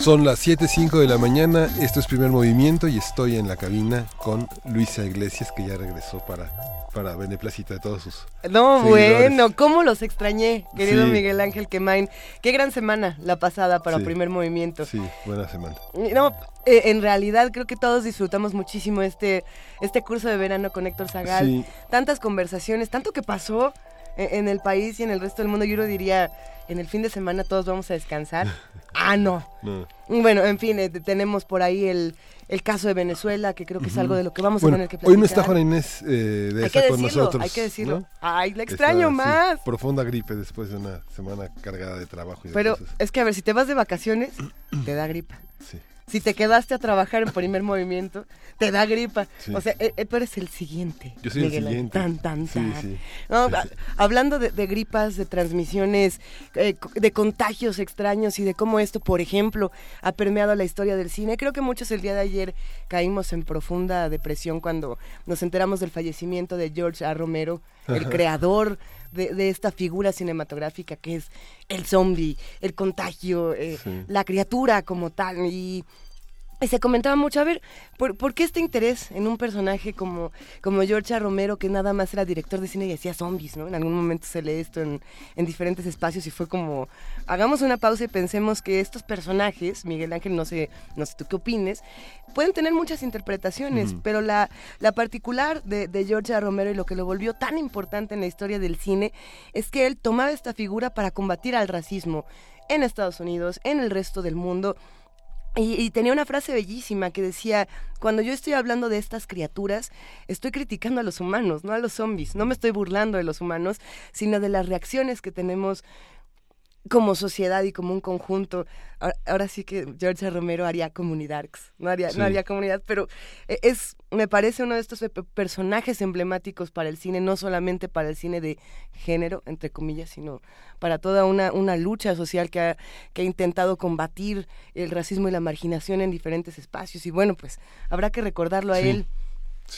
Son las 7.05 de la mañana, esto es primer movimiento y estoy en la cabina con Luisa Iglesias que ya regresó para, para beneplácito de todos sus... No, bueno, ¿cómo los extrañé, querido Miguel Ángel Quemain? Qué gran semana la pasada para primer movimiento. Sí, buena semana. No, eh, en realidad creo que todos disfrutamos muchísimo este, este curso de verano con Héctor Zagal. Tantas conversaciones, tanto que pasó en, el país y en el resto del mundo. Yo lo diría, en el fin de semana todos vamos a descansar. Ah, no. Bueno, en fin, eh, tenemos por ahí el, el caso de Venezuela, que creo que es algo de lo que vamos a tener que platicar. Hoy no está Juana Inés eh, de esa con nosotros. Hay que decirlo. Ay, la extraño más. profunda gripe después de una semana cargada de trabajo. Y Pero es que a ver, si te vas de vacaciones, te da gripa. Sí si te quedaste a trabajar en primer movimiento, te da gripa. O sea, e, e, tú eres el siguiente. Yo soy el siguiente. Tan, tan, tan. hablando de, gripas, de transmisiones, eh, de contagios extraños y de cómo esto, por ejemplo, ha permeado la historia del cine, creo que muchos el día de ayer caímos en profunda depresión cuando nos enteramos del fallecimiento de George A. Romero, el creador de, esta figura cinematográfica que es el zombie, el contagio, eh, la criatura como tal. Y se comentaba mucho, a ver, ¿por, qué este interés en un personaje como, como George Romero, que nada más era director de cine y hacía zombies, ¿no? En algún momento se lee esto en, diferentes espacios y fue como, hagamos una pausa y pensemos que estos personajes, Miguel Ángel, no sé, no sé tú qué opines, pueden tener muchas interpretaciones, pero la, la particular de, de George Romero y lo que lo volvió tan importante en la historia del cine es que él tomaba esta figura para combatir al racismo en Estados Unidos, en el resto del mundo, y, tenía una frase bellísima que decía, cuando yo estoy hablando de estas criaturas, estoy criticando a los humanos, no a los zombies, no me estoy burlando de los humanos, sino de las reacciones que tenemos como sociedad y como un conjunto. Ahora, sí que George Romero haría comunidad, no haría, no haría comunidad, pero e, es, me parece uno de estos personajes emblemáticos para el cine, no solamente para el cine de género, entre comillas, sino para toda una, una lucha social que ha, que ha intentado combatir el racismo y la marginación en diferentes espacios. Y bueno, pues habrá que recordarlo a él.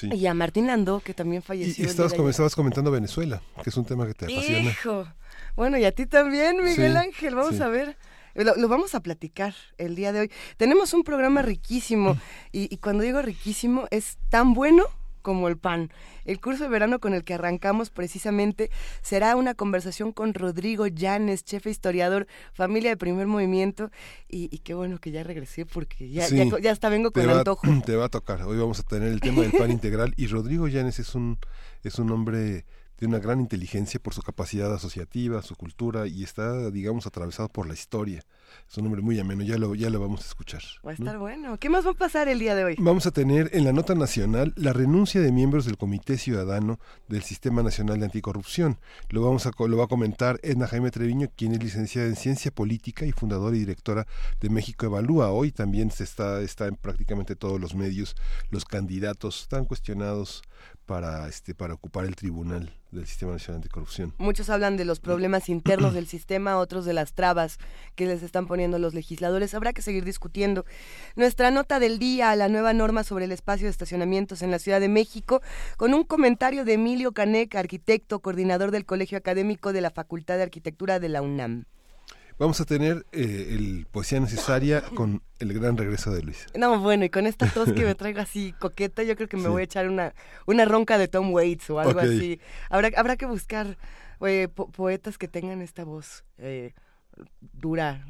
Y a Martín Landó, que también falleció. Y, estabas, estabas, comentando Venezuela, que es un tema que te apasiona. Hijo. Bueno, y a ti también, Miguel Ángel. Vamos a ver. Lo, vamos a platicar el día de hoy. Tenemos un programa riquísimo y, y, cuando digo riquísimo es tan bueno como el pan. El curso de verano con el que arrancamos precisamente será una conversación con Rodrigo Llanes, jefe historiador, familia de primer movimiento. Y, qué bueno que ya regresé porque ya, ya, hasta vengo con antojo. Te va a tocar. Hoy vamos a tener el tema del pan integral. Y Rodrigo Llanes es un, es un hombre de una gran inteligencia por su capacidad asociativa, su cultura y está, digamos, atravesado por la historia. Es un hombre muy ameno, ya lo, ya lo vamos a escuchar. Va a estar bueno. ¿Qué más va a pasar el día de hoy? Vamos a tener en la nota nacional la renuncia de miembros del Comité Ciudadano del Sistema Nacional de Anticorrupción. Lo, vamos a, lo va a comentar Edna Jaime Treviño, quien es licenciada en Ciencia Política y fundadora y directora de México Evalúa. Hoy también se está, está en prácticamente todos los medios los candidatos tan cuestionados para, este, para ocupar el tribunal del Sistema Nacional Anticorrupción. Muchos hablan de los problemas internos del sistema, otros de las trabas que les están poniendo los legisladores. Habrá que seguir discutiendo. Nuestra nota del día, la nueva norma sobre el espacio de estacionamientos en la Ciudad de México, con un comentario de Emilio Canek, arquitecto, coordinador del Colegio Académico de la Facultad de Arquitectura de la UNAM. Vamos a tener eh, el poesía necesaria con el gran regreso de Luis. No, bueno, y con esta tos que me traigo así coqueta, yo creo que me voy a echar una, una ronca de Tom Waits o algo así. Habrá, habrá que buscar eh, poetas que tengan esta voz eh, dura,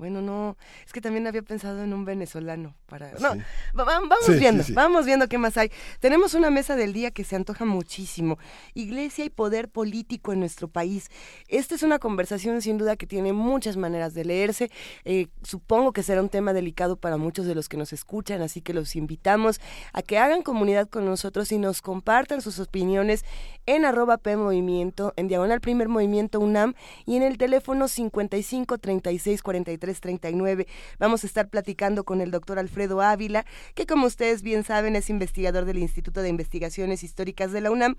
bueno, no, es que también había pensado en un venezolano para... No, vamos viendo, vamos viendo qué más hay. Tenemos una mesa del día que se antoja muchísimo. Iglesia y poder político en nuestro país. Esta es una conversación sin duda que tiene muchas maneras de leerse. Eh, supongo que será un tema delicado para muchos de los que nos escuchan, así que los invitamos a que hagan comunidad con nosotros y nos compartan sus opiniones en arroba P Movimiento, en Diagonal Primer Movimiento UNAM y en el teléfono 55 36 43 3339. Vamos a estar platicando con el doctor Alfredo Ávila, que como ustedes bien saben es investigador del Instituto de Investigaciones Históricas de la UNAM,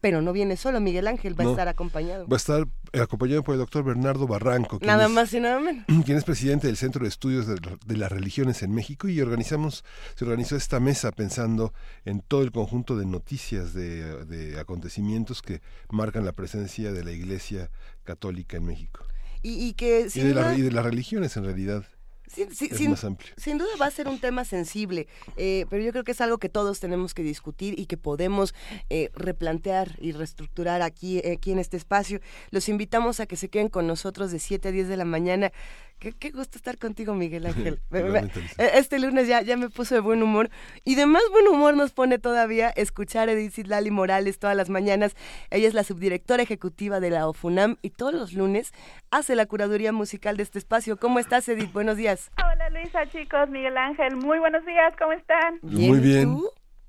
pero no viene solo, Miguel Ángel va a estar acompañado. Va a estar acompañado por el doctor Bernardo Barranco. Nada más y nada menos. Quien es presidente del Centro de Estudios de, las Religiones en México y organizamos, se organizó esta mesa pensando en todo el conjunto de noticias, de, acontecimientos que marcan la presencia de la Iglesia Católica en México. Y, que, y de las religiones en realidad. Sin, duda va a ser un tema sensible, eh, pero yo creo que es algo que todos tenemos que discutir y que podemos eh, replantear y reestructurar aquí, aquí en este espacio. Los invitamos a que se queden con nosotros de 7 a 10 de la mañana. Qué, gusto estar contigo, Miguel Ángel. E, este lunes ya, ya me puso de buen humor. Y de más buen humor nos pone todavía escuchar a Edith Lali Morales todas las mañanas. Ella es la subdirectora ejecutiva de la OFUNAM y todos los lunes hace la curaduría musical de este espacio. ¿Cómo estás, Edith? Buenos días. Hola, Luisa, chicos. Miguel Ángel, muy buenos días. ¿Cómo están? Muy bien.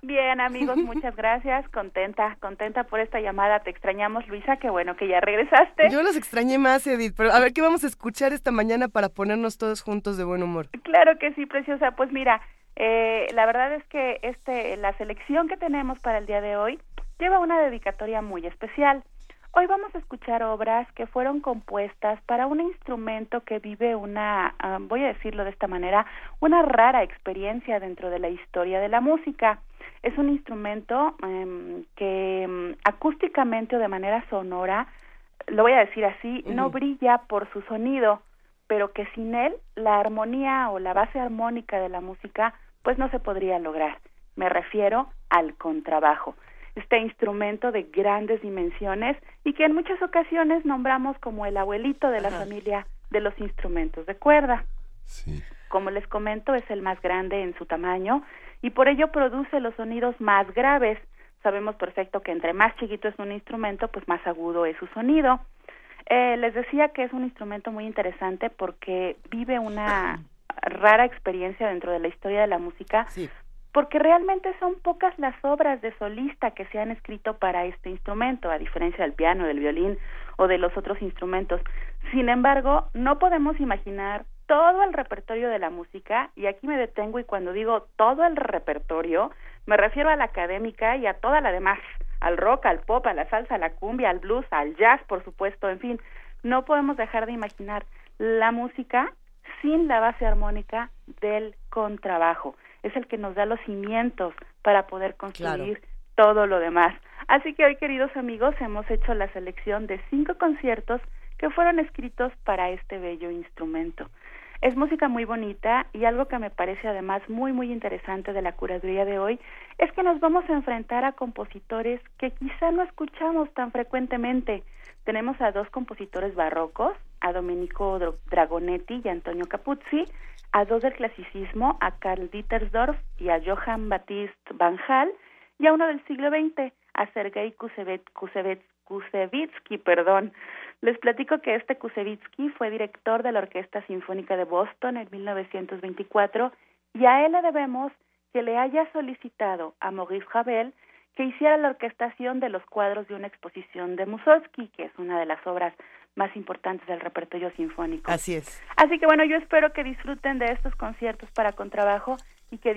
Bien, amigos, muchas gracias. Contenta, contenta por esta llamada. Te extrañamos, Luisa. Qué bueno que ya regresaste. Yo los extrañé más, Edith. Pero a ver, ¿qué vamos a escuchar esta mañana para ponernos todos juntos de buen humor? Claro que sí, preciosa. Pues mira, eh, la verdad es que este, la selección que tenemos para el día de hoy lleva una dedicatoria muy especial. Hoy vamos a escuchar obras que fueron compuestas para un instrumento que vive una, ah, voy a decirlo de esta manera, una rara experiencia dentro de la historia de la música. Es un instrumento em, que em, acústicamente o de manera sonora, lo voy a decir así, no brilla por su sonido, pero que sin él la armonía o la base armónica de la música pues no se podría lograr. Me refiero al contrabajo, este instrumento de grandes dimensiones y que en muchas ocasiones nombramos como el abuelito de la familia de los instrumentos de cuerda. Como les comento, es el más grande en su tamaño y por ello produce los sonidos más graves. Sabemos perfecto que entre más chiquito es un instrumento, pues más agudo es su sonido. Eh, les decía que es un instrumento muy interesante porque vive una rara experiencia dentro de la historia de la música, porque realmente son pocas las obras de solista que se han escrito para este instrumento, a diferencia del piano, del violín o de los otros instrumentos. Sin embargo, no podemos imaginar todo el repertorio de la música, y aquí me detengo y cuando digo todo el repertorio, me refiero a la académica y a toda la demás, al rock, al pop, a la salsa, a la cumbia, al blues, al jazz, por supuesto, en fin, no podemos dejar de imaginar la música sin la base armónica del contrabajo. Es el que nos da los cimientos para poder construir todo lo demás. Así que hoy, queridos amigos, hemos hecho la selección de cinco conciertos que fueron escritos para este bello instrumento. Es música muy bonita y algo que me parece además muy muy interesante de la curaduría de hoy es que nos vamos a enfrentar a compositores que quizá no escuchamos tan frecuentemente. Tenemos a dos compositores barrocos, a Domenico Dragonetti y Antonio Capuzzi, a dos del clasicismo, a Karl Dittersdorf y a Johann Baptist Van Hal, y a uno del siglo XX, a Sergei Kusevitsky, perdón. Les platico que este Kusevitsky fue director de la Orquesta Sinfónica de Boston en 1924 y a él le debemos que le haya solicitado a Maurice Ravel que hiciera la orquestación de los cuadros de una exposición de Mussorgsky, que es una de las obras más importantes del repertorio sinfónico. Así es. Así que bueno, yo espero que disfruten de estos conciertos para contrabajo y que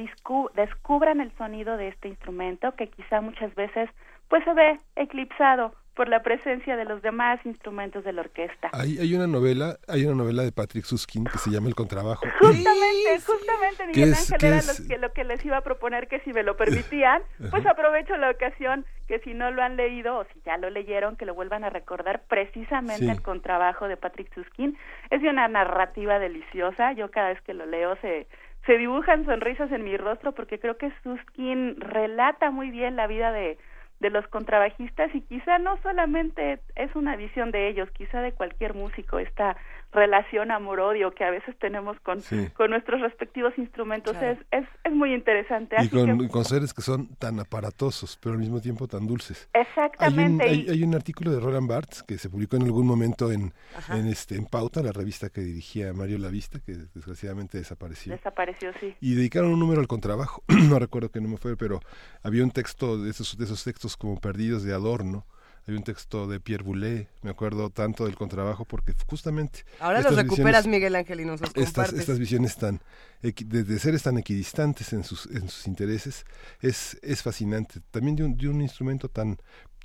descubran el sonido de este instrumento que quizá muchas veces pues se ve eclipsado por la presencia de los demás instrumentos de la orquesta. Hay, hay una novela, hay una novela de Patrick Susskind que se llama El contrabajo. Justamente, justamente Miguel Ángel era que, lo que les iba a proponer que si me lo permitían, pues aprovecho la ocasión que si no lo han leído o si ya lo leyeron, que lo vuelvan a recordar precisamente el contrabajo de Patrick Susskind. Es de una narrativa deliciosa, yo cada vez que lo leo se se dibujan sonrisas en mi rostro porque creo que Susskind relata muy bien la vida de de los contrabajistas y quizá no solamente es una visión de ellos, quizá de cualquier músico, esta relación amor-odio que a veces tenemos con, con nuestros respectivos instrumentos es, es, es, muy interesante. y con, con, seres que son tan aparatosos, pero al mismo tiempo tan dulces. Exactamente. Hay un, hay, un artículo de Roland Barthes que se publicó en algún momento en, en, este, en Pauta, la revista que dirigía Mario Lavista, que desgraciadamente desapareció. Desapareció, sí. Y dedicaron un número al contrabajo, no recuerdo qué número fue, pero había un texto de esos, de esos textos como perdidos de Adorno, hay un texto de Pierre Boulez, me acuerdo tanto del contrabajo porque justamente... Ahora los recuperas, Miguel Ángel, y nos los estas, estas visiones tan, de, seres tan equidistantes en sus, en sus intereses, es, es fascinante. También de un, de un instrumento tan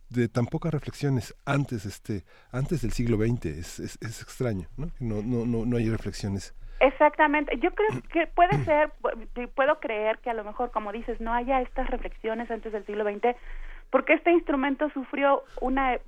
de tan pocas reflexiones antes este antes del siglo XX es, es, es extraño ¿no? No, no no no hay reflexiones Exactamente. Yo creo que puede ser, puedo creer que a lo mejor, como dices, no haya estas reflexiones antes del siglo XX, porque este instrumento sufrió una, eh,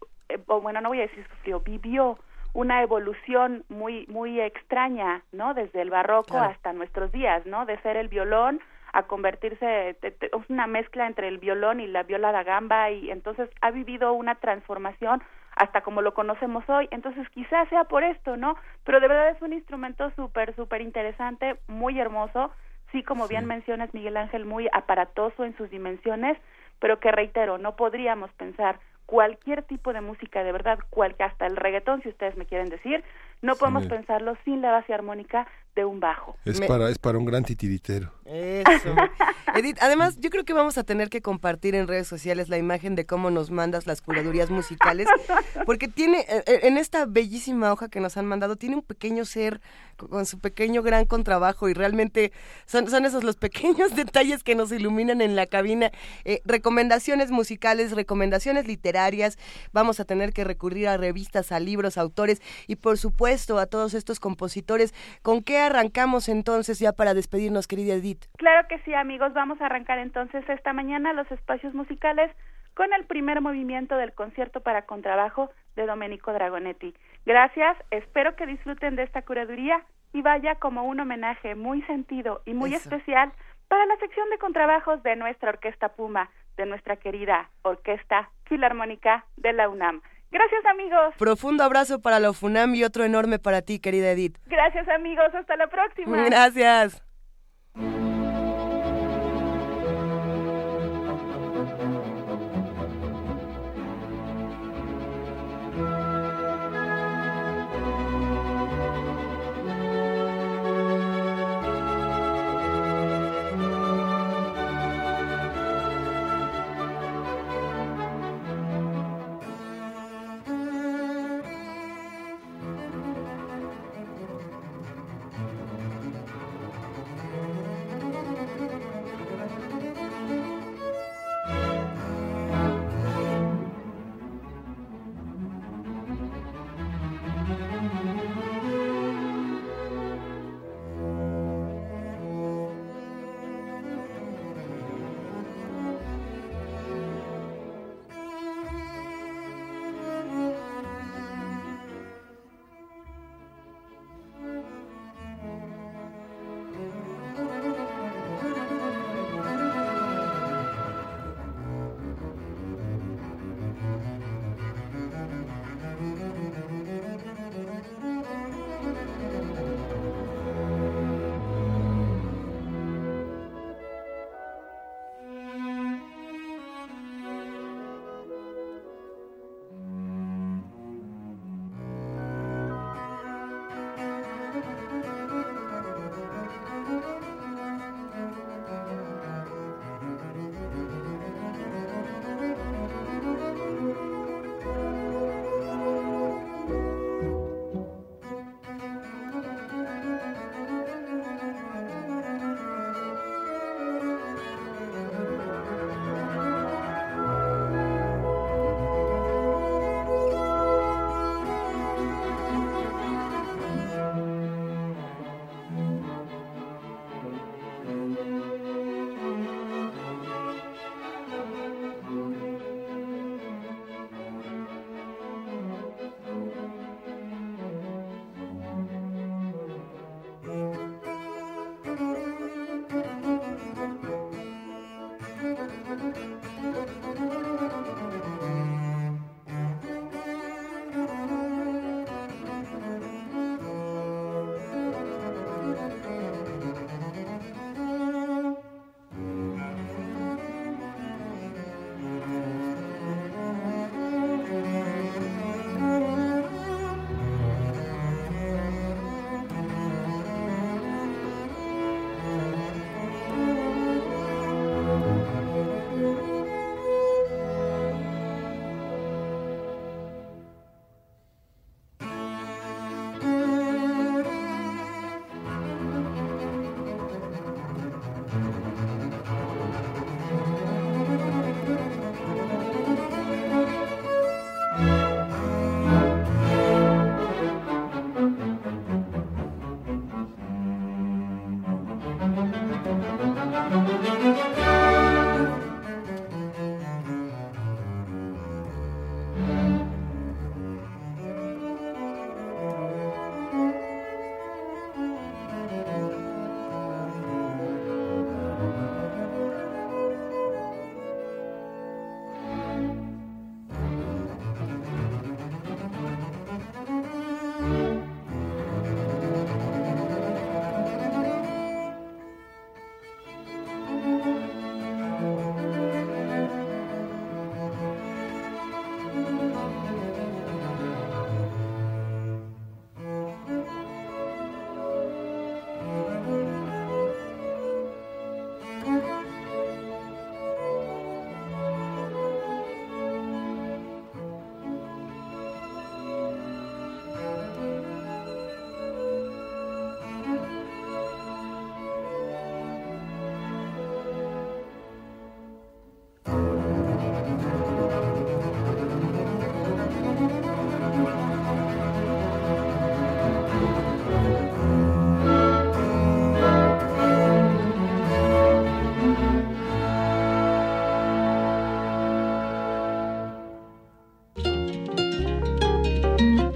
o bueno, no voy a decir sufrió, vivió una evolución muy muy extraña, ¿no? Desde el barroco hasta nuestros días, ¿no? De ser el violón a convertirse es una mezcla entre el violón y la viola da gamba y entonces ha vivido una transformación hasta como lo conocemos hoy. Entonces quizás sea por esto, ¿no? Pero de verdad es un instrumento súper, súper interesante, muy hermoso, sí, como bien mencionas Miguel Ángel, muy aparatoso en sus dimensiones, pero que reitero, no podríamos pensar cualquier tipo de música, de verdad, cual, hasta el reggaetón, si ustedes me quieren decir, no podemos pensarlo sin la base armónica de un bajo. Es, para, es para un gran titiritero. Eso. Edith, además, yo creo que vamos a tener que compartir en redes sociales la imagen de cómo nos mandas las curadurías musicales, porque tiene, eh, eh, en esta bellísima hoja que nos han mandado, tiene un pequeño ser con su pequeño gran contrabajo y realmente son, son esos los pequeños detalles que nos iluminan en la cabina. Eh, recomendaciones musicales, recomendaciones literarias, vamos a tener que recurrir a revistas, a libros, autores y por supuesto a todos estos compositores. ¿Con qué arrancamos entonces ya para despedirnos, querida Edith? Claro que sí, amigos. Vamos a arrancar entonces esta mañana los espacios musicales con el primer movimiento del concierto para contrabajo de Domenico Dragonetti. Gracias, espero que disfruten de esta curaduría y vaya como un homenaje muy sentido y muy especial para la sección de contrabajos de nuestra Orquesta Puma, de nuestra querida Orquesta Filarmónica de la UNAM. Gracias amigos. Profundo abrazo para la FUNAM y otro enorme para ti, querida Edith. Gracias amigos, hasta la próxima. Gracias.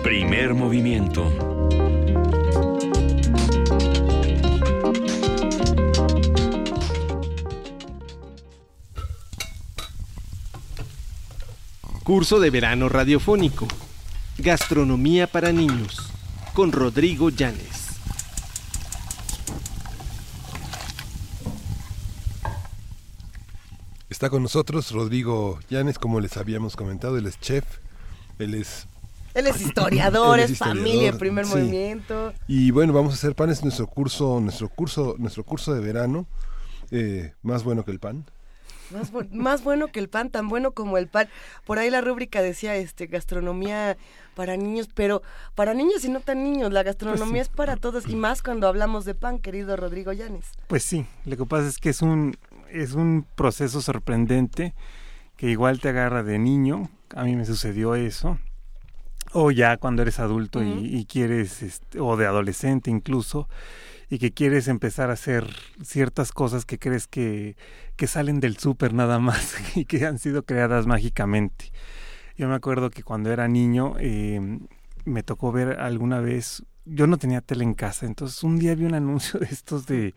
Primer movimiento. Curso de verano radiofónico. Gastronomía para niños. Con Rodrigo Llanes. Está con nosotros Rodrigo Llanes, como les habíamos comentado, él es chef, él es él es historiador, Él es, familia, primer sí. movimiento. Y bueno, vamos a hacer panes nuestro curso, nuestro curso, nuestro curso de verano, eh, más bueno que el pan. Más, bu- más bueno que el pan, tan bueno como el pan. Por ahí la rúbrica decía este gastronomía para niños, pero para niños y no tan niños, la gastronomía es para todos y más cuando hablamos de pan, querido Rodrigo Llanes. Pues sí, lo que pasa es que es un, es un proceso sorprendente que igual te agarra de niño, a mí me sucedió eso, o ya cuando eres adulto y- quieres, este, o de adolescente incluso, y que quieres empezar a hacer ciertas cosas que crees que, que salen del súper nada más y que han sido creadas mágicamente. Yo me acuerdo que cuando era niño eh, me tocó ver alguna vez, yo no tenía tele en casa, entonces un día vi un anuncio de estos de,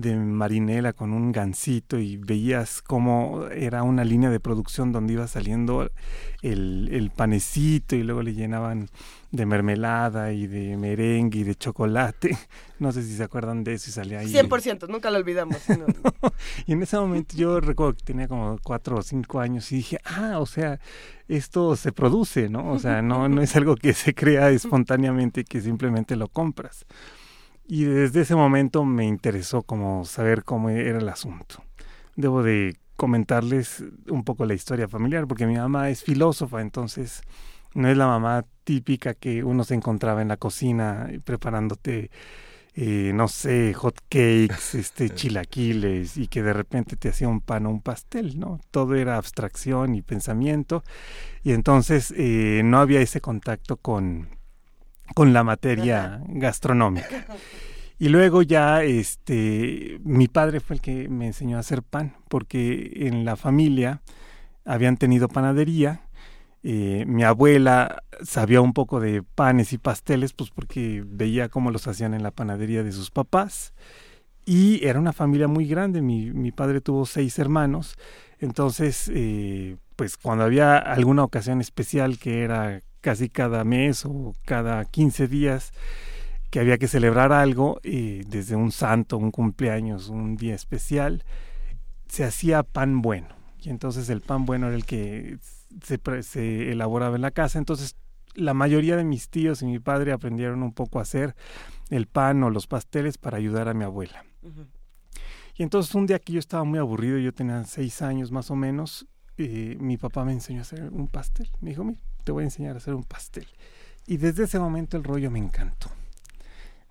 de marinela con un gansito y veías cómo era una línea de producción donde iba saliendo el, el panecito y luego le llenaban de mermelada y de merengue y de chocolate. No sé si se acuerdan de eso y salía ahí. 100%, nunca lo olvidamos. no. Y en ese momento yo recuerdo que tenía como cuatro o cinco años y dije, ah, o sea, esto se produce, ¿no? O sea, no, no es algo que se crea espontáneamente que simplemente lo compras. Y desde ese momento me interesó como saber cómo era el asunto. Debo de comentarles un poco la historia familiar, porque mi mamá es filósofa, entonces no es la mamá típica que uno se encontraba en la cocina preparándote eh, no sé, hot cakes, este, chilaquiles y que de repente te hacía un pan o un pastel, ¿no? Todo era abstracción y pensamiento y entonces eh, no había ese contacto con, con la materia gastronómica. Y luego ya, este, mi padre fue el que me enseñó a hacer pan, porque en la familia habían tenido panadería eh, mi abuela sabía un poco de panes y pasteles, pues porque veía cómo los hacían en la panadería de sus papás. Y era una familia muy grande. Mi, mi padre tuvo seis hermanos. Entonces, eh, pues cuando había alguna ocasión especial que era casi cada mes o cada 15 días, que había que celebrar algo, eh, desde un santo, un cumpleaños, un día especial, se hacía pan bueno. Y entonces el pan bueno era el que se, elaboraba en la casa. Entonces la mayoría de mis tíos y mi padre aprendieron un poco a hacer el pan o los pasteles para ayudar a mi abuela. Y entonces un día que yo estaba muy aburrido, yo tenía seis años más o menos, eh, mi papá me enseñó a hacer un pastel. Me dijo, mira, te voy a enseñar a hacer un pastel. Y desde ese momento el rollo me encantó.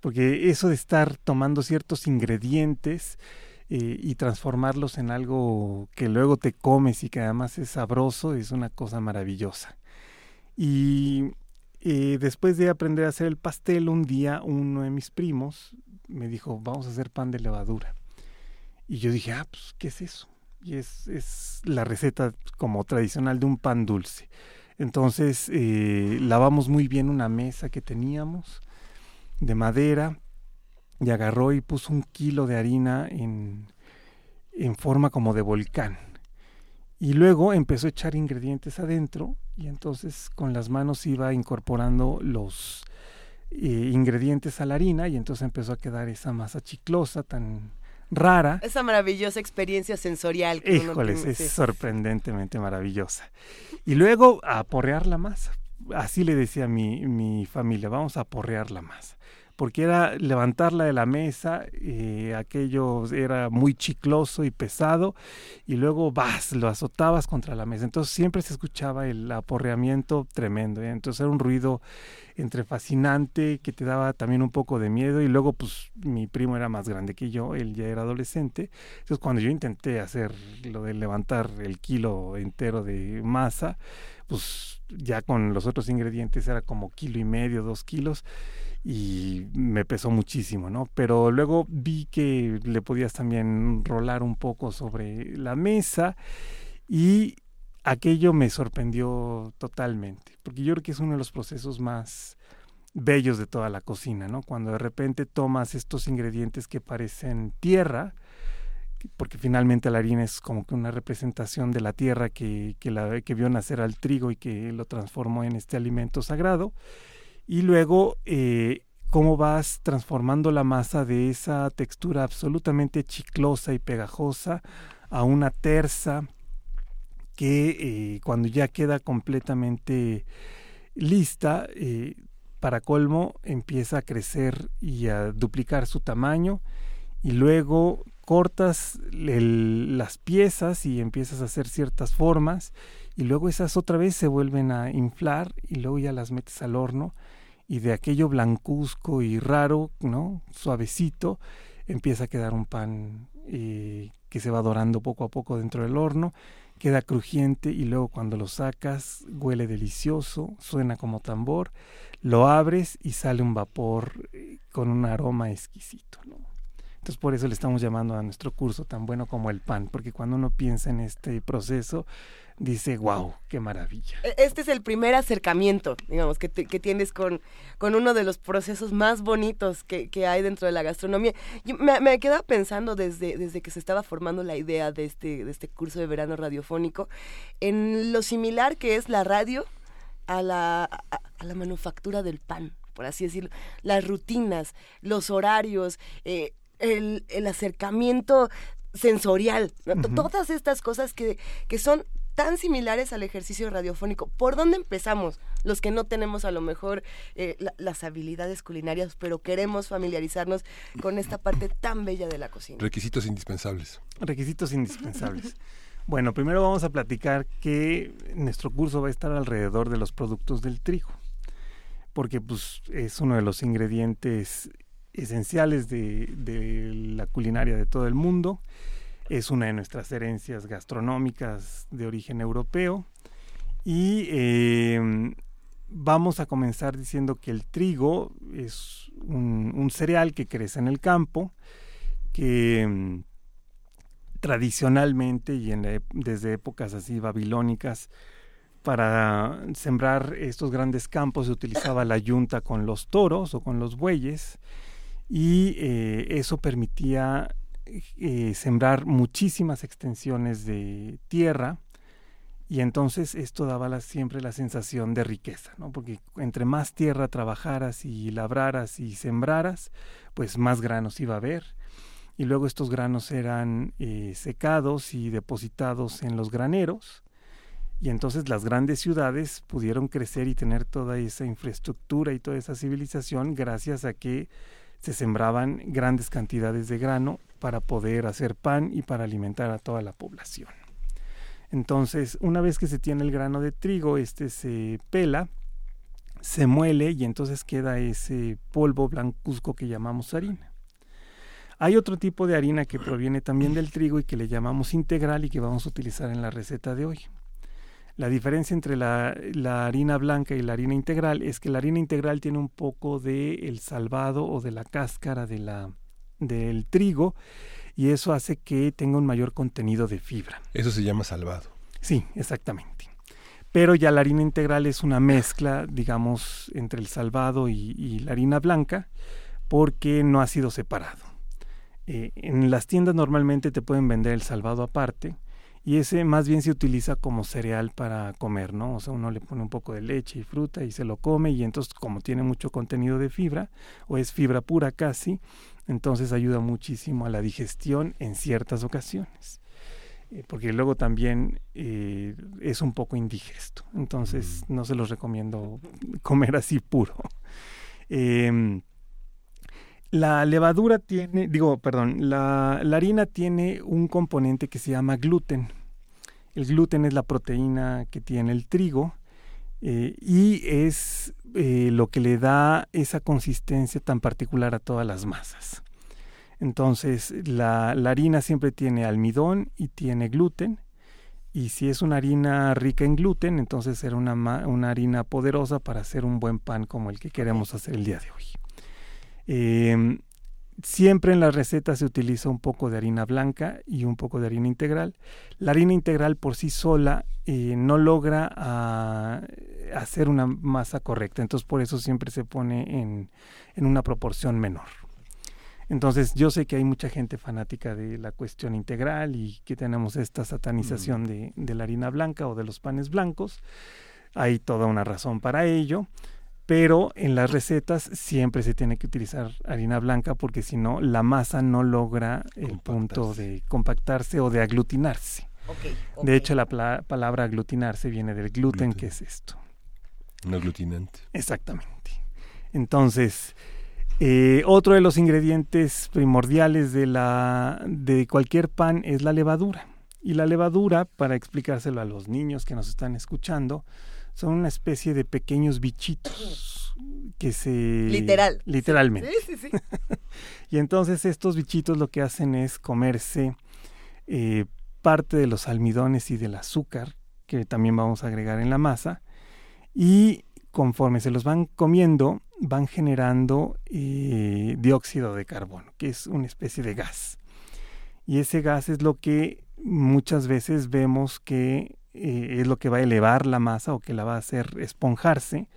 Porque eso de estar tomando ciertos ingredientes eh, y transformarlos en algo que luego te comes y que además es sabroso es una cosa maravillosa. Y eh, después de aprender a hacer el pastel, un día uno de mis primos me dijo, vamos a hacer pan de levadura. Y yo dije, ah, pues, ¿qué es eso? Y es, es la receta como tradicional de un pan dulce. Entonces, eh, lavamos muy bien una mesa que teníamos de madera y agarró y puso un kilo de harina en, en forma como de volcán. Y luego empezó a echar ingredientes adentro y entonces con las manos iba incorporando los eh, ingredientes a la harina y entonces empezó a quedar esa masa chiclosa tan rara. Esa maravillosa experiencia sensorial. que Híjoles, es sí. sorprendentemente maravillosa. Y luego a porrear la masa. Así le decía mi, mi familia, vamos a porrear la masa. Porque era levantarla de la mesa, eh, aquello era muy chicloso y pesado, y luego vas, lo azotabas contra la mesa. Entonces siempre se escuchaba el aporreamiento tremendo. ¿eh? Entonces era un ruido entre fascinante, que te daba también un poco de miedo, y luego pues mi primo era más grande que yo, él ya era adolescente, entonces cuando yo intenté hacer lo de levantar el kilo entero de masa, pues ya con los otros ingredientes era como kilo y medio, dos kilos, y me pesó muchísimo, ¿no? Pero luego vi que le podías también rolar un poco sobre la mesa y aquello me sorprendió totalmente, porque yo creo que es uno de los procesos más bellos de toda la cocina, ¿no? Cuando de repente tomas estos ingredientes que parecen tierra, porque finalmente la harina es como que una representación de la tierra que, que, la, que vio nacer al trigo y que lo transformó en este alimento sagrado, y luego eh, cómo vas transformando la masa de esa textura absolutamente chiclosa y pegajosa a una tersa que eh, cuando ya queda completamente lista, eh, para colmo empieza a crecer y a duplicar su tamaño y luego cortas las piezas y empiezas a hacer ciertas formas y luego esas otra vez se vuelven a inflar y luego ya las metes al horno y de aquello blancuzco y raro, ¿no? Suavecito, empieza a quedar un pan eh, que se va dorando poco a poco dentro del horno, queda crujiente y luego cuando lo sacas huele delicioso, suena como tambor, lo abres y sale un vapor eh, con un aroma exquisito. Entonces por eso le estamos llamando a nuestro curso tan bueno como el pan, porque cuando uno piensa en este proceso, dice, wow, qué maravilla. E, este es el primer acercamiento, digamos, que, que tienes con, con uno de los procesos más bonitos que, que hay dentro de la gastronomía. Yo me, me quedado pensando desde, desde que se estaba formando la idea de este, de este curso de verano radiofónico, en lo similar que es la radio a la, a, la manufactura del pan por así decirlo, las rutinas, los horarios, eh, el, el, acercamiento sensorial, todas estas cosas que, que son tan similares al ejercicio radiofónico. ¿Por dónde empezamos? Los que no tenemos a lo mejor eh, las habilidades culinarias, pero queremos familiarizarnos con esta parte tan bella de la cocina. Requisitos indispensables. Requisitos indispensables. Bueno, primero vamos a platicar que nuestro curso va a estar alrededor de los productos del trigo, porque pues es uno de los ingredientes esenciales de, de la culinaria de todo el mundo es una de nuestras herencias gastronómicas de origen europeo. Y eh, vamos a comenzar diciendo que el trigo es un, cereal que crece en el campo, que mm, tradicionalmente y desde épocas así babilónicas, para sembrar estos grandes campos se utilizaba la yunta con los toros o con los bueyes y eh, eso permitía eh, sembrar muchísimas extensiones de tierra y entonces esto daba siempre la sensación de riqueza, ¿no? porque entre más tierra trabajaras y labraras y sembraras, pues más granos iba a haber. Y luego estos granos eran eh, secados y depositados en los graneros. Y entonces las grandes ciudades pudieron crecer y tener toda esa infraestructura y toda esa civilización gracias a que se sembraban grandes cantidades de grano para poder hacer pan y para alimentar a toda la población. Entonces, una vez que se tiene el grano de trigo, este se pela, se muele y entonces queda ese polvo blancuzco que llamamos harina. Hay otro tipo de harina que proviene también del trigo y que le llamamos integral y que vamos a utilizar en la receta de hoy. La diferencia entre la, harina blanca y la harina integral es que la harina integral tiene un poco de el salvado o de la cáscara de la, del trigo y eso hace que tenga un mayor contenido de fibra. Eso se llama salvado. Sí, exactamente. Pero ya la harina integral es una mezcla, digamos, entre el salvado y, la harina blanca porque no ha sido separado. Eh, en las tiendas normalmente te pueden vender el salvado aparte y ese más bien se utiliza como cereal para comer, ¿no? O sea, uno le pone un poco de leche y fruta y se lo come y entonces como tiene mucho contenido de fibra o es fibra pura casi, entonces ayuda muchísimo a la digestión en ciertas ocasiones. Eh, porque luego también eh, es un poco indigesto, entonces mm. no se los recomiendo comer así puro. Em, la levadura tiene, digo, perdón, la, harina tiene un componente que se llama gluten. El gluten es la proteína que tiene el trigo eh, y es eh, lo que le da esa consistencia tan particular a todas las masas. Entonces, la, harina siempre tiene almidón y tiene gluten. Y si es una harina rica en gluten, entonces será una, una harina poderosa para hacer un buen pan como el que queremos hacer el día de hoy. Em, siempre en la receta se utiliza un poco de harina blanca y un poco de harina integral. La harina integral por sí sola eh, no logra ah, hacer una masa correcta. Entonces por eso siempre se pone en, en una proporción menor. Entonces yo sé que hay mucha gente fanática de la cuestión integral y que tenemos esta satanización de, de, la harina blanca o de los panes blancos. Hay toda una razón para ello, pero en las recetas siempre se tiene que utilizar harina blanca porque si no la masa no logra el punto de compactarse o de aglutinarse. De hecho la palabra aglutinarse viene del gluten, gluten. que es esto. Un aglutinante. Exactamente. Entonces, eh, otro de los ingredientes primordiales de, la, de cualquier pan es la levadura. Y la levadura, para explicárselo a los niños que nos están escuchando, son una especie de pequeños bichitos que se... Literal. Literalmente. Sí, sí, sí. y entonces estos bichitos lo que hacen es comerse eh, parte de los almidones y del azúcar, que también vamos a agregar en la masa, y conforme se los van comiendo, van generando eh, dióxido de carbono, que es una especie de gas. Y ese gas es lo que muchas veces vemos que eh, es lo que va a elevar la masa o que la va a hacer esponjarse.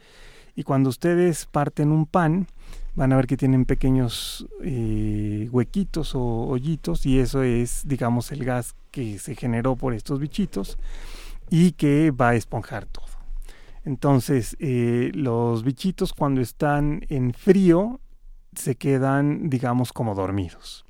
Y cuando ustedes parten un pan, van a ver que tienen pequeños eh, huequitos o hoyitos y eso es, digamos, el gas que se generó por estos bichitos y que va a esponjar todo. Entonces, eh, los bichitos cuando están en frío se quedan, digamos, como dormidos.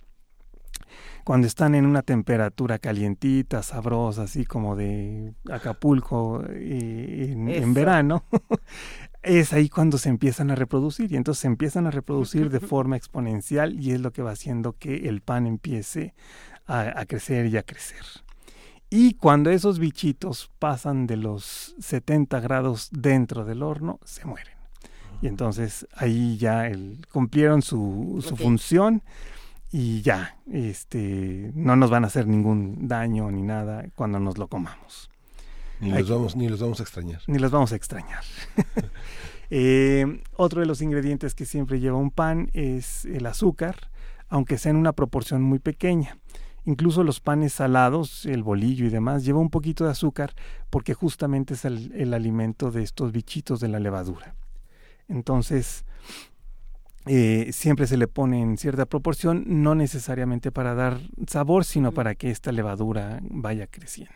Cuando están en una temperatura calientita, sabrosa, así como de Acapulco eh, en, en, verano, es ahí cuando se empiezan a reproducir. Y entonces se empiezan a reproducir de forma exponencial y es lo que va haciendo que el pan empiece a, a crecer y a crecer. Y cuando esos bichitos pasan de los 70 grados dentro del horno, se mueren. Y entonces ahí ya el, cumplieron su, su okay. función y ya, este, no nos van a hacer ningún daño ni nada cuando nos lo comamos. Ni, los vamos, ni los vamos a extrañar. Ni los vamos a extrañar. eh, otro de los ingredientes que siempre lleva un pan es el azúcar, aunque sea en una proporción muy pequeña. Incluso los panes salados, el bolillo y demás, lleva un poquito de azúcar porque justamente es el, el alimento de estos bichitos de la levadura. Entonces, eh, siempre se le pone en cierta proporción, no necesariamente para dar sabor, sino para que esta levadura vaya creciendo.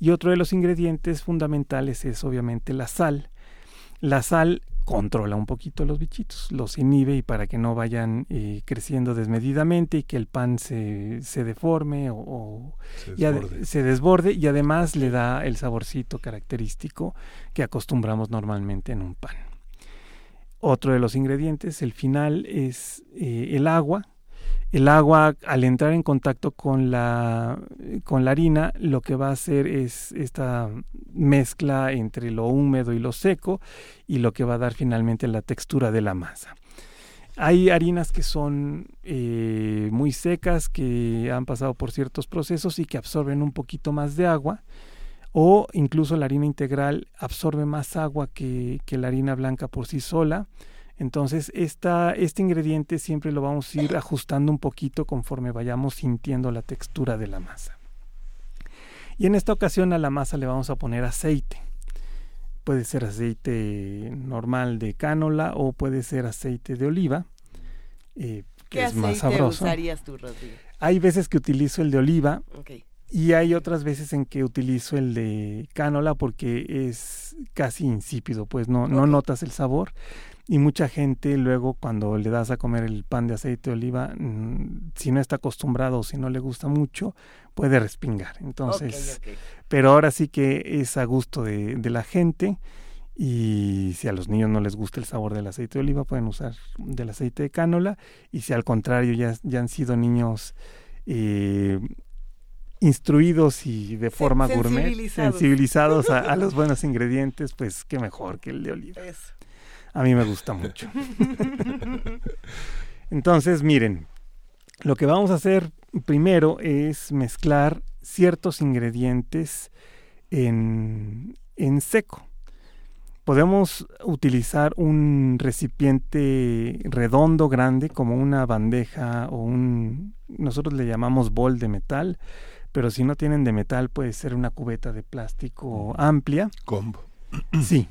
Y otro de los ingredientes fundamentales es obviamente la sal. La sal controla un poquito los bichitos, los inhibe y para que no vayan eh, creciendo desmedidamente y que el pan se, se deforme o, o Se desborde. se desborde y además le da el saborcito característico que acostumbramos normalmente en un pan. Otro de los ingredientes, el final, es eh, el agua. El agua, al entrar en contacto con la, con la harina, lo que va a hacer es esta mezcla entre lo húmedo y lo seco y lo que va a dar finalmente la textura de la masa. Hay harinas que son eh, muy secas, que han pasado por ciertos procesos y que absorben un poquito más de agua, o incluso la harina integral absorbe más agua que, que la harina blanca por sí sola. Entonces, esta, este ingrediente siempre lo vamos a ir ajustando un poquito conforme vayamos sintiendo la textura de la masa. Y en esta ocasión a la masa le vamos a poner aceite. Puede ser aceite normal de cánola o puede ser aceite de oliva, eh, que ¿Qué es más aceite sabroso. usarías tú, Rodrigo? Hay veces que utilizo el de oliva. Y hay otras veces en que utilizo el de cánola porque es casi insípido, pues no, no notas el sabor. Y mucha gente luego cuando le das a comer el pan de aceite de oliva, mm, si no está acostumbrado o si no le gusta mucho, puede respingar. Entonces, pero ahora sí que es a gusto de, de la gente y si a los niños no les gusta el sabor del aceite de oliva, pueden usar del aceite de cánola y si al contrario ya, ya han sido niños eh, instruidos y de forma gourmet, sensibilizados. sensibilizados a, a los buenos ingredientes, pues qué mejor que el de oliva. Eso. A mí me gusta mucho. Entonces, miren, lo que vamos a hacer primero es mezclar ciertos ingredientes en, en seco. Podemos utilizar un recipiente redondo grande como una bandeja o un, nosotros le llamamos bol de metal, pero si no tienen de metal puede ser una cubeta de plástico amplia. Combo. Sí,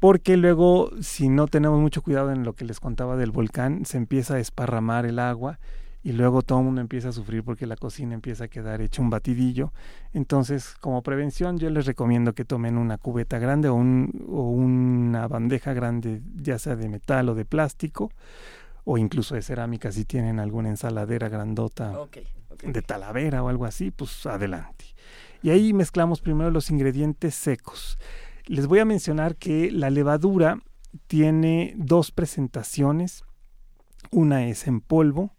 porque luego si no tenemos mucho cuidado en lo que les contaba del volcán, se empieza a esparramar el agua y luego todo el mundo empieza a sufrir porque la cocina empieza a quedar hecha un batidillo. Entonces, como prevención, yo les recomiendo que tomen una cubeta grande o, un, o una bandeja grande, ya sea de metal o de plástico, o incluso de cerámica si tienen alguna ensaladera grandota de talavera o algo así, pues adelante. Y ahí mezclamos primero los ingredientes secos. Les voy a mencionar que la levadura tiene dos presentaciones. Una es en polvo,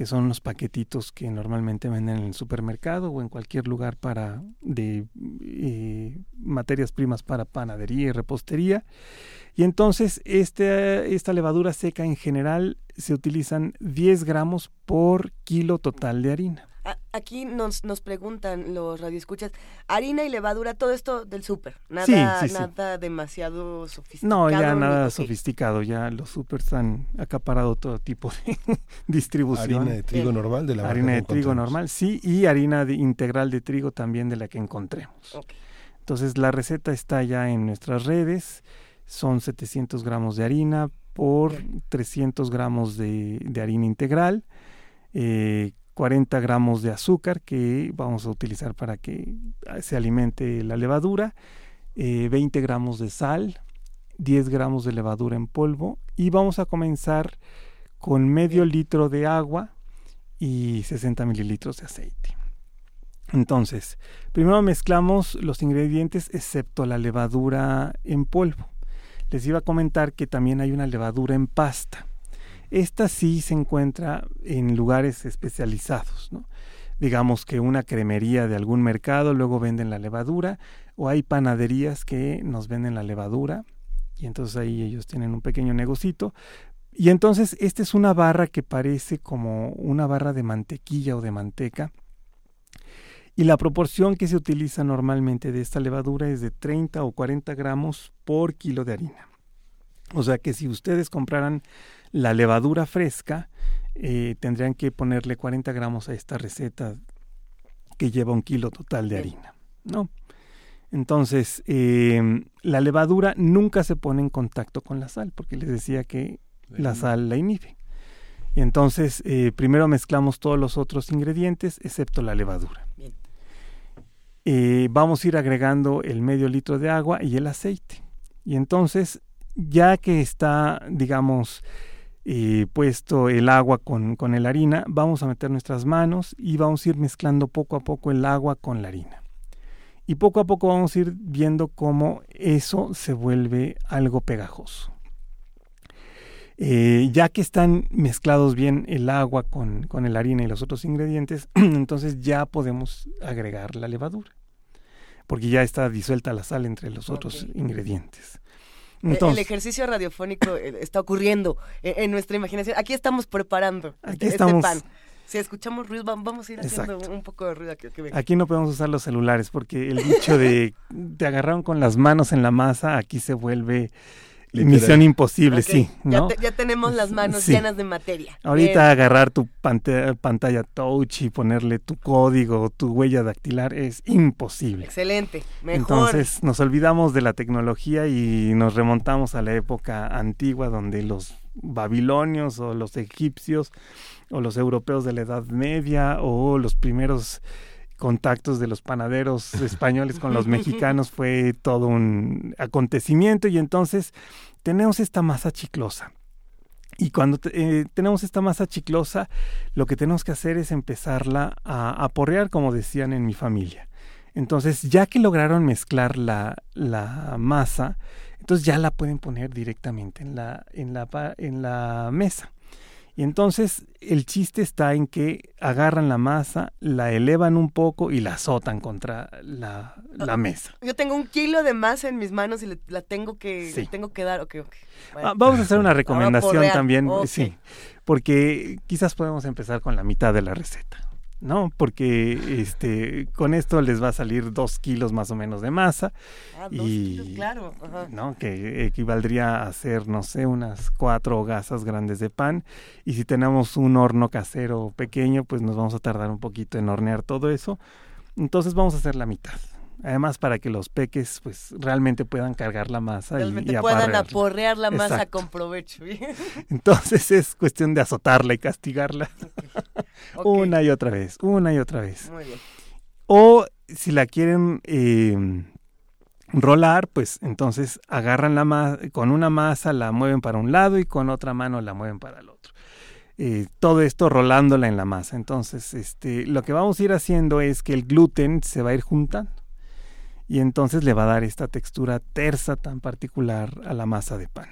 que son los paquetitos que normalmente venden en el supermercado o en cualquier lugar para de eh, materias primas para panadería y repostería. Y entonces este, esta levadura seca en general se utilizan 10 gramos por kilo total de harina. Aquí nos, nos preguntan los radioescuchas, harina y levadura, todo esto del súper, nada, nada demasiado sofisticado. No, ya nada sofisticado, ya los súper han acaparado todo tipo de distribución. Harina de trigo normal de la Harina de trigo normal, sí, y harina de, integral de trigo también de la que encontremos. Entonces la receta está ya en nuestras redes, son 700 gramos de harina por 300 gramos de, de harina integral. Eh, 40 gramos de azúcar que vamos a utilizar para que se alimente la levadura, 20 eh, gramos de sal, 10 gramos de levadura en polvo y vamos a comenzar con medio litro de agua y 60 mililitros de aceite. Entonces, primero mezclamos los ingredientes excepto la levadura en polvo. Les iba a comentar que también hay una levadura en pasta. Esta sí se encuentra en lugares especializados. Digamos que una cremería de algún mercado luego venden la levadura o hay panaderías que nos venden la levadura y entonces ahí ellos tienen un pequeño negocito. Y entonces esta es una barra que parece como una barra de mantequilla o de manteca. Y la proporción que se utiliza normalmente de esta levadura es de 30 o 40 gramos por kilo de harina. O sea que si ustedes compraran la levadura fresca, eh, tendrían que ponerle 40 gramos a esta receta que lleva un kilo total de harina, ¿no? Entonces, em, la levadura nunca se pone en contacto con la sal, porque les decía que la sal la inhibe. Entonces, eh, primero mezclamos todos los otros ingredientes, excepto la levadura. Eh, vamos a ir agregando el medio litro de agua y el aceite. Y entonces, ya que está, digamos, eh, puesto el agua con, con la harina, vamos a meter nuestras manos y vamos a ir mezclando poco a poco el agua con la harina. Y poco a poco vamos a ir viendo cómo eso se vuelve algo pegajoso. Eh, ya que están mezclados bien el agua con, con la harina y los otros ingredientes, entonces ya podemos agregar la levadura, porque ya está disuelta la sal entre los otros ingredientes. El ejercicio radiofónico eh, está ocurriendo en, nuestra imaginación. Aquí estamos preparando este, este pan. Si escuchamos ruido, vamos a ir haciendo un poco de ruido. Aquí, aquí no podemos usar los celulares porque el dicho de te agarraron con las manos en la masa, aquí se vuelve Misión imposible, sí. ¿no? Ya, tenemos las manos llenas de materia. Ahorita agarrar tu pantalla, touch y ponerle tu código, tu huella dactilar es imposible. Excelente, mejor. Entonces nos olvidamos de la tecnología y nos remontamos a la época antigua donde los babilonios o los egipcios o los europeos de la Edad Media o los primeros contactos de los panaderos españoles con los mexicanos fue todo un acontecimiento y entonces tenemos esta masa chiclosa. Y cuando eh, tenemos esta masa chiclosa, lo que tenemos que hacer es empezarla a, porrear, como decían en mi familia. Entonces, ya que lograron mezclar la, la masa, entonces ya la pueden poner directamente en la, en la, en la mesa. Y entonces el chiste está en que agarran la masa, la elevan un poco y la azotan contra la, la mesa. Yo tengo un kilo de masa en mis manos y la tengo que, tengo que dar. Okay, ah, vamos a hacer una recomendación también, sí, porque quizás podemos empezar con la mitad de la receta. ¿No? Porque este, con esto les va a salir dos kilos más o menos de masa. Ah, dos y, kilos, claro. Ajá. ¿no? Que equivaldría a hacer, no sé, unas cuatro gasas grandes de pan. Y si tenemos un horno casero pequeño, pues nos vamos a tardar un poquito en hornear todo eso. Entonces vamos a hacer la mitad. Además, para que los peques pues realmente puedan cargar la masa y, Realmente y puedan aparrearla. aporrear la masa con provecho. Entonces es cuestión de azotarla y castigarla una y otra vez, una y otra vez. Muy bien. O si la quieren eh, rolar, pues entonces agarran la masa, con una masa la mueven para un lado y con otra mano la mueven para el otro. Eh, todo esto rolándola en la masa. Entonces, este, lo que vamos a ir haciendo es que el gluten se va a ir juntando y entonces le va a dar esta textura tersa tan particular a la masa de pan.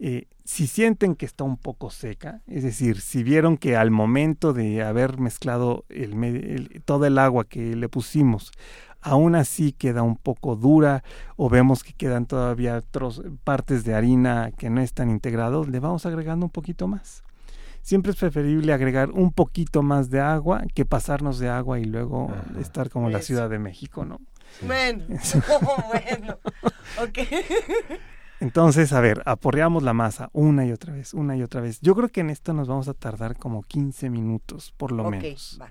Eh, si sienten que está un poco seca, es decir, si vieron que al momento de haber mezclado el, el- todo el agua que le pusimos, aún así queda un poco dura o vemos que quedan todavía partes de harina que no están integrados, le vamos agregando un poquito más. Siempre es preferible agregar un poquito más de agua que pasarnos de agua y luego Ajá. estar como la. Ciudad de México, ¿no? Bueno, bueno. Ok. Entonces, a ver, aporreamos la masa una y otra vez, una y otra vez. Yo creo que en esto nos vamos a tardar como 15 minutos, por lo Ok, menos, va.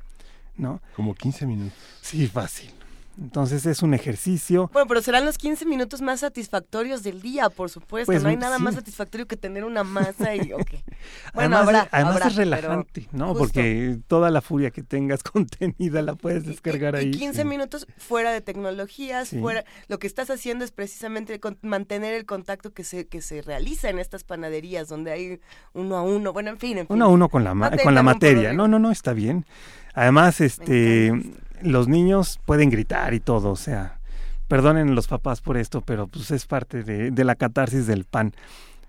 ¿no? Como 15 minutos. Sí, fácil. Entonces es un ejercicio. Bueno, pero serán los 15 minutos más satisfactorios del día, por supuesto. Pues, no hay nada más satisfactorio que tener una masa y... Ok. Bueno, además habrá, además habrá, es relajante, ¿no? justo. Porque toda la furia que tengas contenida la puedes descargar y, y ahí. 15 Sí. minutos fuera de tecnologías, Sí. fuera lo que estás haciendo es precisamente con- mantener el contacto que se que se realiza en estas panaderías donde hay uno a uno, bueno, en fin, en fin. Uno a uno con la, ma- con la materia. No, no, no, está bien. Además, este, los niños pueden gritar y todo, o sea, perdonen los papás por esto, pero pues es parte de, de la catarsis del pan.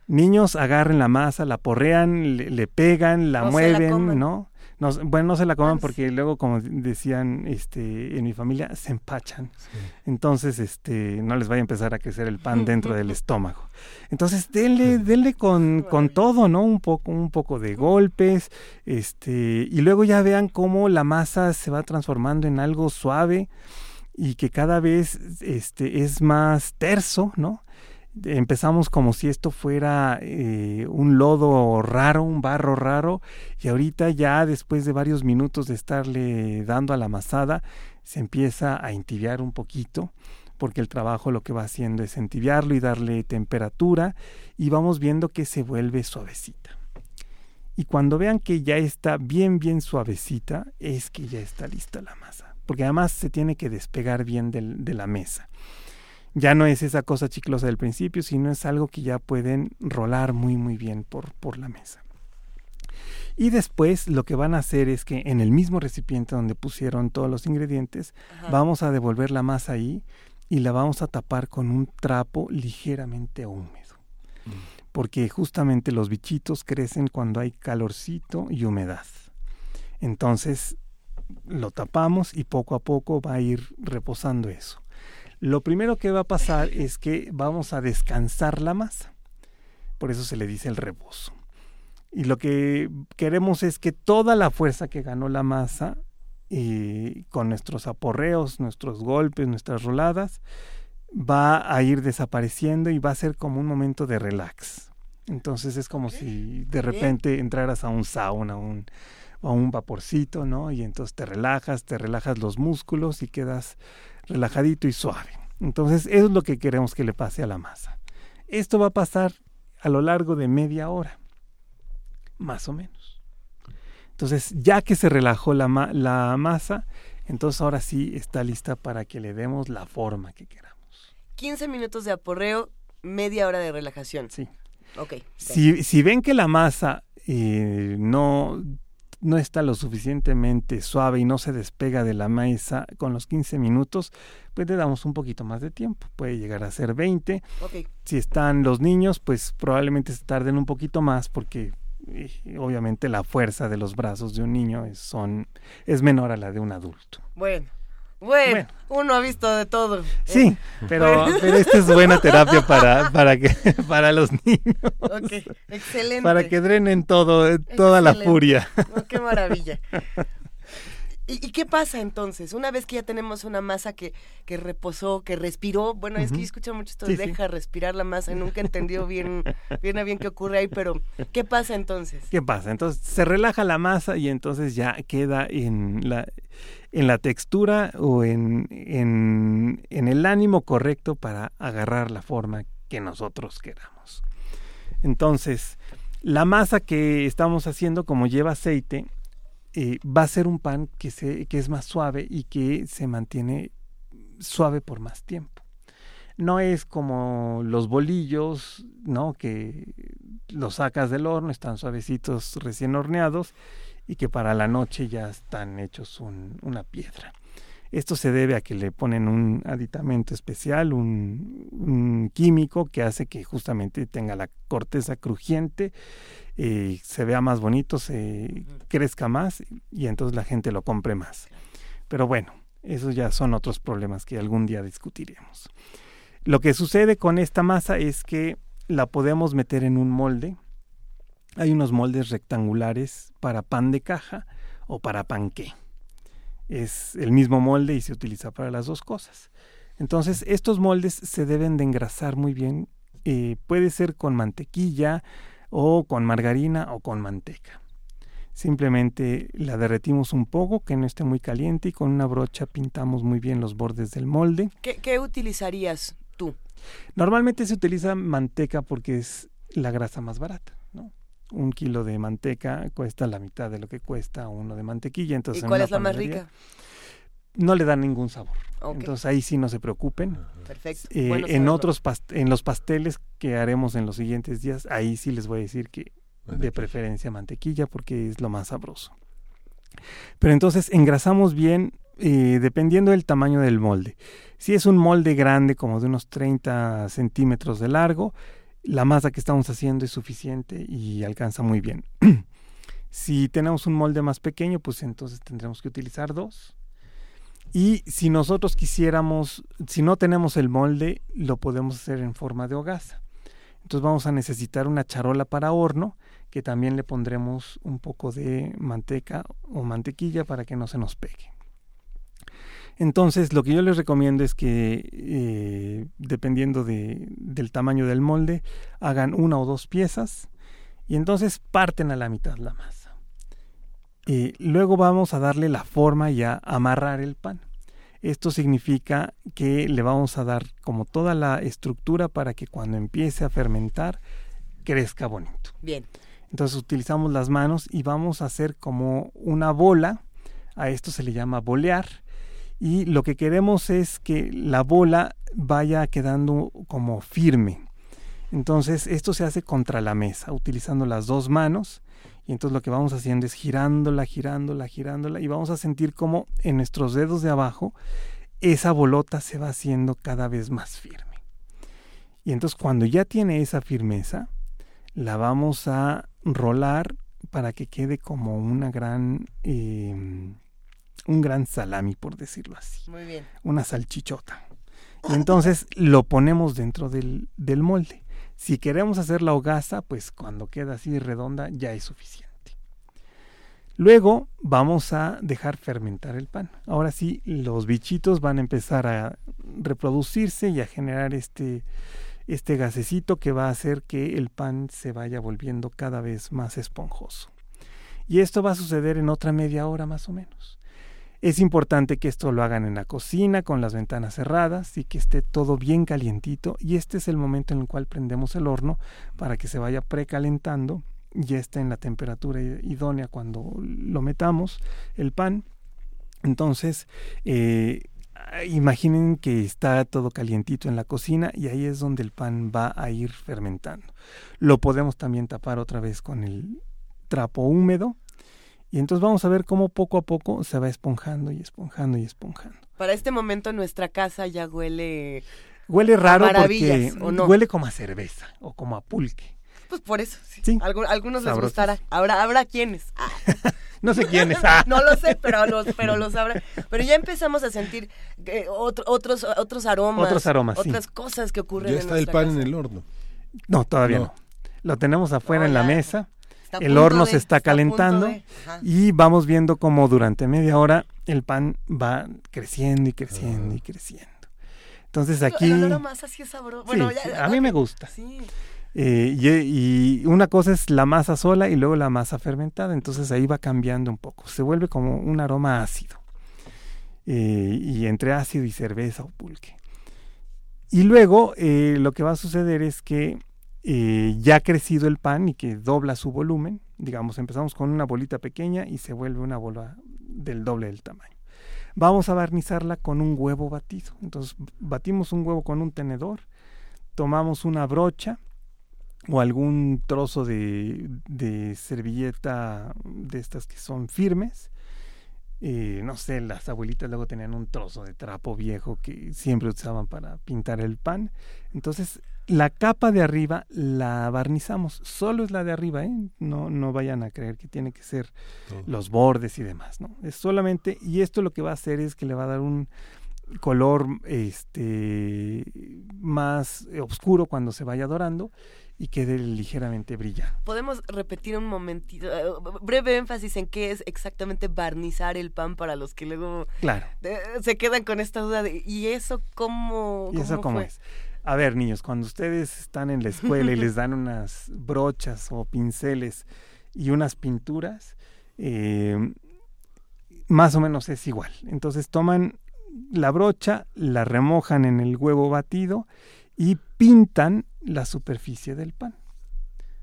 Niños agarren la masa, la porrean, le, le pegan, la mueven. ¿no? No, bueno, no se la coman Ah, porque luego, como decían este, en mi familia, se empachan. Entonces, este, no les vaya a empezar a crecer el pan dentro del estómago. Entonces, denle, denle con, con todo, ¿no? Un poco, un poco de golpes, este, y luego ya vean cómo la masa se va transformando en algo suave y que cada vez, este, es más terso, ¿no? Empezamos como si esto fuera eh, un lodo raro, un barro raro, y ahorita ya después de varios minutos de estarle dando a la amasada, se empieza a entibiar un poquito, porque el trabajo lo que va haciendo es entibiarlo y darle temperatura, y vamos viendo que se vuelve suavecita. Y cuando vean que ya está bien, bien suavecita, es que ya está lista la masa, porque además se tiene que despegar bien de la mesa. Ya no es esa cosa chiclosa del principio, sino es algo que ya pueden rolar muy, muy bien por, por la mesa. Y después lo que van a hacer es que en el mismo recipiente donde pusieron todos los ingredientes, Ajá. vamos a devolver la masa ahí y la vamos a tapar con un trapo ligeramente húmedo. Porque justamente los bichitos crecen cuando hay calorcito y humedad. Entonces lo tapamos y poco a poco va a ir reposando eso. Lo primero que va a pasar es que vamos a descansar la masa. Por eso se le dice el reposo. Y lo que queremos es que toda la fuerza que ganó la masa, eh, con nuestros aporreos, nuestros golpes, nuestras roladas, va a ir desapareciendo y va a ser como un momento de relax. Entonces es como si de repente entraras a un sauna, un, a un vaporcito, ¿no? Y entonces te relajas, te relajas los músculos y quedas relajadito y suave. Entonces eso es lo que queremos que le pase a la masa. Esto va a pasar a lo largo de media hora, más o menos. Entonces ya que se relajó la, ma- la masa, entonces ahora sí está lista para que le demos la forma que queramos. 15 minutos de aporreo, media hora de relajación. Sí. Ok. Si, si ven que la masa eh, no, no está lo suficientemente suave y no se despega de la mesa con los 15 minutos, pues le damos un poquito más de tiempo. Puede llegar a ser 20. Ok. Si están los niños, pues probablemente se tarden un poquito más porque eh, obviamente la fuerza de los brazos de un niño es, son, es menor a la de un adulto. Bueno. Bueno, Bueno. uno ha visto de todo. Sí, pero, pero esta es buena terapia para, para, que, para los niños. Ok, excelente. Para que drenen todo, eh, toda la furia. Oh, qué maravilla. ¿Y, qué pasa entonces? Una vez que ya tenemos una masa que, que reposó, que respiró, bueno, es que yo escucho mucho esto, deja respirar la masa, nunca he entendido bien, bien a bien qué ocurre ahí, pero ¿qué pasa entonces? ¿Qué pasa? Entonces se relaja la masa y entonces ya queda en la, en la textura o en, en, en el ánimo correcto para agarrar la forma que nosotros queramos. Entonces, la masa que estamos haciendo, como lleva aceite, eh, va a ser un pan que, se, que es más suave y que se mantiene suave por más tiempo. No es como los bolillos, ¿no? Que los sacas del horno, están suavecitos, recién horneados y que para la noche ya están hechos una piedra. Esto se debe a que le ponen un aditamento especial, un, químico que hace que justamente tenga la corteza crujiente, eh, se vea más bonito, se crezca más y entonces la gente lo compre más. Pero bueno, esos ya son otros problemas que algún día discutiremos. Lo que sucede con esta masa es que la podemos meter en un molde. Hay unos moldes rectangulares para pan de caja o para panqué es el mismo molde y se utiliza para las dos cosas. Entonces, estos moldes se deben de engrasar muy bien. Eh, puede ser con mantequilla o con margarina o con manteca. Simplemente la derretimos un poco, que no esté muy caliente y con una brocha pintamos muy bien los bordes del molde. ¿Qué, qué utilizarías tú? Normalmente se utiliza manteca porque es la grasa más barata un kilo de manteca cuesta la mitad de lo que cuesta uno de mantequilla. Entonces, ¿Y cuál es la más rica? No le da ningún sabor. Entonces ahí sí no se preocupen. Perfecto. Eh, en otros en los pasteles que haremos en los siguientes días, ahí sí les voy a decir que de preferencia mantequilla porque es lo más sabroso. Pero entonces engrasamos bien eh, dependiendo del tamaño del molde. Si es un molde grande como de unos 30 centímetros de largo, la masa que estamos haciendo es suficiente y alcanza muy bien. si tenemos un molde más pequeño, pues entonces tendremos que utilizar dos. Y si nosotros quisiéramos, si no tenemos el molde, lo podemos hacer en forma de hogaza. Entonces vamos a necesitar una charola para horno, que también le pondremos un poco de manteca o mantequilla para que no se nos pegue. Entonces, lo que yo les recomiendo es que, eh, dependiendo de, del tamaño del molde, hagan una o dos piezas y entonces parten a la mitad la masa. Y luego vamos a darle la forma y a amarrar el pan. Esto significa que le vamos a dar como toda la estructura para que cuando empiece a fermentar crezca bonito. Bien. Entonces utilizamos las manos y vamos a hacer como una bola. A esto se le llama bolear y lo que queremos es que la bola vaya quedando como firme. Entonces esto se hace contra la mesa, utilizando las dos manos y entonces lo que vamos haciendo es girándola, girándola, girándola y vamos a sentir como en nuestros dedos de abajo esa bolota se va haciendo cada vez más firme. Y entonces cuando ya tiene esa firmeza, la vamos a rolar para que quede como una gran eh, un gran salami, por decirlo así. Muy bien. Una salchichota. Y entonces lo ponemos dentro del, del molde. Si queremos hacer la hogaza, pues cuando queda así redonda ya es suficiente. Luego vamos a dejar fermentar el pan. Ahora sí, los bichitos van a empezar a reproducirse y a generar este, este gasecito que va a hacer que el pan se vaya volviendo cada vez más esponjoso. Y esto va a suceder en otra media hora más o menos. Es importante que esto lo hagan en la cocina con las ventanas cerradas y que esté todo bien calientito y este es el momento en el cual prendemos el horno para que se vaya precalentando y esté en la temperatura idónea cuando lo metamos el pan. Entonces, eh, imaginen que está todo calientito en la cocina y ahí es donde el pan va a ir fermentando. Lo podemos también tapar otra vez con el trapo húmedo y entonces vamos a ver cómo poco a poco se va esponjando y esponjando y esponjando. Para este momento nuestra casa ya huele... Huele raro porque huele como a cerveza o como a pulque. Pues por eso, sí. algunos les gustará. Habrá, habrá quienes. Ah. no sé quiénes. Ah. no lo sé, pero los, pero los habrá. Pero ya empezamos a sentir eh, otros, otros aromas. Otros aromas, Otras cosas que ocurren ya está el pan en el horno. No, todavía no. Lo tenemos afuera en la mesa el horno se está calentando y vamos viendo cómo durante media hora el pan va creciendo y creciendo y creciendo. Entonces aquí... a mí me gusta. Eh, y, una cosa es la masa sola y luego la masa fermentada, entonces ahí va cambiando un poco, se vuelve como un aroma ácido, eh, y entre ácido y cerveza o pulque. Y luego eh, lo que va a suceder es que ya ha crecido el pan y que dobla su volumen, digamos, empezamos con una bolita pequeña y se vuelve una bola del doble del tamaño. Vamos a barnizarla con un huevo batido. Entonces batimos un huevo con un tenedor, tomamos una brocha, o algún trozo de, de servilleta de estas que son firmes. Eh, no sé, las abuelitas luego tenían un trozo de trapo viejo que siempre usaban para pintar el pan. Entonces, la capa de arriba la barnizamos, solo es la de arriba, ¿eh? no, no vayan a creer que tiene que ser los bordes y demás, ¿no? Es solamente, y esto lo que va a hacer es que le va a dar un color este más oscuro cuando se vaya dorando y quede ligeramente brillante. Podemos repetir un momentito, eh, breve énfasis en qué es exactamente barnizar el pan para los que luego claro. se quedan con esta duda de ¿y eso cómo, ¿Y eso cómo es? A ver, niños, cuando ustedes están en la escuela y les dan unas brochas o pinceles y unas pinturas, eh, más o menos es igual. Entonces toman la brocha, la remojan en el huevo batido y pintan la superficie del pan.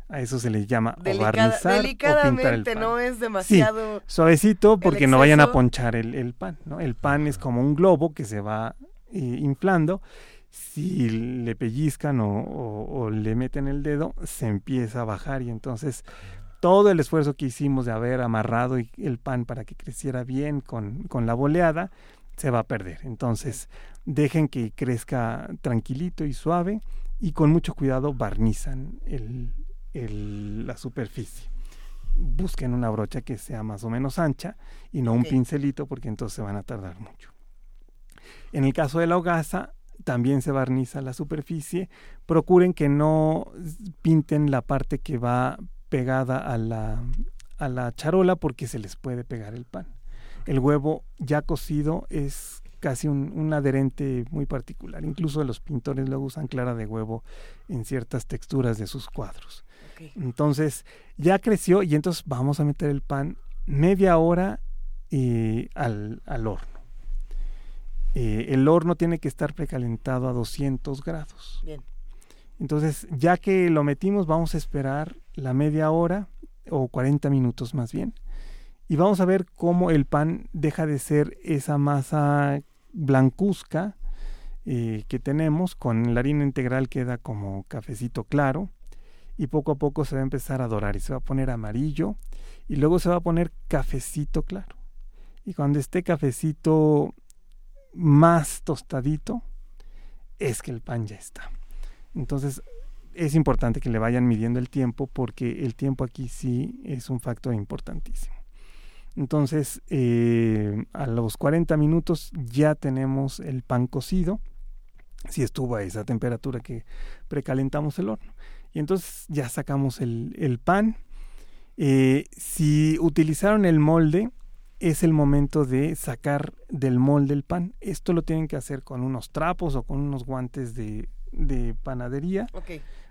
A eso se les llama o barnizar o pintar el pan. no es demasiado suavecito porque no vayan a ponchar el, pan. ¿no? El pan es como un globo que se va eh, inflando. Si le pellizcan o, le meten el dedo, se empieza a bajar y entonces todo el esfuerzo que hicimos de haber amarrado el pan para que creciera bien con, con la boleada se va a perder. Entonces, dejen que crezca tranquilito y suave y con mucho cuidado barnizan el, la superficie. Busquen una brocha que sea más o menos ancha y no un pincelito porque entonces se van a tardar mucho. En el caso de la hogaza, también se barniza la superficie. Procuren que no pinten la parte que va pegada a la, a la charola porque se les puede pegar el pan. El huevo ya cocido es casi un, adherente muy particular. Incluso los pintores luego usan clara de huevo en ciertas texturas de sus cuadros. Entonces, ya creció y entonces vamos a meter el pan media hora eh, al, horno. Eh, el horno tiene que estar precalentado a 200 grados. Bien. Entonces, ya que lo metimos, vamos a esperar la media hora o 40 minutos más bien y vamos a ver cómo el pan deja de ser esa masa blancuzca eh, que tenemos, con la harina integral queda como cafecito claro y poco a poco se va a empezar a dorar y se va a poner amarillo y luego se va a poner cafecito claro. Y cuando esté cafecito más tostadito, es que el pan ya está. Entonces es importante que le vayan midiendo el tiempo porque el tiempo aquí sí es un factor importantísimo. Entonces, eh, a los 40 minutos ya tenemos el pan cocido, si estuvo a esa temperatura que precalentamos el horno. Y entonces ya sacamos el, pan. Eh, si utilizaron el molde, es el momento de sacar del molde el pan. Esto lo tienen que hacer con unos trapos o con unos guantes de, panadería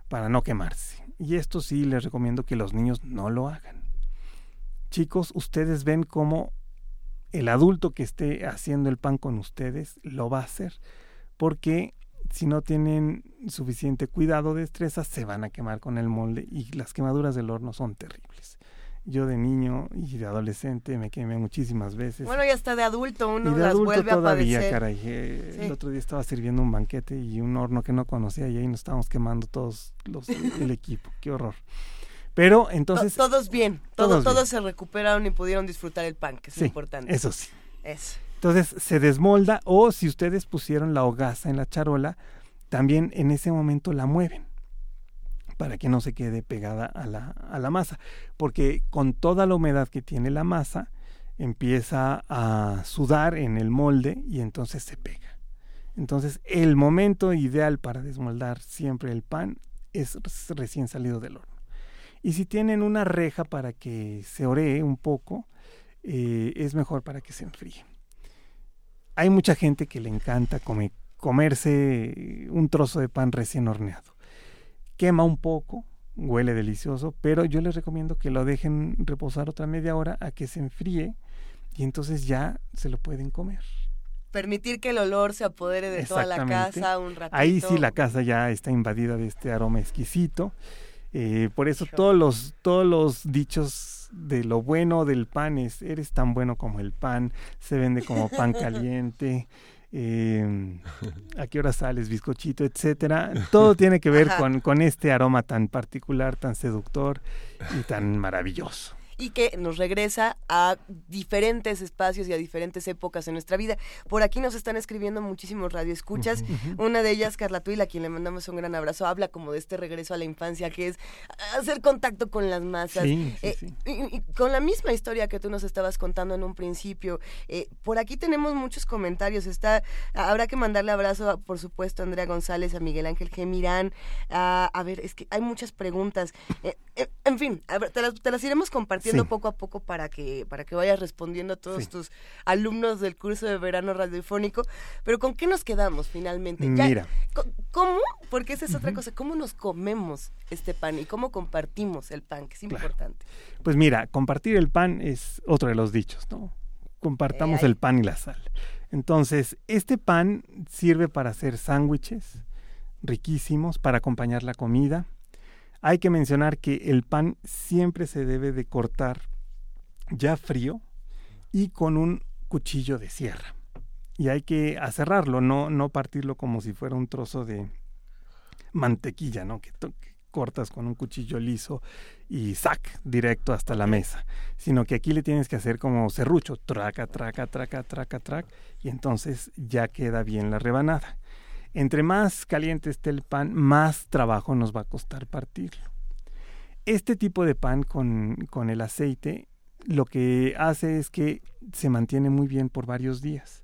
para no quemarse. Y esto sí les recomiendo que los niños no lo hagan chicos, ustedes ven cómo el adulto que esté haciendo el pan con ustedes lo va a hacer, porque si no tienen suficiente cuidado, de destreza, se van a quemar con el molde y las quemaduras del horno son terribles. Yo de niño y de adolescente me quemé muchísimas veces. Bueno, ya está de adulto uno y de las adulto vuelve todavía, a padecer. Caray, eh, El otro día estaba sirviendo un banquete y un horno que no conocía y ahí nos estábamos quemando todos los, el equipo. Qué horror. Pero entonces... todos bien, todos, todos, se recuperaron y pudieron disfrutar el pan, que es importante. Eso sí. Eso. Entonces se desmolda o si ustedes pusieron la hogaza en la charola, también en ese momento la mueven para que no se quede pegada a la, a la masa. Porque con toda la humedad que tiene la masa, empieza a sudar en el molde y entonces se pega. Entonces el momento ideal para desmoldar siempre el pan es recién salido del horno. Y si tienen una reja para que se oree un poco, eh, es mejor para que se enfríe. Hay mucha gente que le encanta comerse un trozo de pan recién horneado. Quema un poco, huele delicioso, pero yo les recomiendo que lo dejen reposar otra media hora a que se enfríe y entonces ya se lo pueden comer. Permitir que el olor se apodere de toda la casa un ratito. Ahí sí la casa ya está invadida de este aroma exquisito. Eh, por eso todos los, todos los dichos de lo bueno del pan es, eres tan bueno como el pan, se vende como pan caliente, eh, a qué hora sales, bizcochito, etcétera. Todo tiene que ver con, con este aroma tan particular, tan seductor y tan maravilloso y que nos regresa a diferentes espacios y a diferentes épocas en nuestra vida. Por aquí nos están escribiendo muchísimos radioescuchas. Una de ellas, Carla Tuila, a quien le mandamos un gran abrazo, habla como de este regreso a la infancia, que es hacer contacto con las masas. Eh, y, con la misma historia que tú nos estabas contando en un principio. Eh, por aquí tenemos muchos comentarios. Está, habrá que mandarle abrazo, por supuesto, a Andrea González, a Miguel Ángel Gemirán. A, a ver, es que hay muchas preguntas. Eh, en fin, te, las, te las iremos compartiendo poco a poco para que, para que vayas respondiendo a todos tus alumnos del curso de verano radiofónico. Pero ¿con qué nos quedamos finalmente? Mira. ¿Cómo? Porque esa es otra cosa. ¿Cómo nos comemos este pan y cómo compartimos el pan? Que es importante. Pues mira, compartir el pan es otro de los dichos, ¿no? Compartamos el pan y la sal. Entonces, este pan sirve para hacer sándwiches riquísimos, para acompañar la comida hay que mencionar que el pan siempre se debe de cortar ya frío y con un cuchillo de sierra. Y hay que aserrarlo, no, no partirlo como si fuera un trozo de mantequilla, ¿no? Que, cortas con un cuchillo liso y sac directo hasta la mesa, sino que aquí le tienes que hacer como serrucho, traca, traca, traca, traca, traca, y entonces ya queda bien la rebanada. Entre más caliente esté el pan, más trabajo nos va a costar partirlo. Este tipo de pan con, con el aceite lo que hace es que se mantiene muy bien por varios días.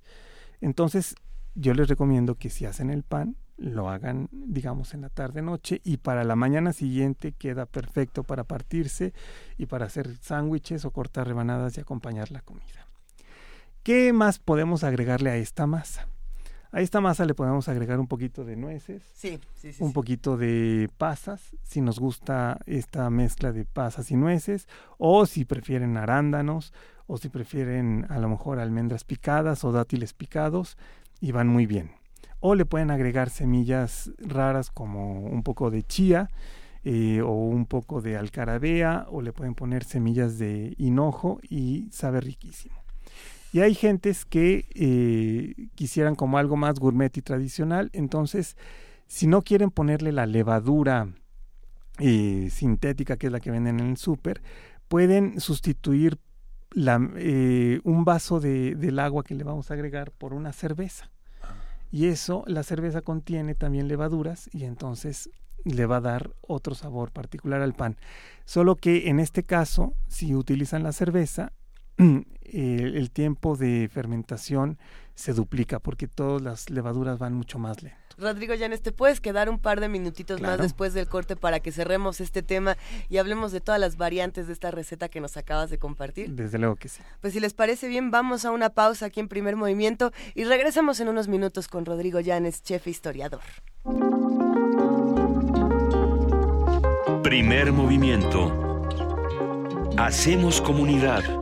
Entonces, yo les recomiendo que si hacen el pan, lo hagan, digamos, en la tarde-noche y para la mañana siguiente queda perfecto para partirse y para hacer sándwiches o cortar rebanadas y acompañar la comida. ¿Qué más podemos agregarle a esta masa? A esta masa le podemos agregar un poquito de nueces, sí, sí, un poquito de pasas, si nos gusta esta mezcla de pasas y nueces, o si prefieren arándanos, o si prefieren a lo mejor almendras picadas o dátiles picados, y van muy bien. O le pueden agregar semillas raras como un poco de chía, eh, o un poco de alcarabea, o le pueden poner semillas de hinojo y sabe riquísimo. Y hay gentes que eh, quisieran como algo más gourmet y tradicional, entonces si no quieren ponerle la levadura eh, sintética que es la que venden en el súper, pueden sustituir la, eh, un vaso de, del agua que le vamos a agregar por una cerveza. Y eso, la cerveza contiene también levaduras y entonces le va a dar otro sabor particular al pan. Solo que en este caso, si utilizan la cerveza, el, tiempo de fermentación se duplica porque todas las levaduras van mucho más lento. Rodrigo Llanes, ¿te puedes quedar un par de minutitos más después del corte para que cerremos este tema y hablemos de todas las variantes de esta receta que nos acabas de compartir? Desde luego que sí. Pues si les parece bien, vamos a una pausa aquí en Primer Movimiento y regresamos en unos minutos con Rodrigo Llanes, chef e historiador. Primer Movimiento. Hacemos comunidad.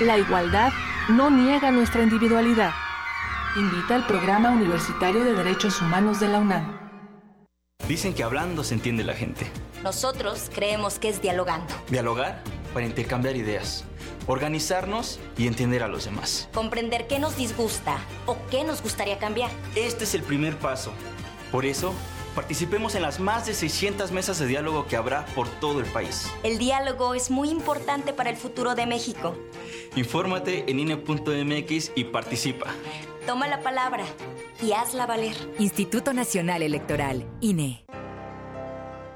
La igualdad no niega nuestra individualidad. Invita al Programa Universitario de Derechos Humanos de la UNAM. Dicen que hablando se entiende la gente. Nosotros creemos que es dialogando. Dialogar para intercambiar ideas, organizarnos y entender a los demás. Comprender qué nos disgusta o qué nos gustaría cambiar. Este es el primer paso. Por eso, participemos en las más de 600 mesas de diálogo que habrá por todo el país. El diálogo es muy importante para el futuro de México. Infórmate en INE.mx y participa. Toma la palabra y hazla valer. Instituto Nacional Electoral, INE.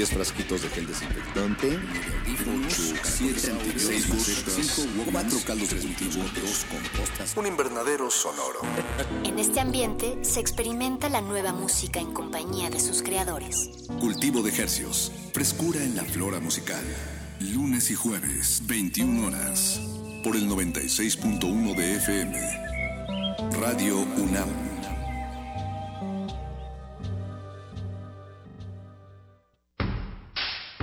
10 frasquitos de gel desinfectante, 4 caldos cultivo, 2 compostas, un invernadero sonoro. En este ambiente se experimenta la nueva música en compañía de sus creadores. Cultivo de ejercios, frescura en la flora musical. Lunes y jueves, 21 horas, por el 96.1 de FM. Radio UNAM.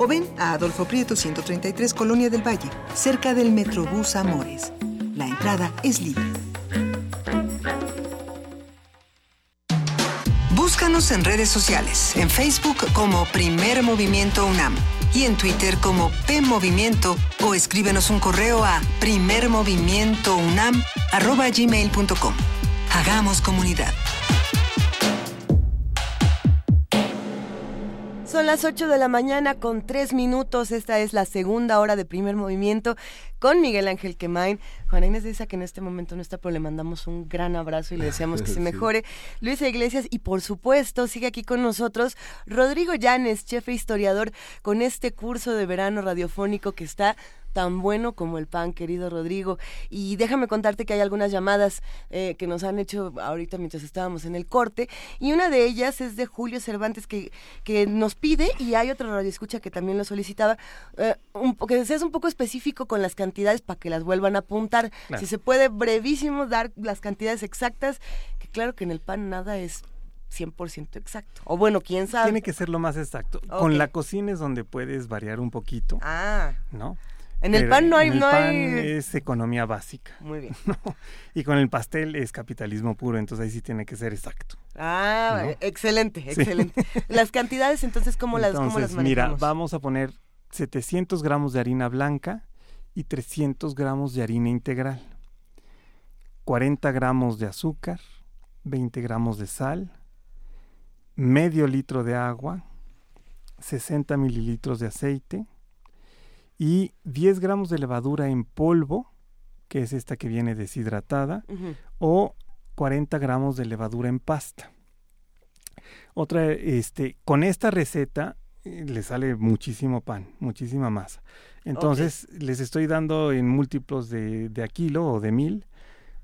o ven a Adolfo Prieto 133 Colonia del Valle, cerca del Metrobús Amores. La entrada es libre. Búscanos en redes sociales, en Facebook como Primer Movimiento UNAM y en Twitter como P Movimiento o escríbenos un correo a primermovimientounam@gmail.com. Hagamos comunidad. Son las 8 de la mañana con 3 minutos. Esta es la segunda hora de primer movimiento con Miguel Ángel Quemain. Juana Inés dice que en este momento no está, pero le mandamos un gran abrazo y le deseamos que se mejore. Luisa Iglesias y por supuesto sigue aquí con nosotros Rodrigo Llanes, jefe historiador, con este curso de verano radiofónico que está tan bueno como el pan, querido Rodrigo. Y déjame contarte que hay algunas llamadas eh, que nos han hecho ahorita mientras estábamos en el corte. Y una de ellas es de Julio Cervantes que, que nos pide, y hay otra radio escucha que también lo solicitaba, eh, un, que seas un poco específico con las cantidades para que las vuelvan a apuntar. Si se puede brevísimo dar las cantidades exactas, que claro que en el pan nada es 100% exacto. O bueno, quién sabe. Tiene que ser lo más exacto. Con la cocina es donde puedes variar un poquito. Ah. ¿No? En el pan no hay... En el no pan hay... es economía básica. Muy bien. Y con el pastel es capitalismo puro, entonces ahí sí tiene que ser exacto. Ah, ¿no? excelente, excelente. Las cantidades, entonces, ¿cómo, las, ¿cómo las manejamos? Mira, vamos a poner 700 gramos de harina blanca y 300 gramos de harina integral, 40 gramos de azúcar, 20 gramos de sal, medio litro de agua, 60 mililitros de aceite, y 10 gramos de levadura en polvo, que es esta que viene deshidratada, uh -huh. o 40 gramos de levadura en pasta. Otra, este, con esta receta eh, le sale muchísimo pan, muchísima masa. Entonces okay. les estoy dando en múltiplos de, de a kilo o de mil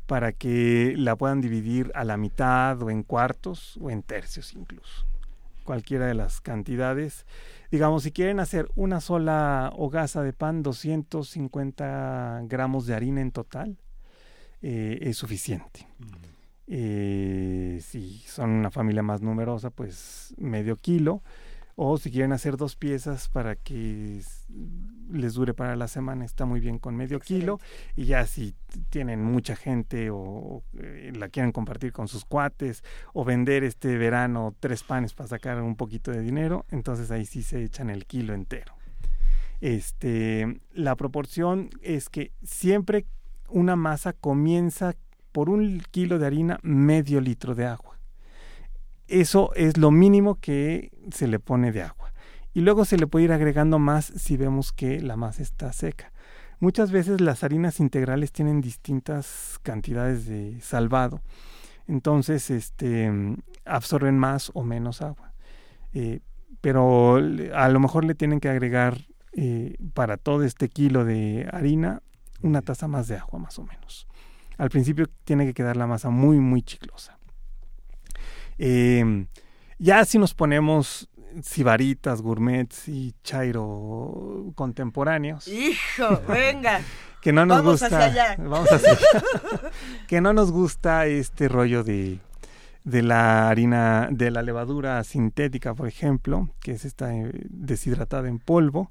para que la puedan dividir a la mitad o en cuartos o en tercios incluso cualquiera de las cantidades. Digamos, si quieren hacer una sola hogaza de pan, 250 gramos de harina en total, eh, es suficiente. Uh -huh. eh, si son una familia más numerosa, pues medio kilo. O si quieren hacer dos piezas para que les dure para la semana está muy bien con medio kilo y ya si tienen mucha gente o eh, la quieren compartir con sus cuates o vender este verano tres panes para sacar un poquito de dinero, entonces ahí sí se echan el kilo entero. Este, la proporción es que siempre una masa comienza por un kilo de harina medio litro de agua. Eso es lo mínimo que se le pone de agua y luego se le puede ir agregando más si vemos que la masa está seca. Muchas veces las harinas integrales tienen distintas cantidades de salvado, entonces este, absorben más o menos agua. Eh, pero a lo mejor le tienen que agregar eh, para todo este kilo de harina una taza más de agua más o menos. Al principio tiene que quedar la masa muy muy chiclosa. Eh, ya si nos ponemos sibaritas, gourmets y chairo contemporáneos. Hijo, venga. que no nos vamos gusta. Hacia allá. Vamos hacia allá. que no nos gusta este rollo de, de la harina, de la levadura sintética, por ejemplo, que es esta eh, deshidratada en polvo.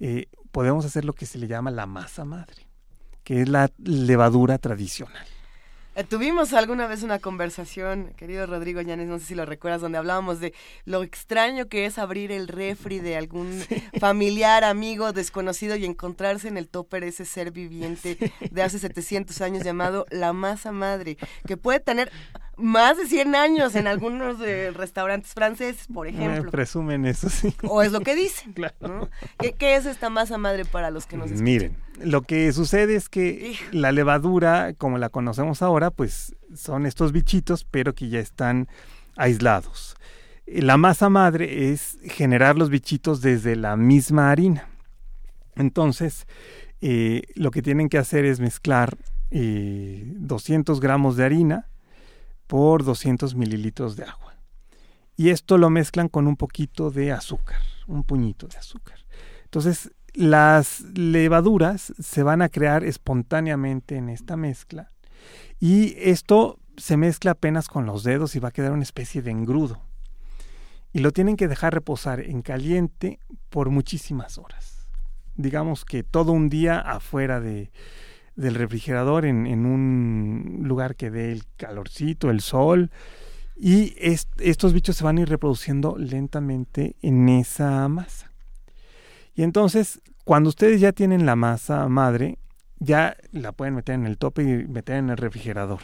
Eh, podemos hacer lo que se le llama la masa madre, que es la levadura tradicional. Eh, tuvimos alguna vez una conversación, querido Rodrigo Llanes, no sé si lo recuerdas, donde hablábamos de lo extraño que es abrir el refri de algún familiar, amigo, desconocido y encontrarse en el topper ese ser viviente de hace 700 años llamado la masa madre, que puede tener más de 100 años en algunos restaurantes franceses, por ejemplo. presumen eso, sí. O es lo que dicen. Claro. ¿Qué, es esta masa madre para los que nos escuchan? Miren, lo que sucede es que la levadura, como la conocemos ahora, pues son estos bichitos, pero que ya están aislados. La masa madre es generar los bichitos desde la misma harina. Entonces, eh, lo que tienen que hacer es mezclar 200 eh, gramos de harina, por 200 mililitros de agua. Y esto lo mezclan con un poquito de azúcar, un puñito de azúcar. Entonces, las levaduras se van a crear espontáneamente en esta mezcla y esto se mezcla apenas con los dedos y va a quedar una especie de engrudo. Y lo tienen que dejar reposar en caliente por muchísimas horas. Digamos que todo un día afuera de, del refrigerador en, en un lugar que dé el calorcito, el sol, y estos bichos se van a ir reproduciendo lentamente en esa masa. Y entonces, cuando ustedes ya tienen la masa madre, ya la pueden meter en el tope y meter en el refrigerador.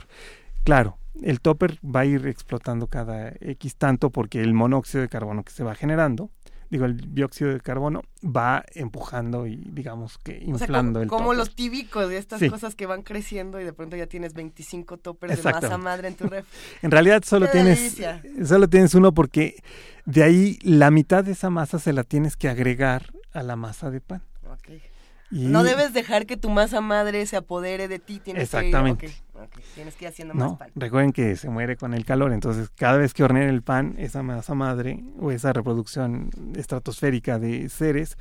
Claro, el topper va a ir explotando cada X tanto porque el monóxido de carbono que se va generando digo, el dióxido de carbono va empujando y digamos que inflando el como, como los tíbicos de estas cosas que van creciendo y de pronto ya tienes 25 toppers de masa madre en tu ref. en realidad solo tienes solo tienes uno porque de ahí la mitad de esa masa se la tienes que agregar a la masa de pan. No debes dejar que tu masa madre se apodere de ti. Tienes Exactamente. Que Tienes que ir haciendo más pan. Recuerden que se muere con el calor, entonces cada vez que horneen el pan, esa masa madre o esa reproducción estratosférica de seres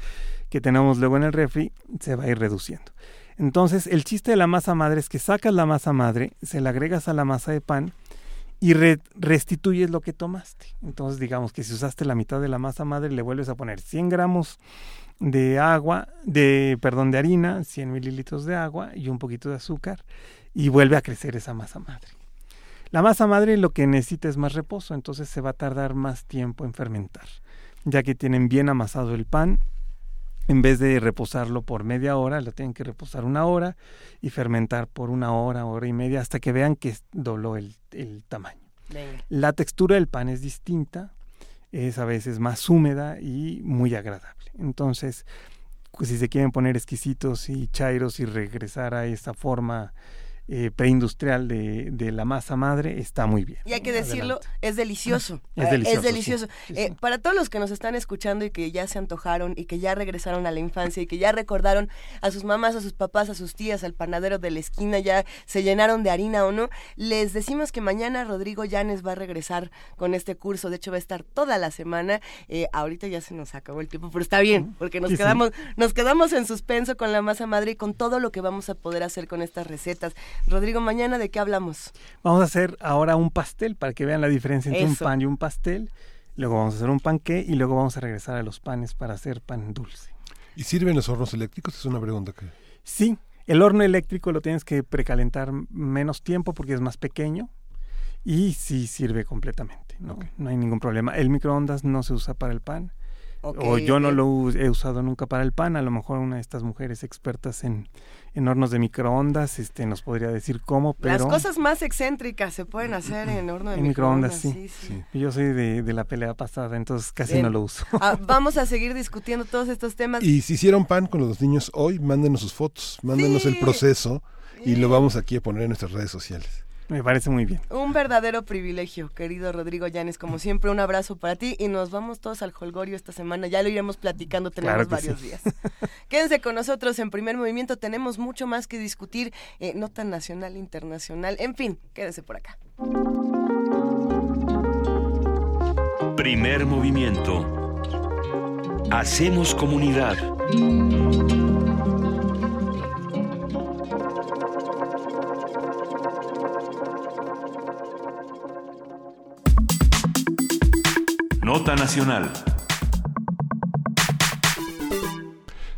que tenemos luego en el refri se va a ir reduciendo. Entonces, el chiste de la masa madre es que sacas la masa madre, se la agregas a la masa de pan y restituyes lo que tomaste. Entonces, digamos que si usaste la mitad de la masa madre, le vuelves a poner 100 gramos de agua, de, perdón, de harina, 100 mililitros de agua y un poquito de azúcar y vuelve a crecer esa masa madre. La masa madre lo que necesita es más reposo, entonces se va a tardar más tiempo en fermentar, ya que tienen bien amasado el pan. En vez de reposarlo por media hora, lo tienen que reposar una hora y fermentar por una hora, hora y media, hasta que vean que dobló el, el tamaño. La textura del pan es distinta, es a veces más húmeda y muy agradable. Entonces, pues, si se quieren poner exquisitos y chairos y regresar a esa forma eh, preindustrial de, de, la masa madre está muy bien. Y hay que decirlo, es delicioso. Es delicioso. Es delicioso. Eh, para todos los que nos están escuchando y que ya se antojaron y que ya regresaron a la infancia y que ya recordaron a sus mamás, a sus papás, a sus tías, al panadero de la esquina, ya se llenaron de harina o no, les decimos que mañana Rodrigo Llanes va a regresar con este curso. De hecho, va a estar toda la semana. Eh, ahorita ya se nos acabó el tiempo, pero está bien, porque nos quedamos, nos quedamos en suspenso con la masa madre y con todo lo que vamos a poder hacer con estas recetas. Rodrigo, mañana de qué hablamos? Vamos a hacer ahora un pastel para que vean la diferencia entre un pan y un pastel. Luego vamos a hacer un panqué y luego vamos a regresar a los panes para hacer pan dulce. ¿Y sirven los hornos eléctricos? Es una pregunta que... Sí, el horno eléctrico lo tienes que precalentar menos tiempo porque es más pequeño y sí sirve completamente, ¿no? No hay ningún problema. El microondas no se usa para el pan o yo no lo he usado nunca para el pan. A lo mejor una de estas mujeres expertas en, en hornos de microondas este, nos podría decir cómo, pero... Las cosas más excéntricas se pueden hacer en horno de en microondas. sí. sí, Yo soy de, de, la pelea pasada, entonces casi no lo uso. Ah, vamos a seguir discutiendo todos estos temas. Y si hicieron pan con los niños hoy, mándenos sus fotos, mándenos el proceso y lo vamos aquí a poner en nuestras redes sociales. Me parece muy bien. Un verdadero privilegio, querido Rodrigo Llanes. Como siempre, un abrazo para ti y nos vamos todos al Holgorio esta semana. Ya lo iremos platicando, tenemos varios días. Quédense con nosotros en primer movimiento. Tenemos mucho más que discutir, eh, nota nacional, internacional. En fin, quédense por acá. Primer movimiento. Hacemos comunidad. Nota Nacional.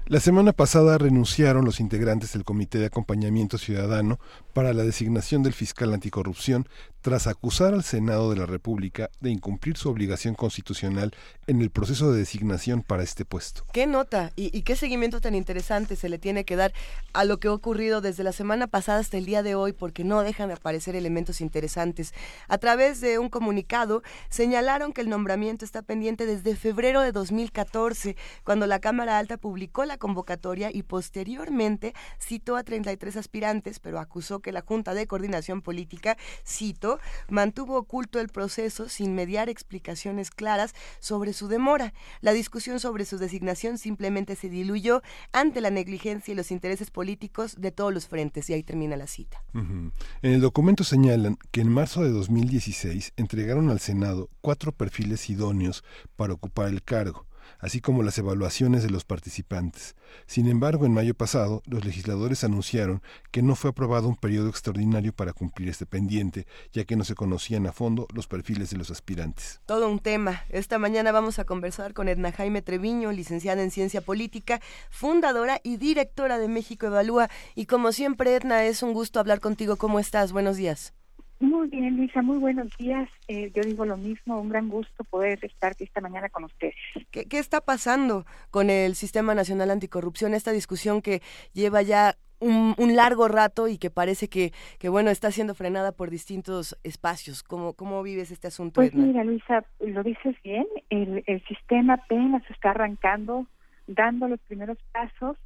La semana pasada renunciaron los integrantes del Comité de Acompañamiento Ciudadano para la designación del fiscal anticorrupción tras acusar al Senado de la República de incumplir su obligación constitucional en el proceso de designación para este puesto. ¿Qué nota y, qué seguimiento tan interesante se le tiene que dar a lo que ha ocurrido desde la semana pasada hasta el día de hoy? Porque no dejan de aparecer elementos interesantes. A través de un comunicado señalaron que el nombramiento está pendiente desde febrero de 2014, cuando la Cámara Alta publicó la convocatoria y posteriormente citó a 33 aspirantes, pero acusó que la Junta de Coordinación Política, cito, mantuvo oculto el proceso sin mediar explicaciones claras sobre su demora. La discusión sobre su designación simplemente se diluyó ante la negligencia y los intereses políticos de todos los frentes. Y ahí termina la cita. En el documento señalan que en marzo de 2016 entregaron al Senado cuatro perfiles idóneos para ocupar el cargo así como las evaluaciones de los participantes. Sin embargo, en mayo pasado, los legisladores anunciaron que no fue aprobado un periodo extraordinario para cumplir este pendiente, ya que no se conocían a fondo los perfiles de los aspirantes. Todo un tema. Esta mañana vamos a conversar con Edna Jaime Treviño, licenciada en Ciencia Política, fundadora y directora de México Evalúa. Y como siempre, Edna, es un gusto hablar contigo. ¿Cómo estás? Buenos días. Muy bien, Luisa, muy buenos días. Eh, yo digo lo mismo, un gran gusto poder estar esta mañana con ustedes. ¿Qué, está pasando con el Sistema Nacional Anticorrupción? Esta discusión que lleva ya un, largo rato y que parece que, que, bueno, está siendo frenada por distintos espacios. ¿Cómo, cómo vives este asunto? Pues mira, Luisa, lo dices bien, el, el sistema apenas está arrancando, dando los primeros pasos,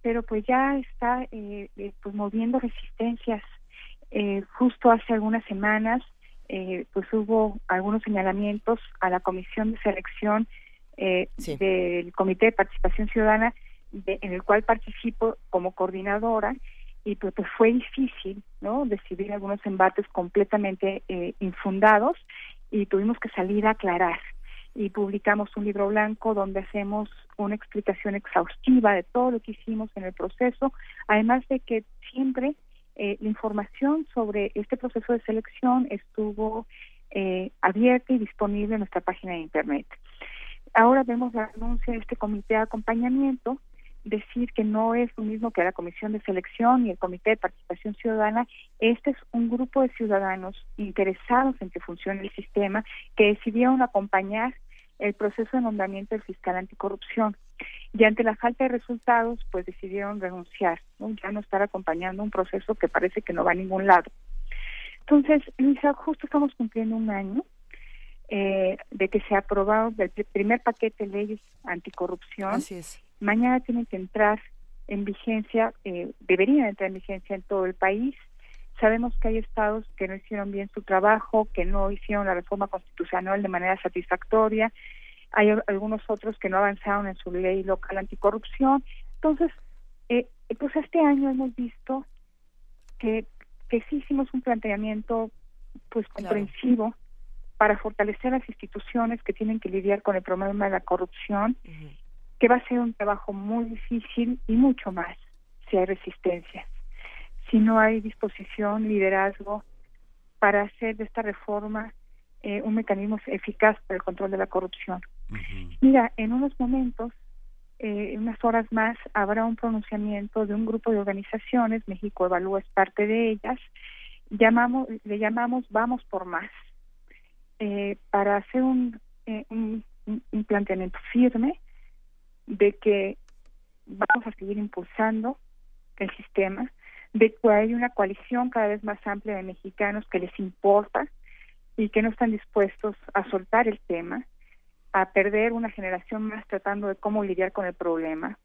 pero pues ya está eh, eh pues moviendo resistencias eh, justo hace algunas semanas, eh, pues hubo algunos señalamientos a la comisión de selección eh, del Comité de Participación Ciudadana, en el cual participo como coordinadora, y pues, pues fue difícil, ¿no? Decidir algunos embates completamente infundados y tuvimos que salir a aclarar y publicamos un libro blanco donde hacemos una explicación exhaustiva de todo lo que hicimos en el proceso, además de que siempre eh, la información sobre este proceso de selección estuvo eh, abierta y disponible en nuestra página de internet. Ahora vemos la anuncia de este comité de acompañamiento, decir que no es lo mismo que la comisión de selección y el comité de participación ciudadana. Este es un grupo de ciudadanos interesados en que funcione el sistema que decidieron acompañar el proceso de nombramiento del fiscal anticorrupción. Y ante la falta de resultados, pues decidieron renunciar, ¿no? ya no estar acompañando un proceso que parece que no va a ningún lado. Entonces, Luisa, justo estamos cumpliendo un año eh, de que se ha aprobado el primer paquete de leyes anticorrupción. Así es. Mañana tienen que entrar en vigencia, eh, deberían entrar en vigencia en todo el país. Sabemos que hay estados que no hicieron bien su trabajo, que no hicieron la reforma constitucional de manera satisfactoria. Hay algunos otros que no avanzaron en su ley local anticorrupción. Entonces, eh, pues este año hemos visto que, que sí hicimos un planteamiento pues comprensivo para fortalecer las instituciones que tienen que lidiar con el problema de la corrupción, que va a ser un trabajo muy difícil y mucho más si hay resistencia si no hay disposición, liderazgo para hacer de esta reforma eh, un mecanismo eficaz para el control de la corrupción. Mira, en unos momentos eh, en unas horas más habrá un pronunciamiento de un grupo de organizaciones, México Evalúa es parte de ellas, llamamos, le llamamos Vamos por Más, eh, para hacer un, eh, un, un planteamiento firme de que vamos a seguir impulsando el sistema, de que hay una coalición cada vez más amplia de mexicanos que les importa y que no están dispuestos a soltar el tema, a perder una generación más tratando de cómo lidiar con el problema.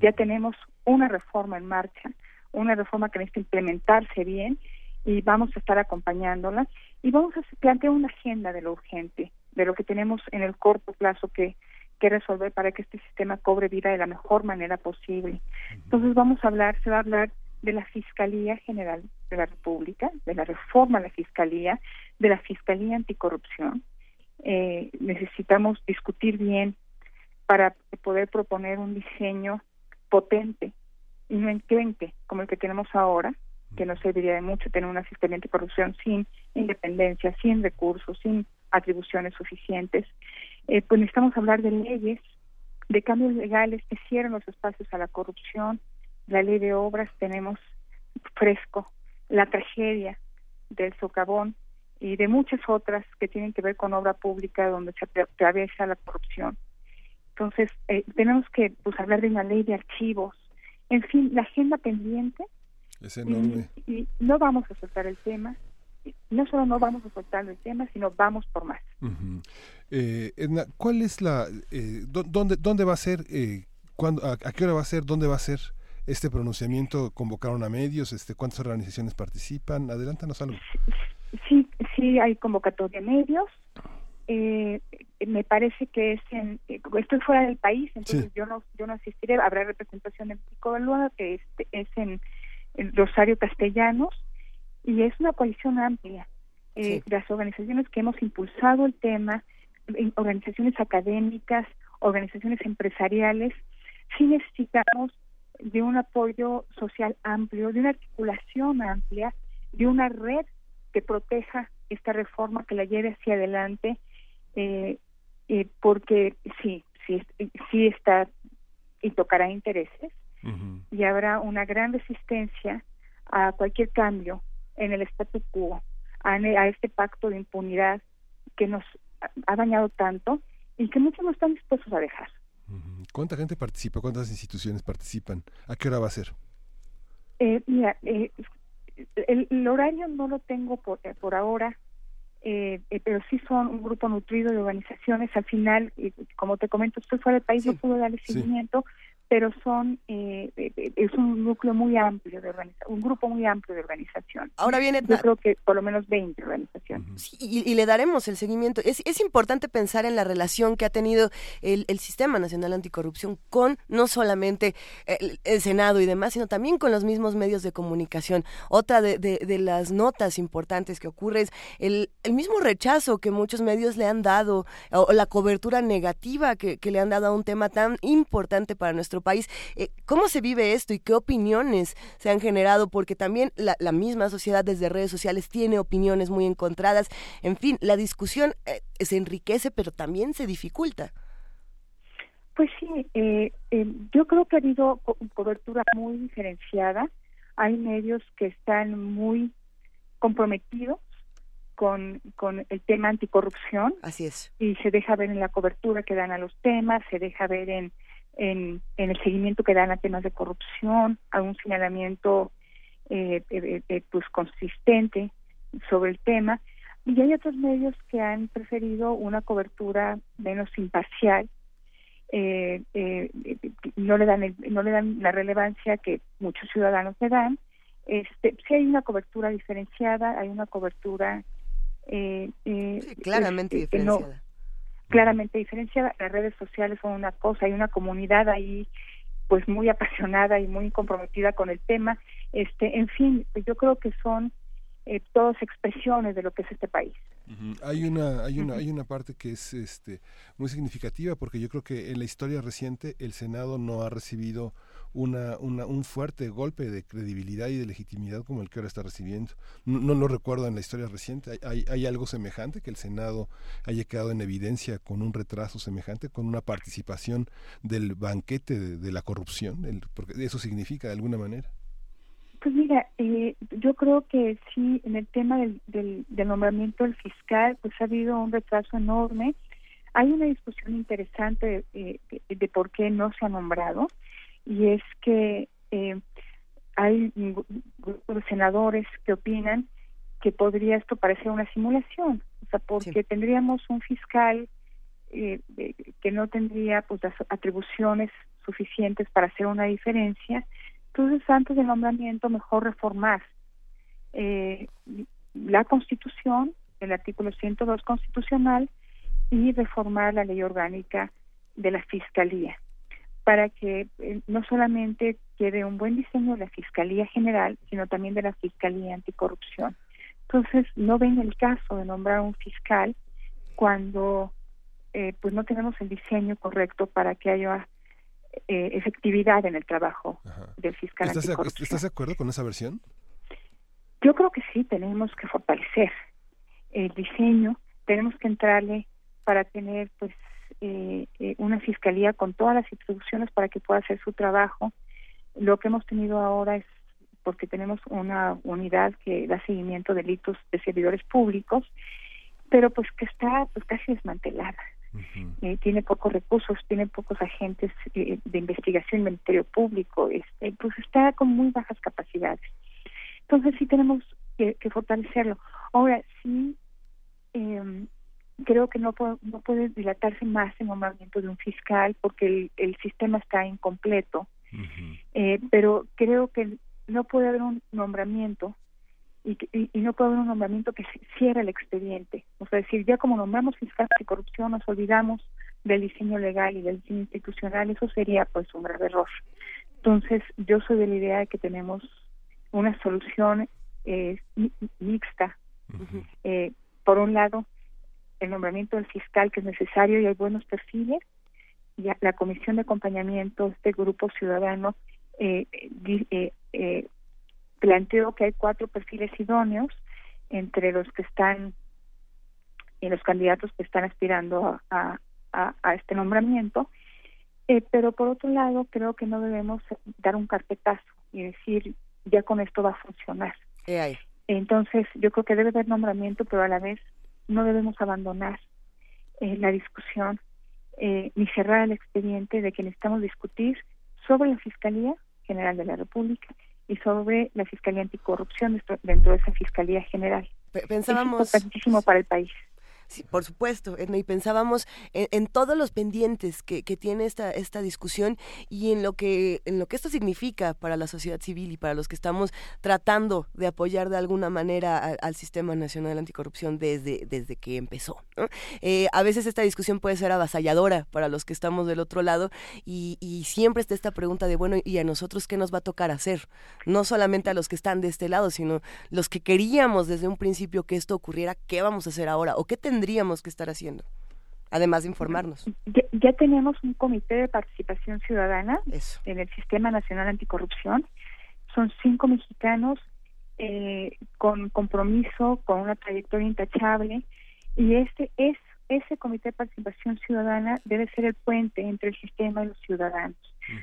Ya tenemos una reforma en marcha, una reforma que necesita implementarse bien y vamos a estar acompañándola y vamos a plantear una agenda de lo urgente, de lo que tenemos en el corto plazo que, que resolver para que este sistema cobre vida de la mejor manera posible. Entonces vamos a hablar, se va a hablar de la Fiscalía General de la República, de la reforma a la Fiscalía, de la Fiscalía Anticorrupción. Eh, necesitamos discutir bien para poder proponer un diseño potente y no enclenque como el que tenemos ahora, que no serviría de mucho tener una Fiscalía Anticorrupción sin independencia, sin recursos, sin atribuciones suficientes. Eh, pues necesitamos hablar de leyes, de cambios legales que cierren los espacios a la corrupción, la ley de obras tenemos fresco, la tragedia del socavón y de muchas otras que tienen que ver con obra pública donde se atraviesa la corrupción. Entonces, eh, tenemos que pues, hablar de una ley de archivos. En fin, la agenda pendiente. Es enorme. Y, no vamos a soltar el tema. No solo no vamos a soltar el tema, sino vamos por más. eh, Edna, ¿cuál es la... Eh, dónde, ¿Dónde va a ser? Eh, cuándo, a, ¿A qué hora va a ser? ¿Dónde va a ser? Este pronunciamiento convocaron a medios, este, ¿cuántas organizaciones participan? Adelántanos algo. Sí, sí hay convocatoria a medios. Eh, me parece que es en, estoy fuera del país, entonces yo no yo no asistiré. Habrá representación en Pico Evaluada, que es, es en, Rosario Castellanos, y es una coalición amplia. Eh, Las organizaciones que hemos impulsado el tema, organizaciones académicas, organizaciones empresariales, sí necesitamos de un apoyo social amplio, de una articulación amplia, de una red que proteja esta reforma, que la lleve hacia adelante, eh, eh, porque sí, sí, sí está y tocará intereses y habrá una gran resistencia a cualquier cambio en el statu quo, a, a este pacto de impunidad que nos ha dañado tanto y que muchos no están dispuestos a dejar. ¿Cuánta gente participa? ¿Cuántas instituciones participan? ¿A qué hora va a ser? Eh, mira, eh, el, horario no lo tengo por, eh, por ahora, eh, pero sí son un grupo nutrido de organizaciones. Al final, como te comento, estoy fuera del país, no pude darle seguimiento, pero son eh, es un núcleo muy amplio de organización, un grupo muy amplio de organización. Ahora viene yo creo que por lo menos 20 organizaciones. y, le daremos el seguimiento. Es, es importante pensar en la relación que ha tenido el, el Sistema Nacional Anticorrupción con no solamente el, Senado y demás, sino también con los mismos medios de comunicación. Otra de, de, las notas importantes que ocurre es el, el, mismo rechazo que muchos medios le han dado o, la cobertura negativa que, que le han dado a un tema tan importante para nuestro país. Eh, ¿Cómo se vive esto y qué opiniones se han generado? Porque también la, misma sociedad desde redes sociales tiene opiniones muy encontradas. En fin, la discusión eh, se enriquece, pero también se dificulta. Pues sí, eh, yo creo que ha habido cobertura muy diferenciada. Hay medios que están muy comprometidos con, con el tema anticorrupción. Así es. Y se deja ver en la cobertura que dan a los temas, se deja ver en en, en el seguimiento que dan a temas de corrupción, a un señalamiento eh, eh, eh, pues consistente sobre el tema. Y hay otros medios que han preferido una cobertura menos imparcial, eh, eh, no le dan no le dan la relevancia que muchos ciudadanos le dan. Este, sí hay una cobertura diferenciada, hay una cobertura eh, claramente este, diferenciada claramente diferenciada. Las redes sociales son una cosa, hay una comunidad ahí pues muy apasionada y muy comprometida con el tema. Este, en fin, yo creo que son eh, todas expresiones de lo que es este país. Hay una hay una hay una parte que es este muy significativa porque yo creo que en la historia reciente el Senado no ha recibido una, una, un fuerte golpe de credibilidad y de legitimidad como el que ahora está recibiendo. No, no lo recuerdo en la historia reciente. ¿Hay, hay, algo semejante que el Senado haya quedado en evidencia con un retraso semejante, con una participación del banquete de, la corrupción? Eso significa de alguna manera. Pues mira, eh, yo creo que sí, en el tema del, del, nombramiento del fiscal, pues ha habido un retraso enorme. Hay una discusión interesante de, de, por qué no se ha nombrado y es que eh, hay grupos de senadores que opinan que podría esto parecer una simulación, o sea, porque tendríamos un fiscal eh, que no tendría pues las atribuciones suficientes para hacer una diferencia entonces, antes del nombramiento, mejor reformar eh, la Constitución, el artículo 102 constitucional, y reformar la ley orgánica de la Fiscalía, para que eh, no solamente quede un buen diseño de la Fiscalía General, sino también de la Fiscalía Anticorrupción. Entonces, no ven el caso de nombrar un fiscal cuando eh, pues no tenemos el diseño correcto para que haya eh, efectividad en el trabajo del fiscal ¿Estás, ¿Estás de acuerdo con esa versión? Yo creo que sí, tenemos que fortalecer el diseño, tenemos que entrarle para tener pues eh, eh, una fiscalía con todas las instrucciones para que pueda hacer su trabajo. Lo que hemos tenido ahora es porque tenemos una unidad que da seguimiento a delitos de servidores públicos, pero pues que está pues casi desmantelada. Eh, tiene pocos recursos, tiene pocos agentes eh, de investigación, Ministerio Público, este, pues está con muy bajas capacidades. Entonces sí tenemos que, fortalecerlo. Ahora sí, eh, creo que no, no puede dilatarse más el nombramiento de un fiscal porque el, el sistema está incompleto, eh, pero creo que no puede haber un nombramiento y, y, no puede haber un nombramiento que cierre el expediente. O sea, decir, ya como nombramos fiscales de corrupción, nos olvidamos del diseño legal y del diseño institucional, eso sería pues un grave error. Entonces, yo soy de la idea de que tenemos una solución eh, mixta. eh, por un lado, el nombramiento del fiscal que es necesario y hay buenos perfiles, y la comisión de acompañamiento, este grupo ciudadano, eh, eh, eh planteó que hay cuatro perfiles idóneos entre los que están y los candidatos que están aspirando a, a, este nombramiento, eh, pero por otro lado creo que no debemos dar un carpetazo y decir ya con esto va a funcionar. Entonces yo creo que debe haber nombramiento, pero a la vez no debemos abandonar eh, la discusión eh, ni cerrar el expediente de que necesitamos discutir sobre la Fiscalía General de la República y sobre la Fiscalía Anticorrupción dentro de esa Fiscalía General. Pensábamos... Es importantísimo para el país. Sí, por supuesto, y pensábamos en, todos los pendientes que, tiene esta, esta discusión y en lo que en lo que esto significa para la sociedad civil y para los que estamos tratando de apoyar de alguna manera al, Sistema Nacional Anticorrupción desde, desde que empezó. Eh, a veces esta discusión puede ser avasalladora para los que estamos del otro lado y, siempre está esta pregunta de, bueno, ¿y a nosotros qué nos va a tocar hacer? No solamente a los que están de este lado, sino los que queríamos desde un principio que esto ocurriera, ¿qué vamos a hacer ahora? ¿O qué tendríamos que estar haciendo? Además de informarnos. Ya, tenemos un comité de participación ciudadana en el Sistema Nacional Anticorrupción. Son cinco mexicanos eh, con compromiso, con una trayectoria intachable, y este es ese comité de participación ciudadana debe ser el puente entre el sistema y los ciudadanos.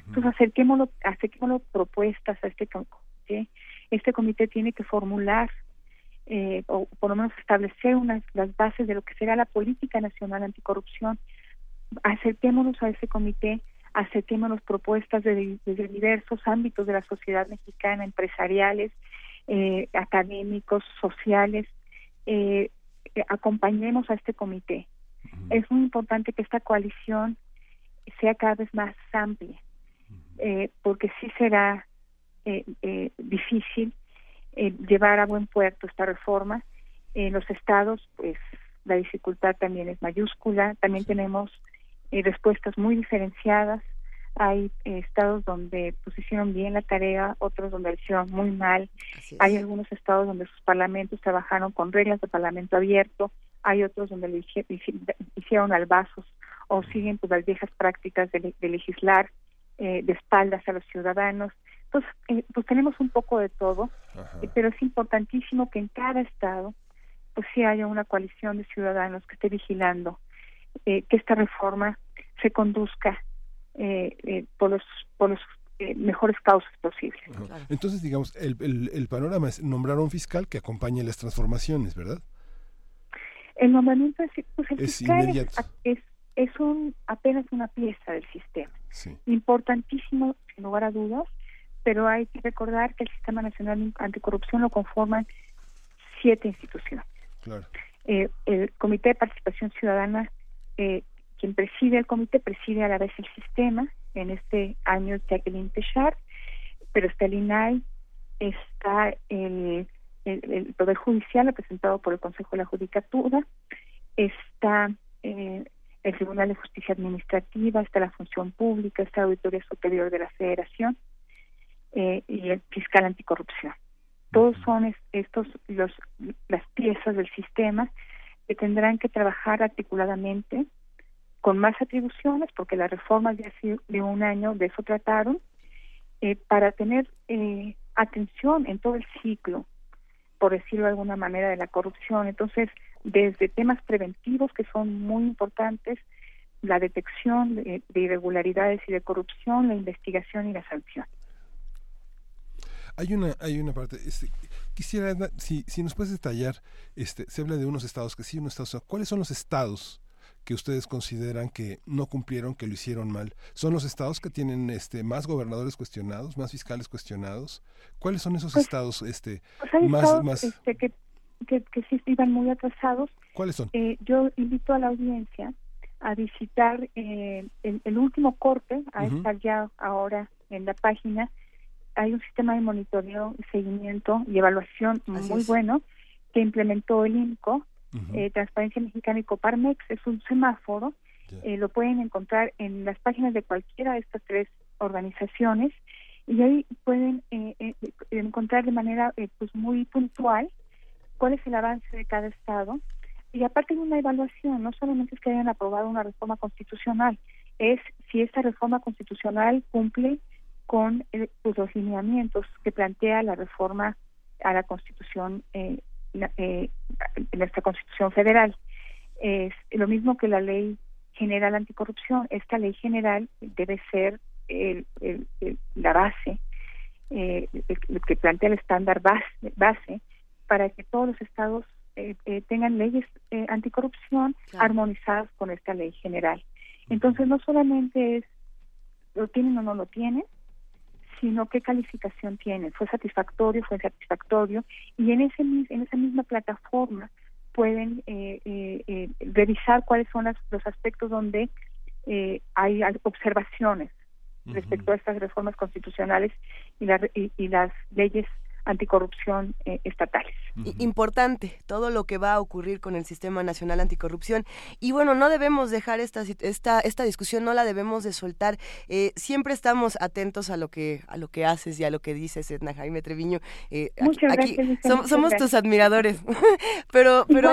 Entonces acerquémoslo, acerquémoslo propuestas a este comité. Este comité tiene que formular eh, o por lo menos establecer unas las bases de lo que será la política nacional anticorrupción. Acerquémonos a ese comité, acerquémonos propuestas de, desde diversos ámbitos de la sociedad mexicana, empresariales, eh, académicos, sociales, eh, acompañemos a este comité. Es muy importante que esta coalición sea cada vez más amplia, porque sí será difícil eh, llevar a buen puerto esta reforma. En los estados, pues la dificultad también es mayúscula. También tenemos eh, respuestas muy diferenciadas. Hay eh, estados donde pues hicieron bien la tarea, otros donde lo hicieron muy mal. Hay algunos estados donde sus parlamentos trabajaron con reglas de parlamento abierto. Hay otros donde lo hicieron albazos o siguen pues las viejas prácticas de, legislar eh, de espaldas a los ciudadanos. Entonces, eh, pues tenemos un poco de todo, eh, pero es importantísimo que en cada estado pues sí haya una coalición de ciudadanos que esté vigilando que esta reforma se conduzca por los por los mejores causas posibles. Entonces, digamos, el, el, panorama es nombrar a un fiscal que acompañe las transformaciones, ¿verdad? El nombramiento es, pues el fiscal es, es, un, apenas una pieza del sistema. Importantísimo, sin lugar a dudas, pero hay que recordar que el Sistema Nacional Anticorrupción lo conforman siete instituciones. Eh, el Comité de Participación Ciudadana, eh, quien preside el comité, preside a la vez el sistema. En este año Jacqueline Techard, pero está el INAI, está el, el, Poder Judicial, representado por el Consejo de la Judicatura, está eh, el Tribunal de Justicia Administrativa, está la Función Pública, está la Auditoría Superior de la Federación eh, y el Fiscal Anticorrupción. Todos son estos los las piezas del sistema que tendrán que trabajar articuladamente con más atribuciones, porque las reformas de hace de un año de eso trataron, eh, para tener eh, atención en todo el ciclo, por decirlo de alguna manera, de la corrupción. Entonces, desde temas preventivos que son muy importantes, la detección de, irregularidades y de corrupción, la investigación y la sanción. Hay una, hay una parte, este, quisiera, si, si nos puedes detallar, este, se habla de unos estados que sí, unos estados, ¿cuáles son los estados que ustedes consideran que no cumplieron, que lo hicieron mal? ¿Son los estados que tienen este más gobernadores cuestionados, más fiscales cuestionados? ¿Cuáles son esos pues, estados este pues más, más... Este, que que, que sí iban muy atrasados. ¿Cuáles son? Eh, yo invito a la audiencia a visitar eh, el, último corte, a estar ya ahora en la página. Hay un sistema de monitoreo, seguimiento y evaluación muy bueno que implementó el INCO, eh, Transparencia Mexicana y Coparmex. Es un semáforo. lo pueden encontrar en las páginas de cualquiera de estas tres organizaciones y ahí pueden encontrar de manera pues muy puntual cuál es el avance de cada estado y aparte de una evaluación, no solamente es que hayan aprobado una reforma constitucional, es si esta reforma constitucional cumple con eh, pues, los lineamientos que plantea la reforma a la constitución, eh, eh, nuestra constitución federal. Es lo mismo que la ley general anticorrupción. Esta ley general debe ser el, la base, eh, que plantea el estándar base, base para que todos los estados eh, eh, tengan leyes eh, anticorrupción armonizadas con esta ley general. Entonces, no solamente es lo tienen o no lo tienen, sino qué calificación tienen. Fue satisfactorio, fue satisfactorio, y en ese en esa misma plataforma pueden revisar cuáles son los aspectos donde hay observaciones respecto a estas reformas constitucionales y, y las leyes anticorrupción eh, estatales. Importante todo lo que va a ocurrir con el Sistema Nacional Anticorrupción. Y bueno, no debemos dejar esta, esta, esta discusión, no la debemos de soltar. Eh, siempre estamos atentos a lo que a lo que haces y a lo que dices, Edna Jaime Treviño. Eh, muchas gracias. somos, tus admiradores. pero pero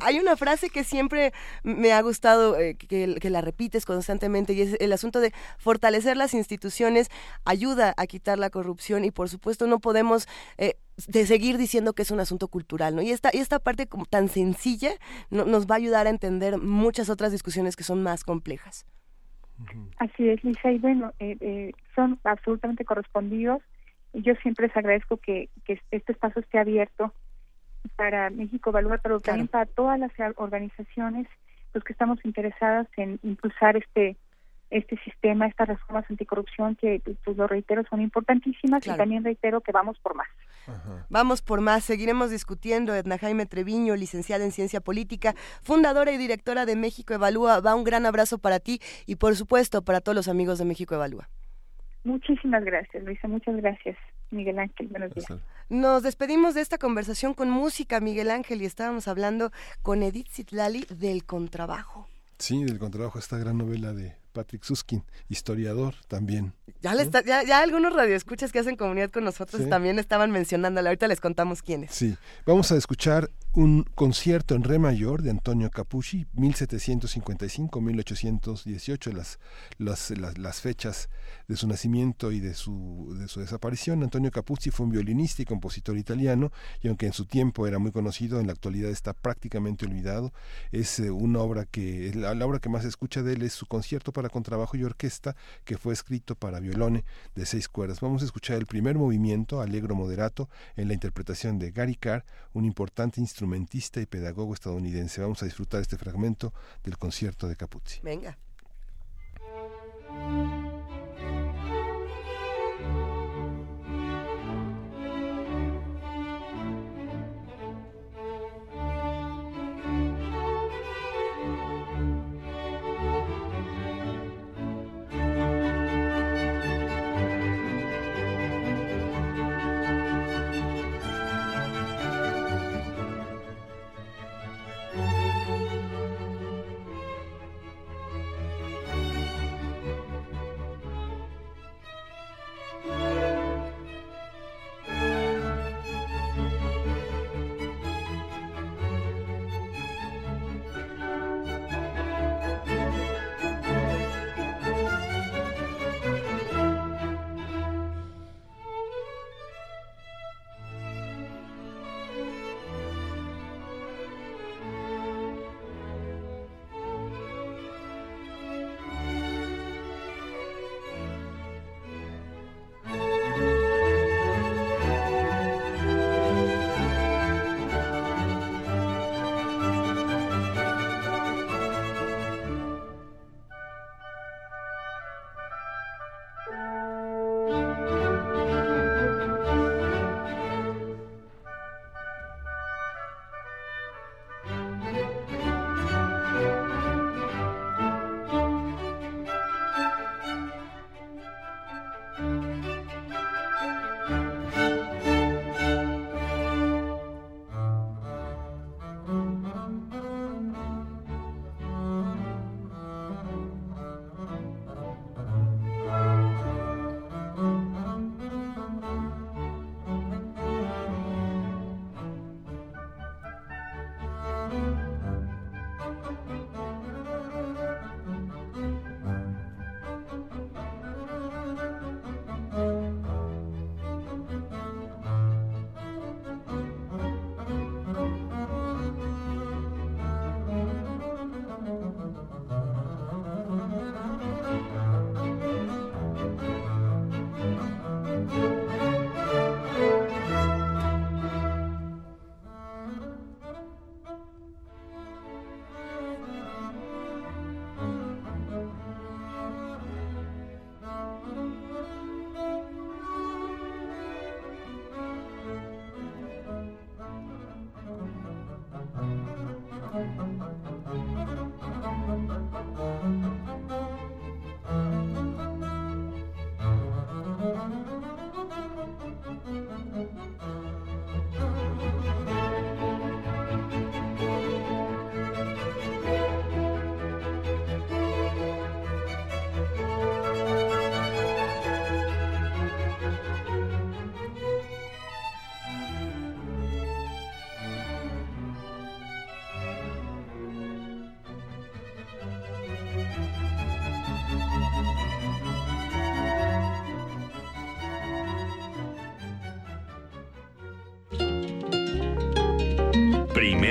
hay una frase que siempre me ha gustado, que, que la repites constantemente, y es el asunto de fortalecer las instituciones ayuda a quitar la corrupción y por supuesto no podemos eh, de seguir diciendo que es un asunto cultural, ¿no? Y esta, y esta parte como tan sencilla nos va a ayudar a entender muchas otras discusiones que son más complejas. Así es, Lisa, y bueno, eh, eh, son absolutamente correspondidos. Y yo siempre les agradezco que, que este espacio esté abierto para México Evalúa, pero también para todas las organizaciones los que estamos interesadas en impulsar este este sistema, estas reformas anticorrupción que, pues lo reitero, son importantísimas y también reitero que vamos por más. Vamos por más, seguiremos discutiendo. Edna Jaime Treviño, licenciada en Ciencia Política, fundadora y directora de México Evalúa. Va un gran abrazo para ti y por supuesto para todos los amigos de México Evalúa. Muchísimas gracias, Luisa, muchas gracias. Miguel Ángel, buenos días. Nos despedimos de esta conversación con música, Miguel Ángel, y estábamos hablando con Edith Zitlali del contrabajo. Sí, del contrabajo, esta gran novela de Patrick Suskin, historiador también. Ya, le está, ya, ya, algunos radioescuchas que hacen comunidad con nosotros también estaban mencionándole. Ahorita les contamos quiénes. Sí, vamos a escuchar un concierto en re mayor de Antonio Capucci, 1755-1818, las, las, las, las, fechas de su nacimiento y de su, de su desaparición. Antonio Capucci fue un violinista y compositor italiano, y aunque en su tiempo era muy conocido, en la actualidad está prácticamente olvidado. Es eh, una obra que, la, obra que más se escucha de él es su concierto para contrabajo y orquesta, que fue escrito para violone de seis cuerdas. Vamos a escuchar el primer movimiento, Alegro Moderato, en la interpretación de Gary Carr, un importante instrumentista y pedagogo estadounidense. Vamos a disfrutar este fragmento del concierto de Capuzzi. Venga.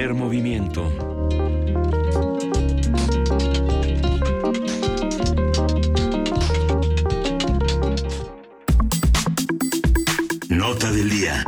Primer movimiento. Nota del día.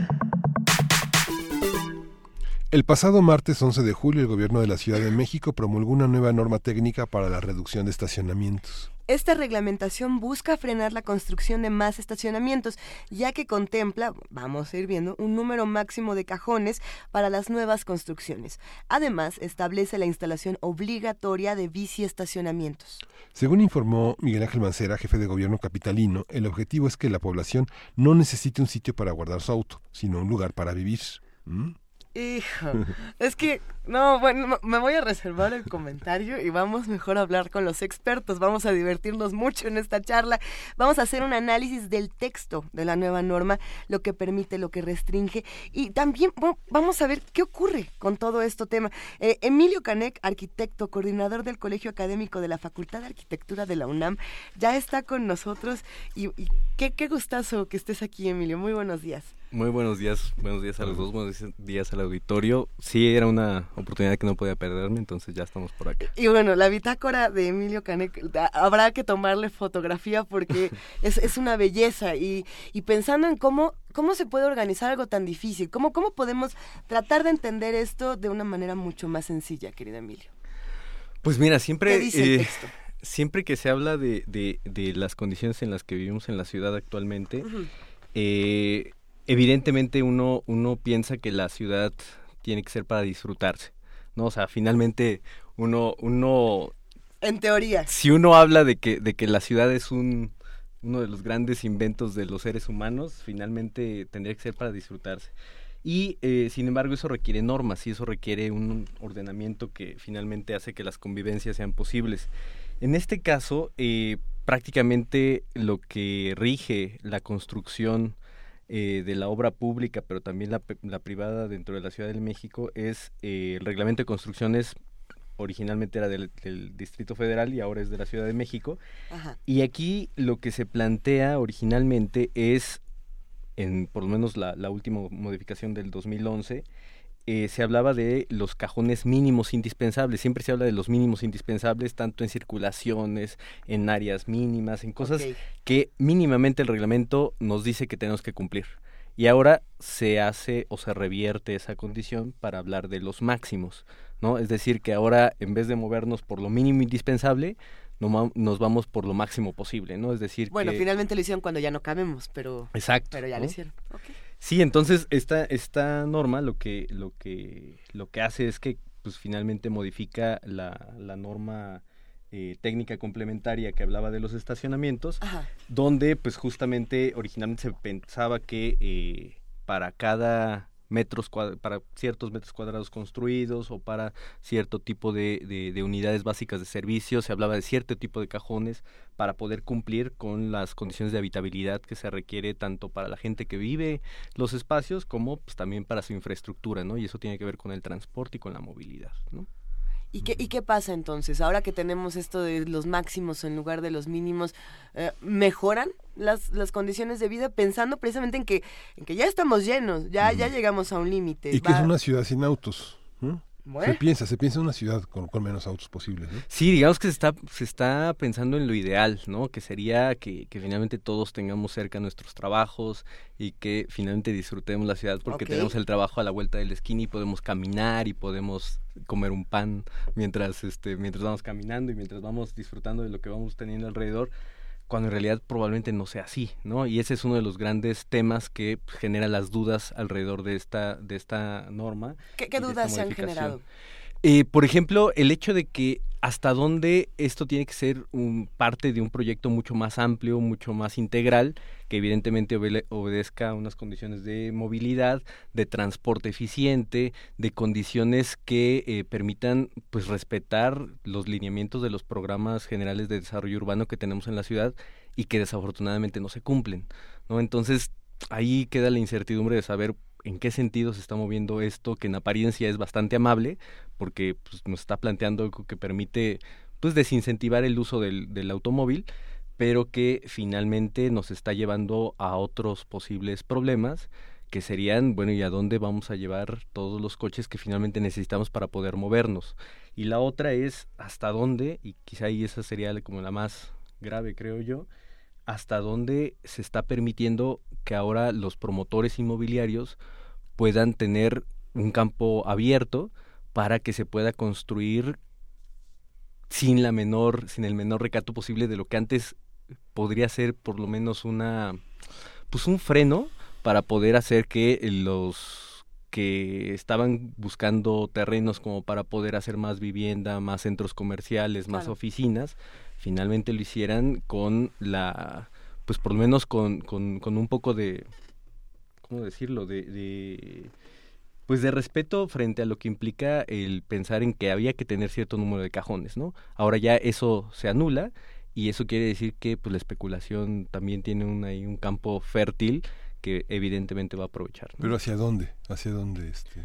El pasado martes 11 de julio el gobierno de la Ciudad de México promulgó una nueva norma técnica para la reducción de estacionamientos. Esta reglamentación busca frenar la construcción de más estacionamientos, ya que contempla, vamos a ir viendo, un número máximo de cajones para las nuevas construcciones. Además, establece la instalación obligatoria de bici estacionamientos. Según informó Miguel Ángel Mancera, jefe de gobierno capitalino, el objetivo es que la población no necesite un sitio para guardar su auto, sino un lugar para vivir. ¿Mm? Hijo, es que, no, bueno, me voy a reservar el comentario y vamos mejor a hablar con los expertos. Vamos a divertirnos mucho en esta charla. Vamos a hacer un análisis del texto de la nueva norma, lo que permite, lo que restringe. Y también vamos a ver qué ocurre con todo este tema. Eh, Emilio Canec, arquitecto, coordinador del Colegio Académico de la Facultad de Arquitectura de la UNAM, ya está con nosotros. Y, y qué, qué gustazo que estés aquí, Emilio. Muy buenos días. Muy buenos días, buenos días a los dos, buenos días al auditorio. Sí, era una oportunidad que no podía perderme, entonces ya estamos por aquí. Y bueno, la bitácora de Emilio Canek, habrá que tomarle fotografía porque es, es una belleza y, y pensando en cómo, cómo se puede organizar algo tan difícil, cómo, cómo podemos tratar de entender esto de una manera mucho más sencilla, querido Emilio. Pues mira, siempre... Eh, siempre que se habla de, de, de, las condiciones en las que vivimos en la ciudad actualmente, eh, evidentemente uno, uno piensa que la ciudad tiene que ser para disfrutarse, ¿no? O sea, finalmente uno, uno... En teoría. Si uno habla de que, de que la ciudad es un, uno de los grandes inventos de los seres humanos, finalmente tendría que ser para disfrutarse. Y eh, sin embargo eso requiere normas y eso requiere un ordenamiento que finalmente hace que las convivencias sean posibles. En este caso, eh, prácticamente lo que rige la construcción eh, de la obra pública, pero también la, la, privada dentro de la Ciudad de México, es eh, el reglamento de construcciones originalmente era del, Distrito Federal y ahora es de la Ciudad de México. Y aquí lo que se plantea originalmente es, en por lo menos la, la última modificación del 2011, eh, se hablaba de los cajones mínimos indispensables. Siempre se habla de los mínimos indispensables, tanto en circulaciones, en áreas mínimas, en cosas que mínimamente el reglamento nos dice que tenemos que cumplir. Y ahora se hace o se revierte esa condición para hablar de los máximos, ¿no? Es decir, que ahora en vez de movernos por lo mínimo indispensable, nos vamos por lo máximo posible, ¿no? Es decir, bueno, finalmente lo hicieron cuando ya no cabemos, pero Exacto, pero ya lo hicieron. Sí, entonces esta, esta norma lo que, lo que, lo que hace es que pues finalmente modifica la, la norma eh, técnica complementaria que hablaba de los estacionamientos, donde pues justamente originalmente se pensaba que eh, para cada metros para ciertos metros cuadrados construidos o para cierto tipo de, de, unidades básicas de servicio, se hablaba de cierto tipo de cajones para poder cumplir con las condiciones de habitabilidad que se requiere tanto para la gente que vive los espacios como pues, también para su infraestructura, ¿no? Y eso tiene que ver con el transporte y con la movilidad, ¿no? ¿Y qué, ¿Y qué pasa entonces? Ahora que tenemos esto de los máximos en lugar de los mínimos, eh, ¿mejoran las, las condiciones de vida pensando precisamente en que, en que ya estamos llenos, ya, ya llegamos a un límite? Y que es una ciudad sin autos. Se piensa, se piensa en una ciudad con, con menos autos posibles. ¿no? Sí, digamos que se está, se está pensando en lo ideal, ¿no? Que sería que, que finalmente todos tengamos cerca nuestros trabajos y que finalmente disfrutemos la ciudad porque tenemos el trabajo a la vuelta del esquina y podemos caminar y podemos comer un pan mientras, este, mientras vamos caminando y mientras vamos disfrutando de lo que vamos teniendo alrededor cuando en realidad probablemente no sea así, ¿no? Y ese es uno de los grandes temas que genera las dudas alrededor de esta, de esta norma. ¿Qué, dudas se han generado? Eh, por ejemplo, el hecho de que hasta dónde esto tiene que ser un, parte de un proyecto mucho más amplio, mucho más integral, que evidentemente obedezca a unas condiciones de movilidad, de transporte eficiente, de condiciones que eh, permitan pues respetar los lineamientos de los programas generales de desarrollo urbano que tenemos en la ciudad y que desafortunadamente no se cumplen, ¿no? Entonces, ahí queda la incertidumbre de saber en qué sentido se está moviendo esto, que en apariencia es bastante amable, porque pues, nos está planteando algo que permite pues desincentivar el uso del, automóvil, pero que finalmente nos está llevando a otros posibles problemas que serían, bueno, ¿y a dónde vamos a llevar todos los coches que finalmente necesitamos para poder movernos? Y la otra es hasta dónde, y quizá ahí esa sería como la más grave, creo yo, hasta dónde se está permitiendo que ahora los promotores inmobiliarios puedan tener un campo abierto para que se pueda construir sin la menor sin el menor recato posible de lo que antes podría ser por lo menos una pues un freno para poder hacer que los que estaban buscando terrenos como para poder hacer más vivienda, más centros comerciales, más oficinas, finalmente lo hicieran con la, pues por lo menos con, con, con un poco de, ¿cómo decirlo? De, pues de respeto frente a lo que implica el pensar en que había que tener cierto número de cajones, ¿no? Ahora ya eso se anula y eso quiere decir que pues la especulación también tiene un, ahí un campo fértil que evidentemente va a aprovechar. Pero hacia dónde, hacia dónde este.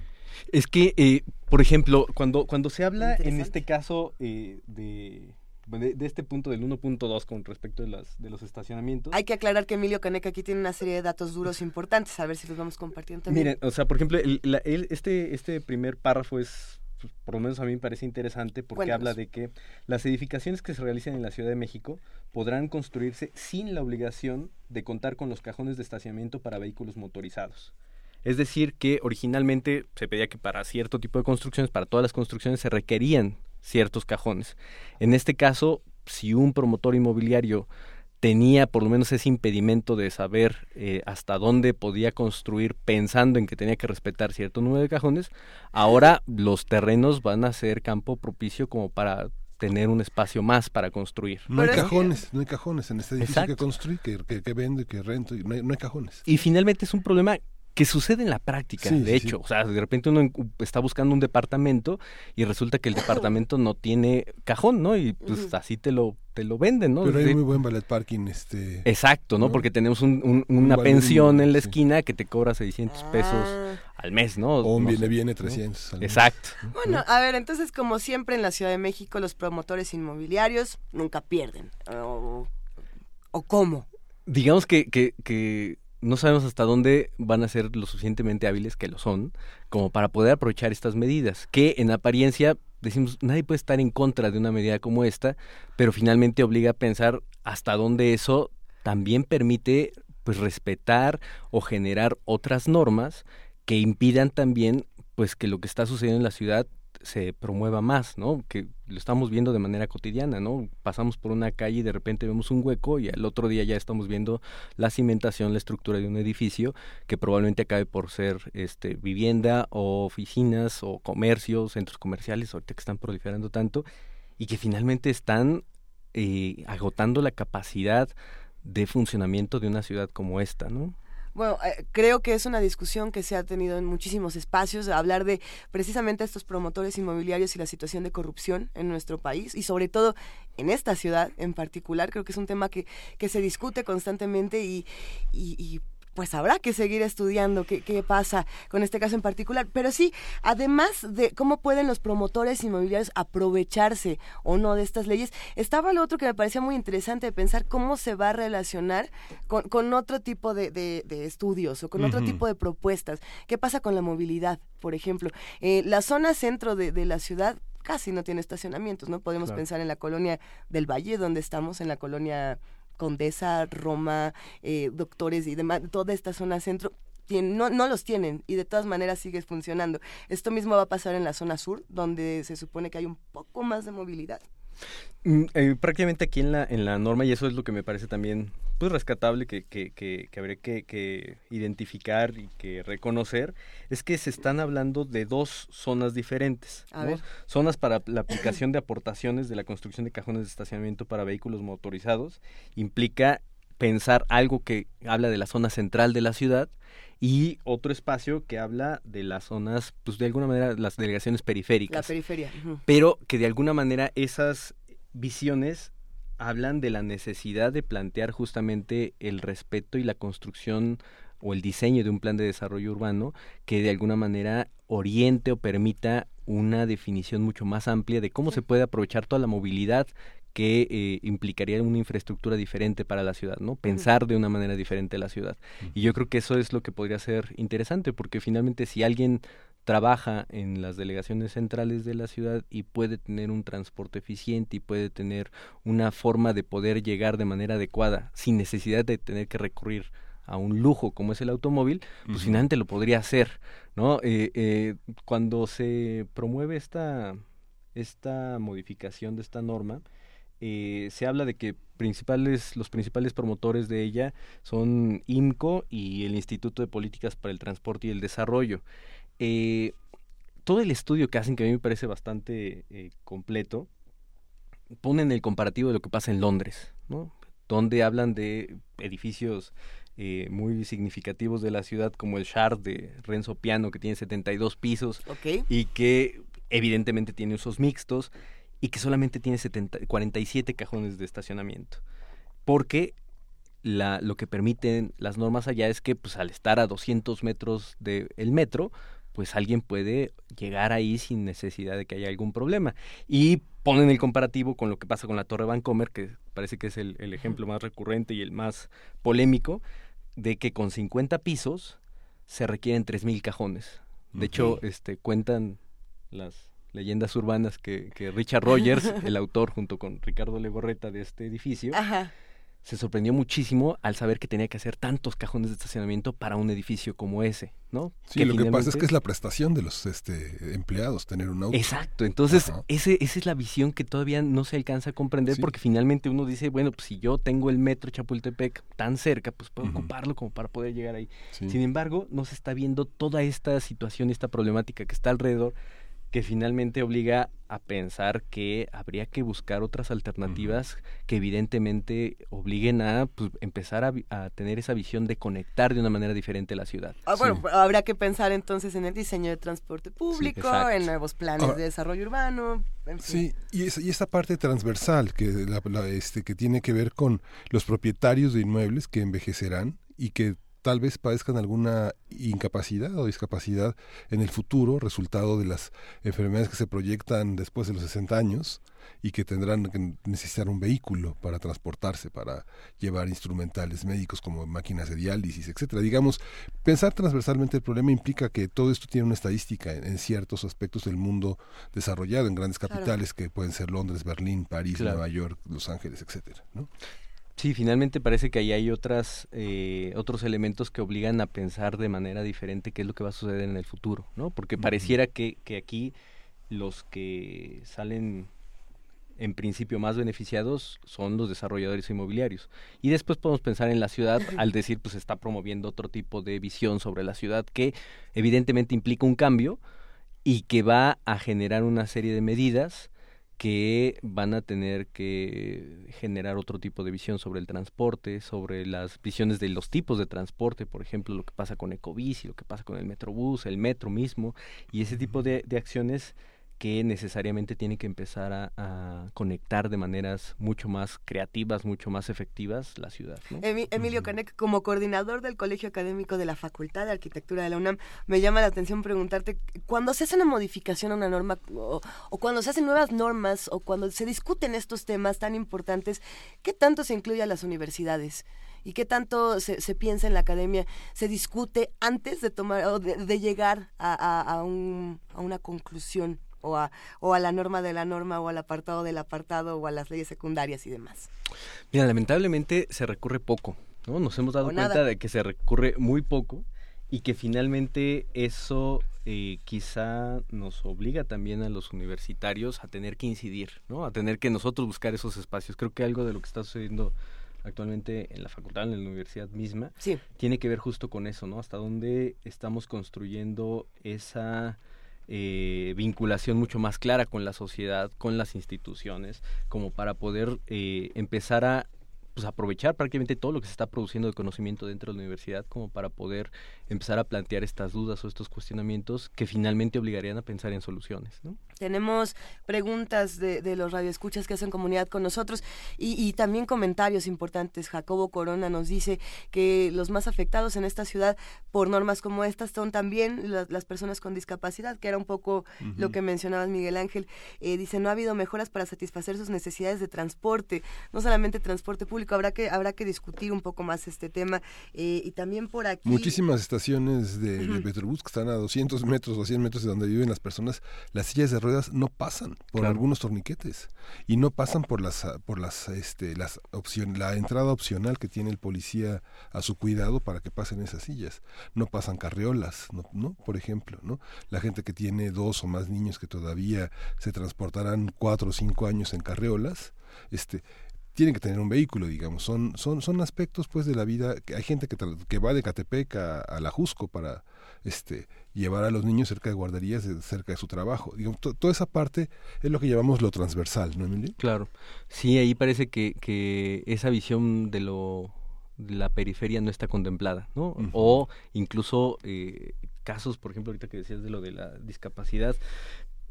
Es que, eh, por ejemplo, cuando cuando se habla en este caso eh, de de, este punto del 1.2 con respecto de, las, de los estacionamientos. Hay que aclarar que Emilio Caneca aquí tiene una serie de datos duros importantes, a ver si los vamos compartiendo también. Miren, o sea, por ejemplo, el, este, este primer párrafo es, pues, por lo menos a mí me parece interesante porque habla de que las edificaciones que se realicen en la Ciudad de México podrán construirse sin la obligación de contar con los cajones de estacionamiento para vehículos motorizados. Es decir, que originalmente se pedía que para cierto tipo de construcciones, para todas las construcciones, se requerían ciertos cajones. En este caso, si un promotor inmobiliario tenía por lo menos ese impedimento de saber eh, hasta dónde podía construir pensando en que tenía que respetar cierto número de cajones, ahora los terrenos van a ser campo propicio como para tener un espacio más para construir. No hay cajones, no hay cajones en este edificio que construí, que, que, vendo y que rento, no hay, no hay cajones. Y finalmente es un problema que sucede en la práctica, de hecho. O sea, de repente uno está buscando un departamento y resulta que el departamento no tiene cajón, ¿no? Y pues así te lo te lo venden, ¿no? Pero hay muy buen ballet parking, este... Exacto, ¿no? Porque tenemos una pensión en la esquina que te cobra 600 pesos ah. al mes, ¿no? O un viene viene 300 Exacto. Bueno, a ver, entonces como siempre en la Ciudad de México los promotores inmobiliarios nunca pierden. ¿O, o cómo? Digamos que, que, que no sabemos hasta dónde van a ser lo suficientemente hábiles, que lo son, como para poder aprovechar estas medidas, que en apariencia decimos, nadie puede estar en contra de una medida como esta, pero finalmente obliga a pensar hasta dónde eso también permite pues respetar o generar otras normas que impidan también pues que lo que está sucediendo en la ciudad se promueva más, ¿no? Que lo estamos viendo de manera cotidiana, ¿no? Pasamos por una calle y de repente vemos un hueco y al otro día ya estamos viendo la cimentación, la estructura de un edificio que probablemente acabe por ser este vivienda o oficinas o comercios, centros comerciales, ahorita que están proliferando tanto y que finalmente están eh, agotando la capacidad de funcionamiento de una ciudad como esta, ¿no? Bueno, eh, creo que es una discusión que se ha tenido en muchísimos espacios, hablar de precisamente estos promotores inmobiliarios y la situación de corrupción en nuestro país y sobre todo en esta ciudad en particular. Creo que es un tema que, que se discute constantemente y, y pues habrá que seguir estudiando qué, qué, pasa con este caso en particular. Pero sí, además de cómo pueden los promotores inmobiliarios aprovecharse o no de estas leyes, estaba lo otro que me parecía muy interesante de pensar cómo se va a relacionar con, con otro tipo de, de, estudios o con otro tipo de propuestas. ¿Qué pasa con la movilidad, por ejemplo? Eh, la zona centro de, de la ciudad casi no tiene estacionamientos, ¿no? Podemos pensar en la colonia del Valle, donde estamos, en la colonia Condesa, Roma, eh, doctores y demás, toda esta zona centro, no, no los tienen y de todas maneras sigue funcionando. Esto mismo va a pasar en la zona sur, donde se supone que hay un poco más de movilidad. Mm, eh, prácticamente aquí en la, en la norma, y eso es lo que me parece también pues rescatable que, que, que, que habría que, identificar y que reconocer, es que se están hablando de dos zonas diferentes. Zonas para la aplicación de aportaciones de la construcción de cajones de estacionamiento para vehículos motorizados, implica pensar algo que habla de la zona central de la ciudad y otro espacio que habla de las zonas, pues de alguna manera las delegaciones periféricas. La periferia. Pero que de alguna manera esas visiones hablan de la necesidad de plantear justamente el respeto y la construcción o el diseño de un plan de desarrollo urbano que de alguna manera oriente o permita una definición mucho más amplia de cómo se puede aprovechar toda la movilidad que eh, implicaría una infraestructura diferente para la ciudad, ¿no? Pensar de una manera diferente la ciudad. Y yo creo que eso es lo que podría ser interesante, porque finalmente si alguien trabaja en las delegaciones centrales de la ciudad y puede tener un transporte eficiente y puede tener una forma de poder llegar de manera adecuada sin necesidad de tener que recurrir a un lujo como es el automóvil, pues finalmente lo podría hacer, ¿no? Eh, eh, cuando se promueve esta, esta modificación de esta norma, eh, se habla de que principales, los principales promotores de ella son IMCO y el Instituto de Políticas para el Transporte y el Desarrollo. Eh, todo el estudio que hacen, que a mí me parece bastante eh, completo, ponen el comparativo de lo que pasa en Londres, ¿no? donde hablan de edificios eh, muy significativos de la ciudad, como el Shard de Renzo Piano, que tiene 72 pisos y que evidentemente tiene usos mixtos y que solamente tiene 70, 47 cajones de estacionamiento. Porque la, lo que permiten las normas allá es que pues al estar a 200 metros del metro, pues alguien puede llegar ahí sin necesidad de que haya algún problema. Y ponen el comparativo con lo que pasa con la Torre Vancomer, que parece que es el, el ejemplo más recurrente y el más polémico, de que con 50 pisos se requieren 3.000 cajones. De hecho, este, cuentan las leyendas urbanas que, que Richard Rogers, el autor junto con Ricardo Legorreta de este edificio, se sorprendió muchísimo al saber que tenía que hacer tantos cajones de estacionamiento para un edificio como ese, ¿no? Sí, lo que pasa es que es la prestación de los este, empleados tener un auto. Exacto, entonces ese, esa es la visión que todavía no se alcanza a comprender porque finalmente uno dice, bueno, pues si yo tengo el metro Chapultepec tan cerca, pues puedo ocuparlo como para poder llegar ahí. Sin embargo, no se está viendo toda esta situación, esta problemática que está alrededor que finalmente obliga a pensar que habría que buscar otras alternativas que evidentemente obliguen a pues, empezar a, tener esa visión de conectar de una manera diferente la ciudad. Ah, bueno, habrá que pensar entonces en el diseño de transporte público, en nuevos planes de desarrollo urbano. Sí, y, y esta parte transversal que, este, que tiene que ver con los propietarios de inmuebles que envejecerán y que tal vez padezcan alguna incapacidad o discapacidad en el futuro, resultado de las enfermedades que se proyectan después de los 60 años y que tendrán que necesitar un vehículo para transportarse, para llevar instrumentales médicos como máquinas de diálisis, etcétera. Digamos, pensar transversalmente el problema implica que todo esto tiene una estadística en, ciertos aspectos del mundo desarrollado, en grandes capitales que pueden ser Londres, Berlín, París, Nueva York, Los Ángeles, etcétera. ¿no? Sí, finalmente parece que ahí hay otras, eh, otros elementos que obligan a pensar de manera diferente qué es lo que va a suceder en el futuro, ¿no? Porque pareciera que, que aquí los que salen en principio más beneficiados son los desarrolladores inmobiliarios. Y después podemos pensar en la ciudad al decir, pues está promoviendo otro tipo de visión sobre la ciudad que evidentemente implica un cambio y que va a generar una serie de medidas que van a tener que generar otro tipo de visión sobre el transporte, sobre las visiones de los tipos de transporte, por ejemplo, lo que pasa con Ecobici, lo que pasa con el Metrobús, el metro mismo, y ese tipo de, de acciones que necesariamente tiene que empezar a, conectar de maneras mucho más creativas, mucho más efectivas la ciudad. Emilio Canek, como coordinador del Colegio Académico de la Facultad de Arquitectura de la UNAM, me llama la atención preguntarte, cuando se hace una modificación a una norma o, cuando se hacen nuevas normas o cuando se discuten estos temas tan importantes, ¿qué tanto se incluye a las universidades? y qué tanto se, piensa en la academia, se discute antes de tomar o de, llegar a, un, a, una conclusión o a, o a la norma de la norma o al apartado del apartado o a las leyes secundarias y demás? Mira, lamentablemente se recurre poco, ¿no? Nos hemos dado cuenta de que se recurre muy poco y que finalmente eso eh, quizá nos obliga también a los universitarios a tener que incidir, ¿no? A tener que nosotros buscar esos espacios. Creo que algo de lo que está sucediendo actualmente en la facultad, en la universidad misma, tiene que ver justo con eso, ¿no? Hasta dónde estamos construyendo esa eh, vinculación mucho más clara con la sociedad, con las instituciones, como para poder eh, empezar a pues, aprovechar prácticamente todo lo que se está produciendo de conocimiento dentro de la universidad como para poder empezar a plantear estas dudas o estos cuestionamientos que finalmente obligarían a pensar en soluciones. Tenemos preguntas de, de, los radioescuchas que hacen comunidad con nosotros y, también comentarios importantes. Jacobo Corona nos dice que los más afectados en esta ciudad por normas como estas son también las personas con discapacidad, que era un poco lo que mencionabas Miguel Ángel. Eh, dice, no ha habido mejoras para satisfacer sus necesidades de transporte, no solamente transporte público, habrá que habrá que discutir un poco más este tema eh, y también por aquí muchísimas estaciones de, Metrobús que están a 200 metros o 100 metros de donde viven las personas las sillas de ruedas no pasan por algunos torniquetes y no pasan por las por las este las opción la entrada opcional que tiene el policía a su cuidado para que pasen esas sillas. No pasan carriolas no, no por ejemplo no la gente que tiene dos o más niños que todavía se transportarán cuatro o cinco años en carriolas este tienen que tener un vehículo, digamos. Son, son, son aspectos pues de la vida. Hay gente que, que va de Catepec a, la Jusco para este, llevar a los niños cerca de guarderías, cerca de su trabajo. Digamos, toda esa parte es lo que llamamos lo transversal, ¿no, Emilio? Claro. Sí, ahí parece que, que esa visión de lo la periferia no está contemplada, ¿no? O incluso eh, casos, por ejemplo, ahorita que decías de lo de la discapacidad,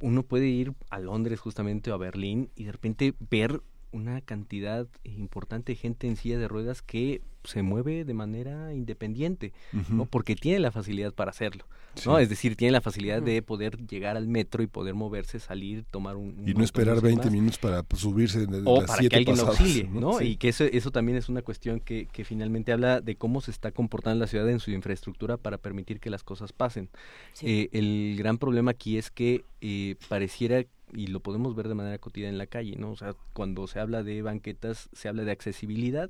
uno puede ir a Londres justamente o a Berlín y de repente ver una cantidad importante de gente en silla de ruedas que se mueve de manera independiente, ¿no? Porque tiene la facilidad para hacerlo, ¿no? Es decir, tiene la facilidad de poder llegar al metro y poder moverse, salir, tomar un... y no esperar 20 minutos para pues, subirse de, o para que alguien lo auxilie, ¿no? Y que eso, eso también es una cuestión que, que finalmente habla de cómo se está comportando la ciudad en su infraestructura para permitir que las cosas pasen. Eh, el gran problema aquí es que eh, pareciera y lo podemos ver de manera cotidiana en la calle, ¿no? O sea, cuando se habla de banquetas, se habla de accesibilidad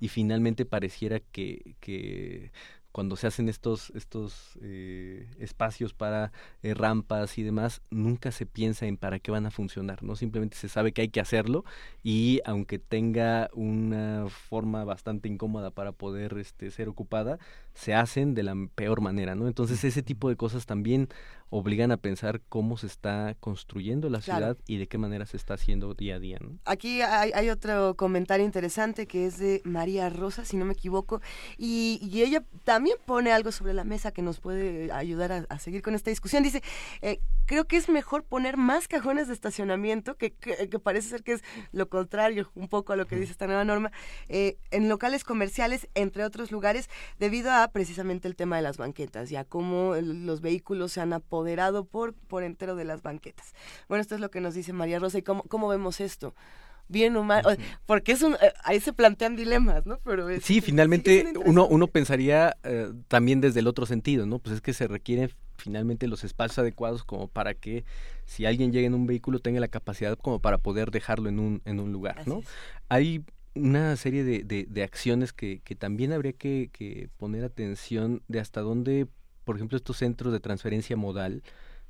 y finalmente pareciera que, que cuando se hacen estos, estos eh, espacios para eh, rampas y demás, nunca se piensa en para qué van a funcionar, ¿no? Simplemente se sabe que hay que hacerlo y aunque tenga una forma bastante incómoda para poder este, ser ocupada, se hacen de la peor manera, ¿no? Entonces ese tipo de cosas también obligan a pensar cómo se está construyendo la ciudad y de qué manera se está haciendo día a día. ¿no? Aquí hay, otro comentario interesante que es de María Rosa, si no me equivoco, y, ella también pone algo sobre la mesa que nos puede ayudar a, seguir con esta discusión. Dice, eh, creo que es mejor poner más cajones de estacionamiento, que, que, parece ser que es lo contrario un poco a lo que dice esta nueva norma, eh, en locales comerciales, entre otros lugares, debido a precisamente el tema de las banquetas, ya cómo los vehículos se han apoderado por, por entero de las banquetas. Bueno, esto es lo que nos dice María Rosa y cómo, cómo vemos esto bien o mal, porque es un, eh, ahí se plantean dilemas, ¿no? Pero sí, finalmente uno, uno pensaría eh, también desde el otro sentido, ¿no? Pues es que se requieren finalmente los espacios adecuados como para que si alguien llega en un vehículo tenga la capacidad como para poder dejarlo en un, en un lugar, ¿no? Hay una serie de, de, acciones que, que también habría que, que poner atención de hasta dónde por ejemplo, estos centros de transferencia modal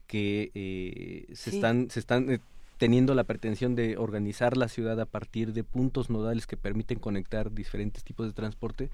que eh, se están, se están eh, teniendo la pretensión de organizar la ciudad a partir de puntos nodales que permiten conectar diferentes tipos de transporte,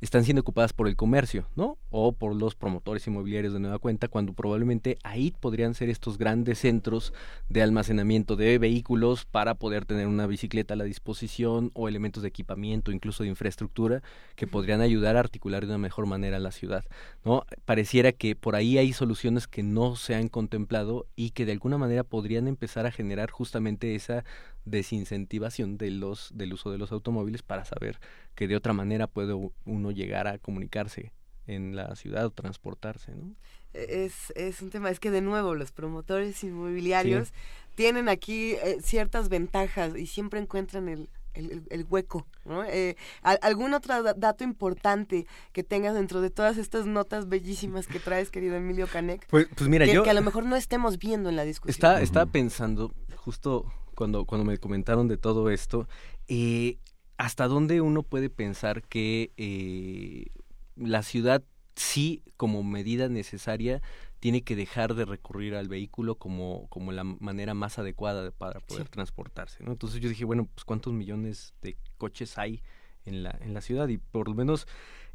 están siendo ocupadas por el comercio, ¿no? O por los promotores inmobiliarios de nueva cuenta, cuando probablemente ahí podrían ser estos grandes centros de almacenamiento de vehículos para poder tener una bicicleta a la disposición o elementos de equipamiento, incluso de infraestructura, que podrían ayudar a articular de una mejor manera la ciudad, ¿no? Pareciera que por ahí hay soluciones que no se han contemplado y que de alguna manera podrían empezar a generar justamente esa desincentivación de los, del uso de los automóviles para saber que de otra manera puede uno llegar a comunicarse en la ciudad o transportarse, ¿no? Es, es un tema, es que de nuevo los promotores inmobiliarios tienen aquí eh, ciertas ventajas y siempre encuentran el, el, hueco. ¿no? Eh, ¿Algún otro dato importante que tengas dentro de todas estas notas bellísimas que traes, querido Emilio Canek? Pues, pues mira, que, yo... Que a lo mejor no estemos viendo en la discusión. Está, Estaba pensando, justo cuando, cuando me comentaron de todo esto, eh, hasta dónde uno puede pensar que eh, la ciudad sí, como medida necesaria, tiene que dejar de recurrir al vehículo como, como la manera más adecuada para poder transportarse. ¿no? Entonces yo dije, bueno, pues cuántos millones de coches hay en la, en la ciudad y por lo menos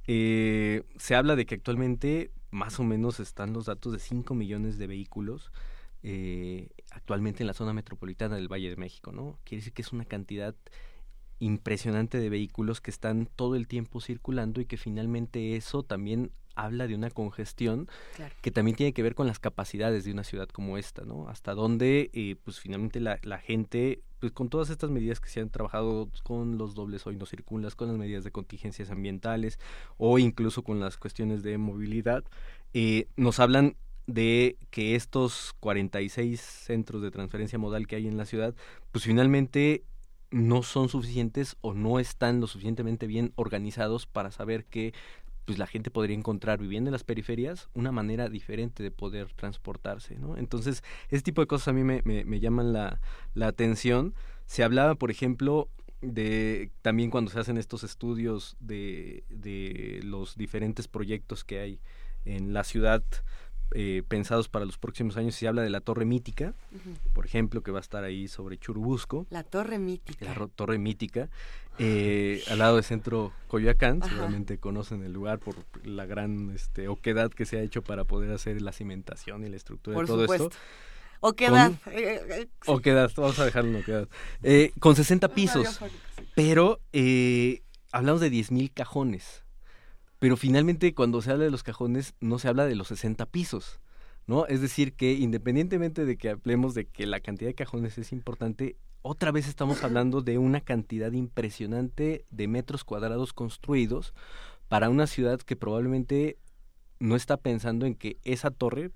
eh, se habla de que actualmente más o menos están los datos de 5 millones de vehículos eh, actualmente en la zona metropolitana del Valle de México, ¿no? Quiere decir que es una cantidad impresionante de vehículos que están todo el tiempo circulando y que finalmente eso también habla de una congestión que también tiene que ver con las capacidades de una ciudad como esta, ¿no? Hasta dónde, eh, pues finalmente la, la, gente, pues con todas estas medidas que se han trabajado con los dobles hoy no circulas, con las medidas de contingencias ambientales o incluso con las cuestiones de movilidad, eh, nos hablan de que estos 46 centros de transferencia modal que hay en la ciudad, pues finalmente no son suficientes o no están lo suficientemente bien organizados para saber que pues la gente podría encontrar viviendo en las periferias una manera diferente de poder transportarse, ¿no? Entonces, ese tipo de cosas a mí me, me, llaman la, la atención. Se hablaba, por ejemplo, de también cuando se hacen estos estudios de, de los diferentes proyectos que hay en la ciudad eh, pensados para los próximos años. Se habla de la Torre Mítica, por ejemplo, que va a estar ahí sobre Churubusco. La Torre Mítica. La Torre Mítica, eh, al lado del centro Coyoacán. Seguramente conocen el lugar por la gran este, oquedad que se ha hecho para poder hacer la cimentación y la estructura de todo esto. Oquedad. oquedad, vamos a dejarlo en oquedad. Eh, con 60 pisos. Pero hablamos de 10.000 cajones, pero finalmente cuando se habla de los cajones no se habla de los 60 pisos, ¿no? Es decir, que independientemente de que hablemos de que la cantidad de cajones es importante, otra vez estamos hablando de una cantidad impresionante de metros cuadrados construidos para una ciudad que probablemente no está pensando en que esa torre,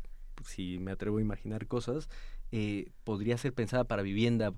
si me atrevo a imaginar cosas, eh, podría ser pensada para vivienda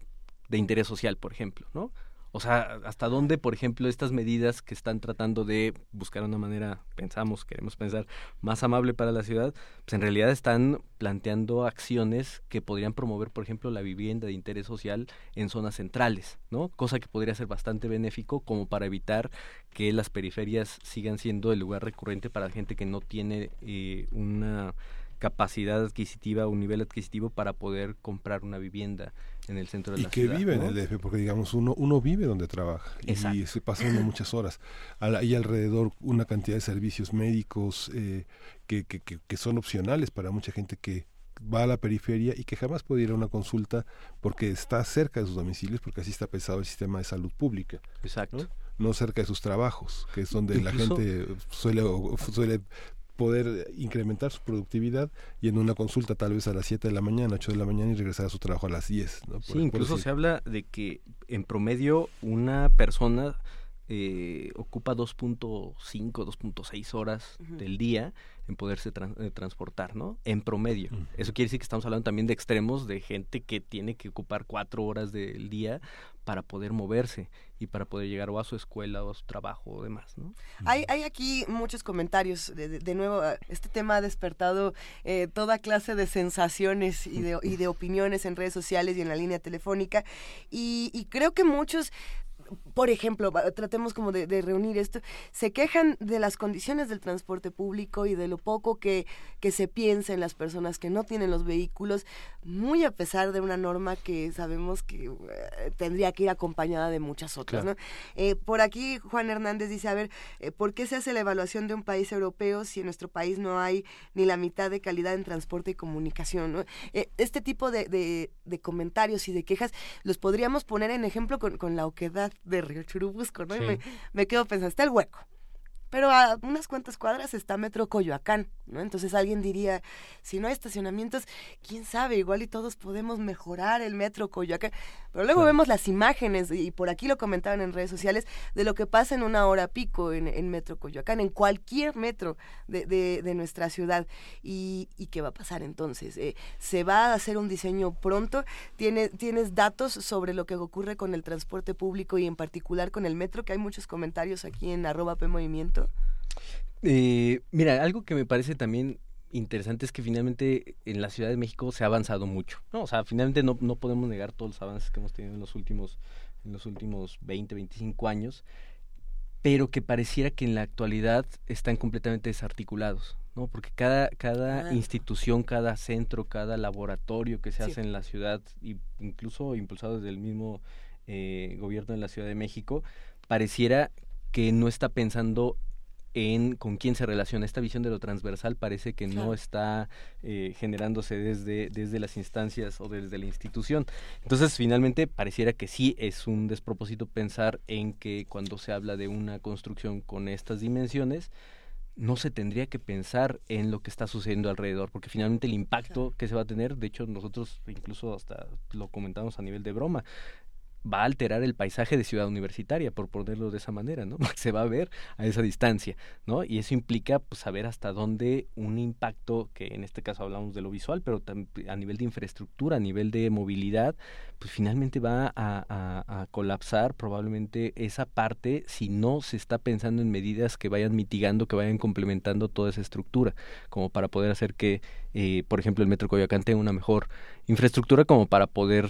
de interés social, por ejemplo, ¿no? O sea, hasta dónde, por ejemplo, estas medidas que están tratando de buscar una manera, pensamos, queremos pensar, más amable para la ciudad, pues en realidad están planteando acciones que podrían promover, por ejemplo, la vivienda de interés social en zonas centrales, ¿no? Cosa que podría ser bastante benéfico como para evitar que las periferias sigan siendo el lugar recurrente para gente que no tiene eh, una capacidad adquisitiva, un nivel adquisitivo para poder comprar una vivienda en el centro de y la que ciudad. vive en el DF, porque digamos, uno, uno vive donde trabaja y se pasan uno muchas horas. Hay alrededor una cantidad de servicios médicos eh, que, que, que, que son opcionales para mucha gente que va a la periferia y que jamás puede ir a una consulta porque está cerca de sus domicilios, porque así está pensado el sistema de salud pública. Exacto. ¿no? No cerca de sus trabajos, que es donde la gente suele, suele poder incrementar su productividad y en una consulta tal vez a las 7 de la mañana, 8 de la mañana y regresar a su trabajo a las 10. ¿no? Por- Sí, incluso se habla de que en promedio una persona eh, ocupa 2.5, 2.6 horas Ujú. del día en poderse eh, transportar, ¿no? En promedio. Eso quiere decir que estamos hablando también de extremos de gente que tiene que ocupar cuatro horas del día para poder moverse y para poder llegar o a su escuela o a su trabajo o demás, ¿no? Hay, hay aquí muchos comentarios. De, nuevo, este tema ha despertado eh, toda clase de sensaciones y de, y de opiniones en redes sociales y en la línea telefónica. Y, y creo que muchos por ejemplo, tratemos como de, de reunir esto, se quejan de las condiciones del transporte público y de lo poco que, que se piensa en las personas que no tienen los vehículos, muy a pesar de una norma que sabemos que eh, tendría que ir acompañada de muchas otras. Claro. ¿no? Eh, por aquí Juan Hernández dice, a ver, eh, ¿por qué se hace la evaluación de un país europeo si en nuestro país no hay ni la mitad de calidad en transporte y comunicación? ¿no? Eh, este tipo de, de- de comentarios y de quejas los podríamos poner en ejemplo con, con la oquedad de Río Churubusco, ¿no? Y me, me quedo pensando, está el hueco. Pero a unas cuantas cuadras está Metro Coyoacán, ¿no? Entonces alguien diría, si no hay estacionamientos, quién sabe, igual y todos podemos mejorar el Metro Coyoacán. Pero luego vemos las imágenes, y por aquí lo comentaban en redes sociales, de lo que pasa en una hora pico en, en Metro Coyoacán, en cualquier metro de, de- de nuestra ciudad. Y, y qué va a pasar entonces? Eh, ¿Se va a hacer un diseño pronto? ¿Tiene, ¿Tienes datos sobre lo que ocurre con el transporte público y en particular con el metro? Que hay muchos comentarios aquí en arroba P Movimiento. Eh, mira, algo que me parece también interesante es que finalmente en la Ciudad de México se ha avanzado mucho, ¿no? O sea, finalmente no, no podemos negar todos los avances que hemos tenido en los últimos, en los últimos 20, 25 años, pero que pareciera que en la actualidad están completamente desarticulados, ¿no? Porque cada, cada Ah. institución, cada centro, cada laboratorio que se Sí. hace en la ciudad, incluso impulsado desde el mismo eh, gobierno de la Ciudad de México, pareciera que no está pensando en con quién se relaciona. Esta visión de lo transversal parece que no está eh, generándose desde, desde las instancias o desde la institución. Entonces, finalmente, pareciera que sí es un despropósito pensar en que cuando se habla de una construcción con estas dimensiones, no se tendría que pensar en lo que está sucediendo alrededor, porque finalmente el impacto que se va a tener, de hecho nosotros incluso hasta lo comentamos a nivel de broma, va a alterar el paisaje de ciudad universitaria, por ponerlo de esa manera, ¿no? Se va a ver a esa distancia, ¿no? Y eso implica pues, saber hasta dónde un impacto, que en este caso hablamos de lo visual, pero a nivel de infraestructura, a nivel de movilidad, pues finalmente va a, a- a colapsar probablemente esa parte si no se está pensando en medidas que vayan mitigando, que vayan complementando toda esa estructura, como para poder hacer que, eh, por ejemplo, el Metro Coyoacán tenga una mejor infraestructura como para poder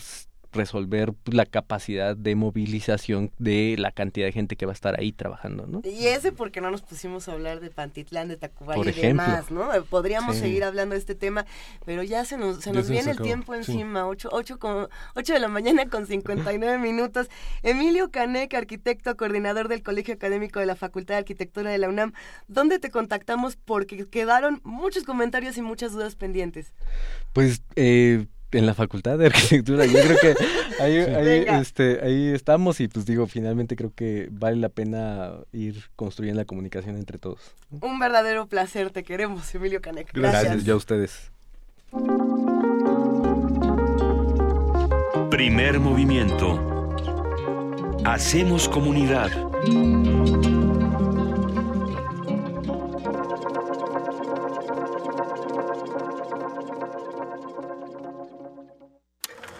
resolver la capacidad de movilización de la cantidad de gente que va a estar ahí trabajando, ¿no? Y ese porque no nos pusimos a hablar de Pantitlán, de Tacubaya Por y ejemplo. demás, ¿no? Eh, Podríamos Sí. seguir hablando de este tema, pero ya se nos, se nos viene el tiempo sí. encima, ocho, ocho, con, ocho de la mañana con 59 minutos. Emilio Canek, arquitecto, coordinador del Colegio Académico de la Facultad de Arquitectura de la UNAM, ¿dónde te contactamos? Porque quedaron muchos comentarios y muchas dudas pendientes. Pues eh, en la Facultad de Arquitectura. Yo creo que ahí, ahí, este, ahí estamos y pues digo, finalmente creo que vale la pena ir construyendo la comunicación entre todos. Un verdadero placer, te queremos, Emilio Canek. Gracias, Gracias yo a ustedes. Primer movimiento. Hacemos comunidad.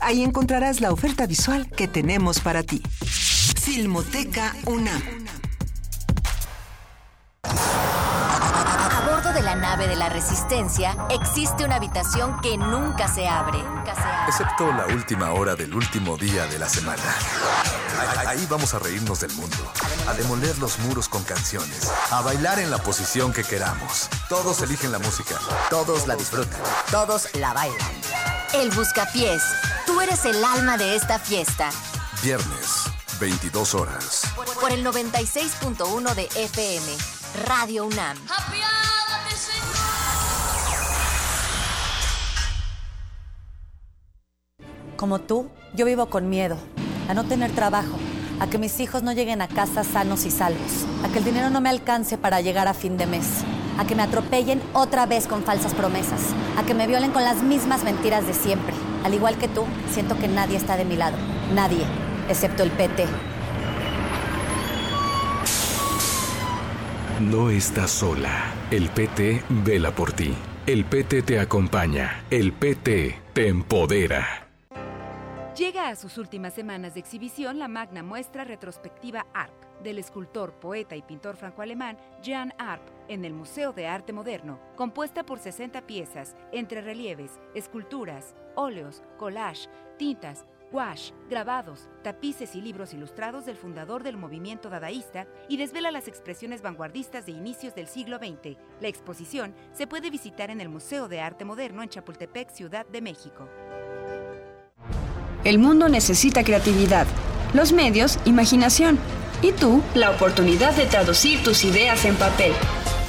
Ahí encontrarás la oferta visual que tenemos para ti. Filmoteca UNAM. A bordo de la nave de la Resistencia existe una habitación que nunca se abre. Excepto la última hora del último día de la semana. Ahí vamos a reírnos del mundo, a demoler los muros con canciones, a bailar en la posición que queramos. Todos eligen la música, todos la disfrutan, todos la bailan. El Buscapiés Tú eres el alma de esta fiesta. Viernes, 22 horas. Por el 96.1 de FM, Radio UNAM. Como tú, yo vivo con miedo a no tener trabajo, a que mis hijos no lleguen a casa sanos y salvos, a que el dinero no me alcance para llegar a fin de mes a que me atropellen otra vez con falsas promesas, a que me violen con las mismas mentiras de siempre. Al igual que tú, siento que nadie está de mi lado. Nadie, excepto el PT. No estás sola. El PT vela por ti. El PT te acompaña. El PT te empodera. Llega a sus últimas semanas de exhibición la magna muestra retrospectiva ARP del escultor, poeta y pintor franco-alemán Jean Arp en el Museo de Arte Moderno, compuesta por 60 piezas entre relieves, esculturas, óleos, collage, tintas, gouache, grabados, tapices y libros ilustrados del fundador del movimiento dadaísta y desvela las expresiones vanguardistas de inicios del siglo XX. La exposición se puede visitar en el Museo de Arte Moderno en Chapultepec, Ciudad de México. El mundo necesita creatividad, los medios, imaginación y tú, la oportunidad de traducir tus ideas en papel.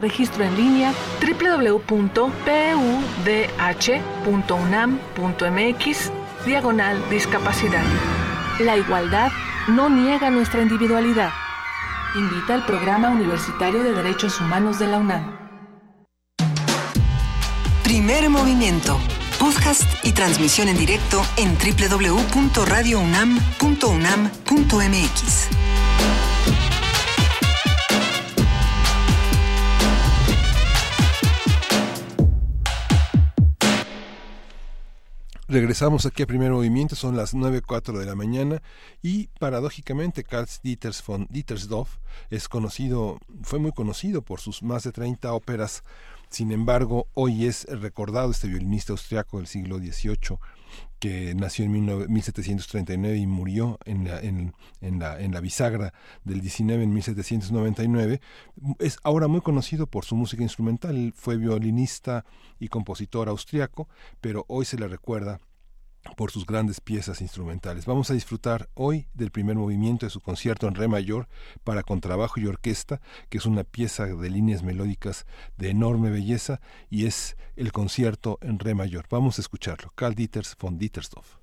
Registro en línea www.pudh.unam.mx Diagonal Discapacidad. La igualdad no niega nuestra individualidad. Invita al Programa Universitario de Derechos Humanos de la UNAM. Primer movimiento. Podcast y transmisión en directo en www.radiounam.unam.mx. Regresamos aquí a primer movimiento, son las 9.04 de la mañana y paradójicamente Karl Dieters von Dietersdorf es conocido, fue muy conocido por sus más de 30 óperas. Sin embargo, hoy es recordado este violinista austriaco del siglo XVIII que nació en 1739 y murió en la, en, la, en la bisagra del 19 en 1799, es ahora muy conocido por su música instrumental. Fue violinista y compositor austriaco, pero hoy se le recuerda por sus grandes piezas instrumentales. Vamos a disfrutar hoy del primer movimiento de su concierto en re mayor para contrabajo y orquesta, que es una pieza de líneas melódicas de enorme belleza y es el concierto en re mayor. Vamos a escucharlo. Karl Dieters von Dietersdorf.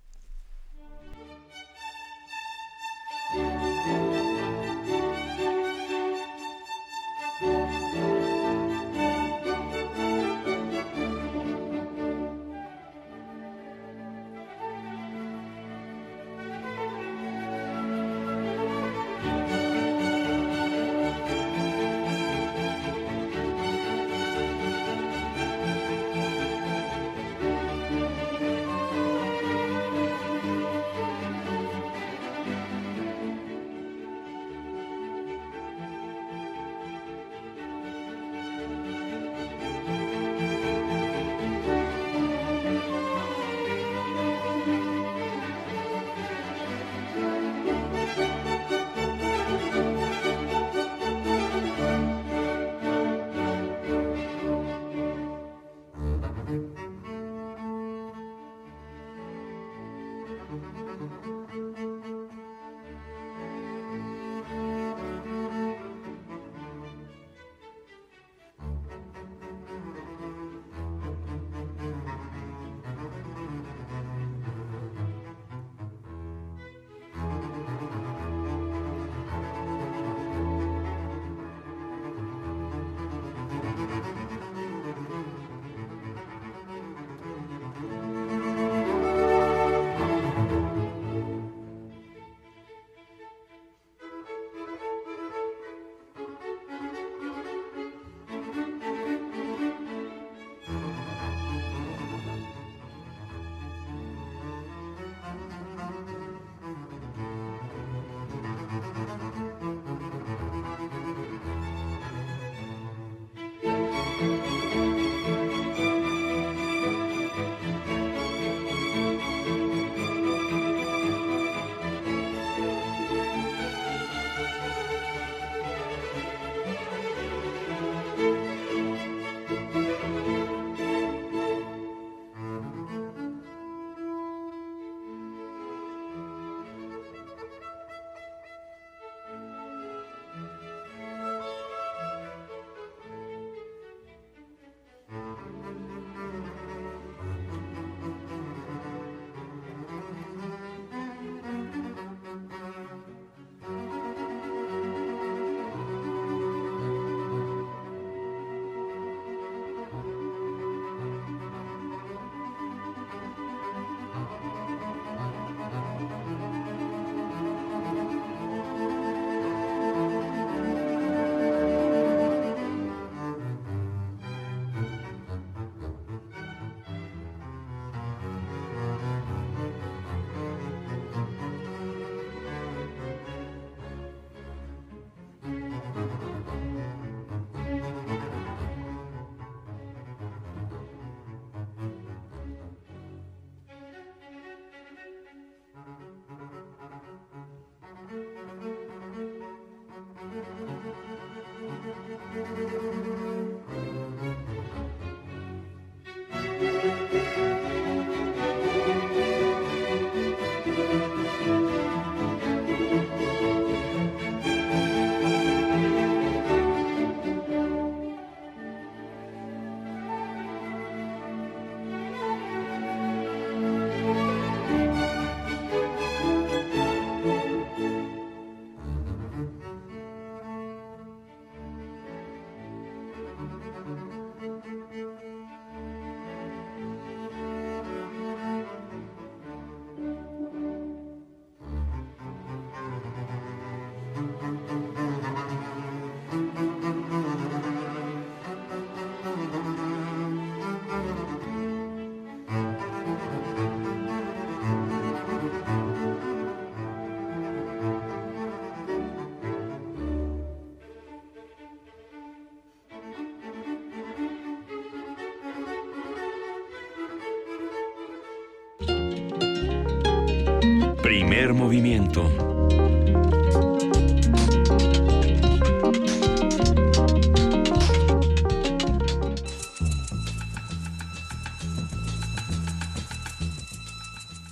Movimiento.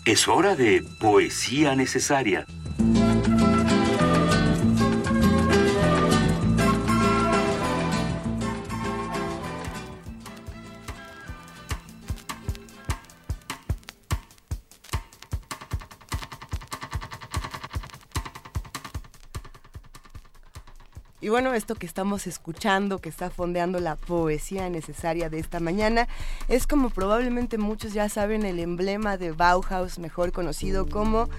Es hora de poesía necesaria. Bueno, esto que estamos escuchando, que está fondeando la poesía necesaria de esta mañana, es como probablemente muchos ya saben el emblema de Bauhaus, mejor conocido como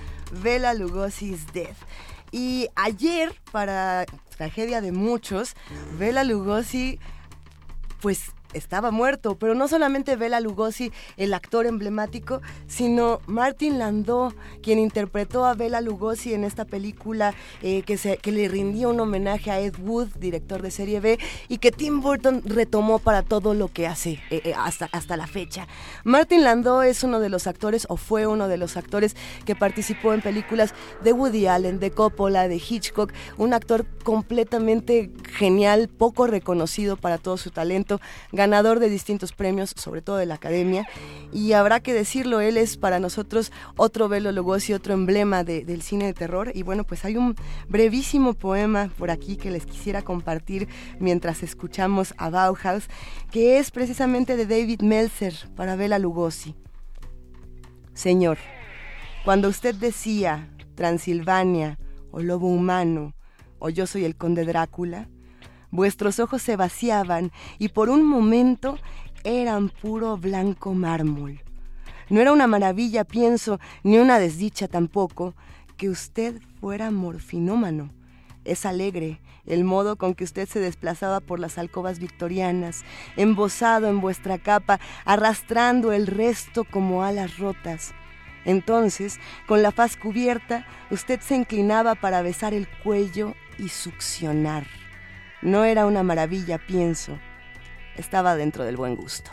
Bela Lugosi's Death. Y ayer, para tragedia de muchos, Bela Lugosi pues estaba muerto, pero no solamente Bela Lugosi, el actor emblemático, sino Martin Landau, quien interpretó a Bela Lugosi en esta película eh, que, se, que le rindió un homenaje a Ed Wood, director de serie B, y que Tim Burton retomó para todo lo que hace eh, eh, hasta, hasta la fecha. Martin Landau es uno de los actores, o fue uno de los actores que participó en películas de Woody Allen, de Coppola, de Hitchcock, un actor completamente genial, poco reconocido para todo su talento, ganador de distintos premios, sobre todo de la academia, y habrá que decirlo, él es para nosotros otro Belo Lugosi, otro emblema del cine de terror, y bueno, pues hay un brevísimo poema por aquí que les quisiera compartir mientras escuchamos a Bauhaus, que es precisamente de David Meltzer para Bela Lugosi. Señor, cuando usted decía Transilvania o Lobo Humano o Yo soy el Conde Drácula, Vuestros ojos se vaciaban y por un momento eran puro blanco mármol. No era una maravilla, pienso, ni una desdicha tampoco, que usted fuera morfinómano. Es alegre el modo con que usted se desplazaba por las alcobas victorianas, embosado en vuestra capa, arrastrando el resto como alas rotas. Entonces, con la faz cubierta, usted se inclinaba para besar el cuello y succionar. No era una maravilla, pienso. Estaba dentro del buen gusto.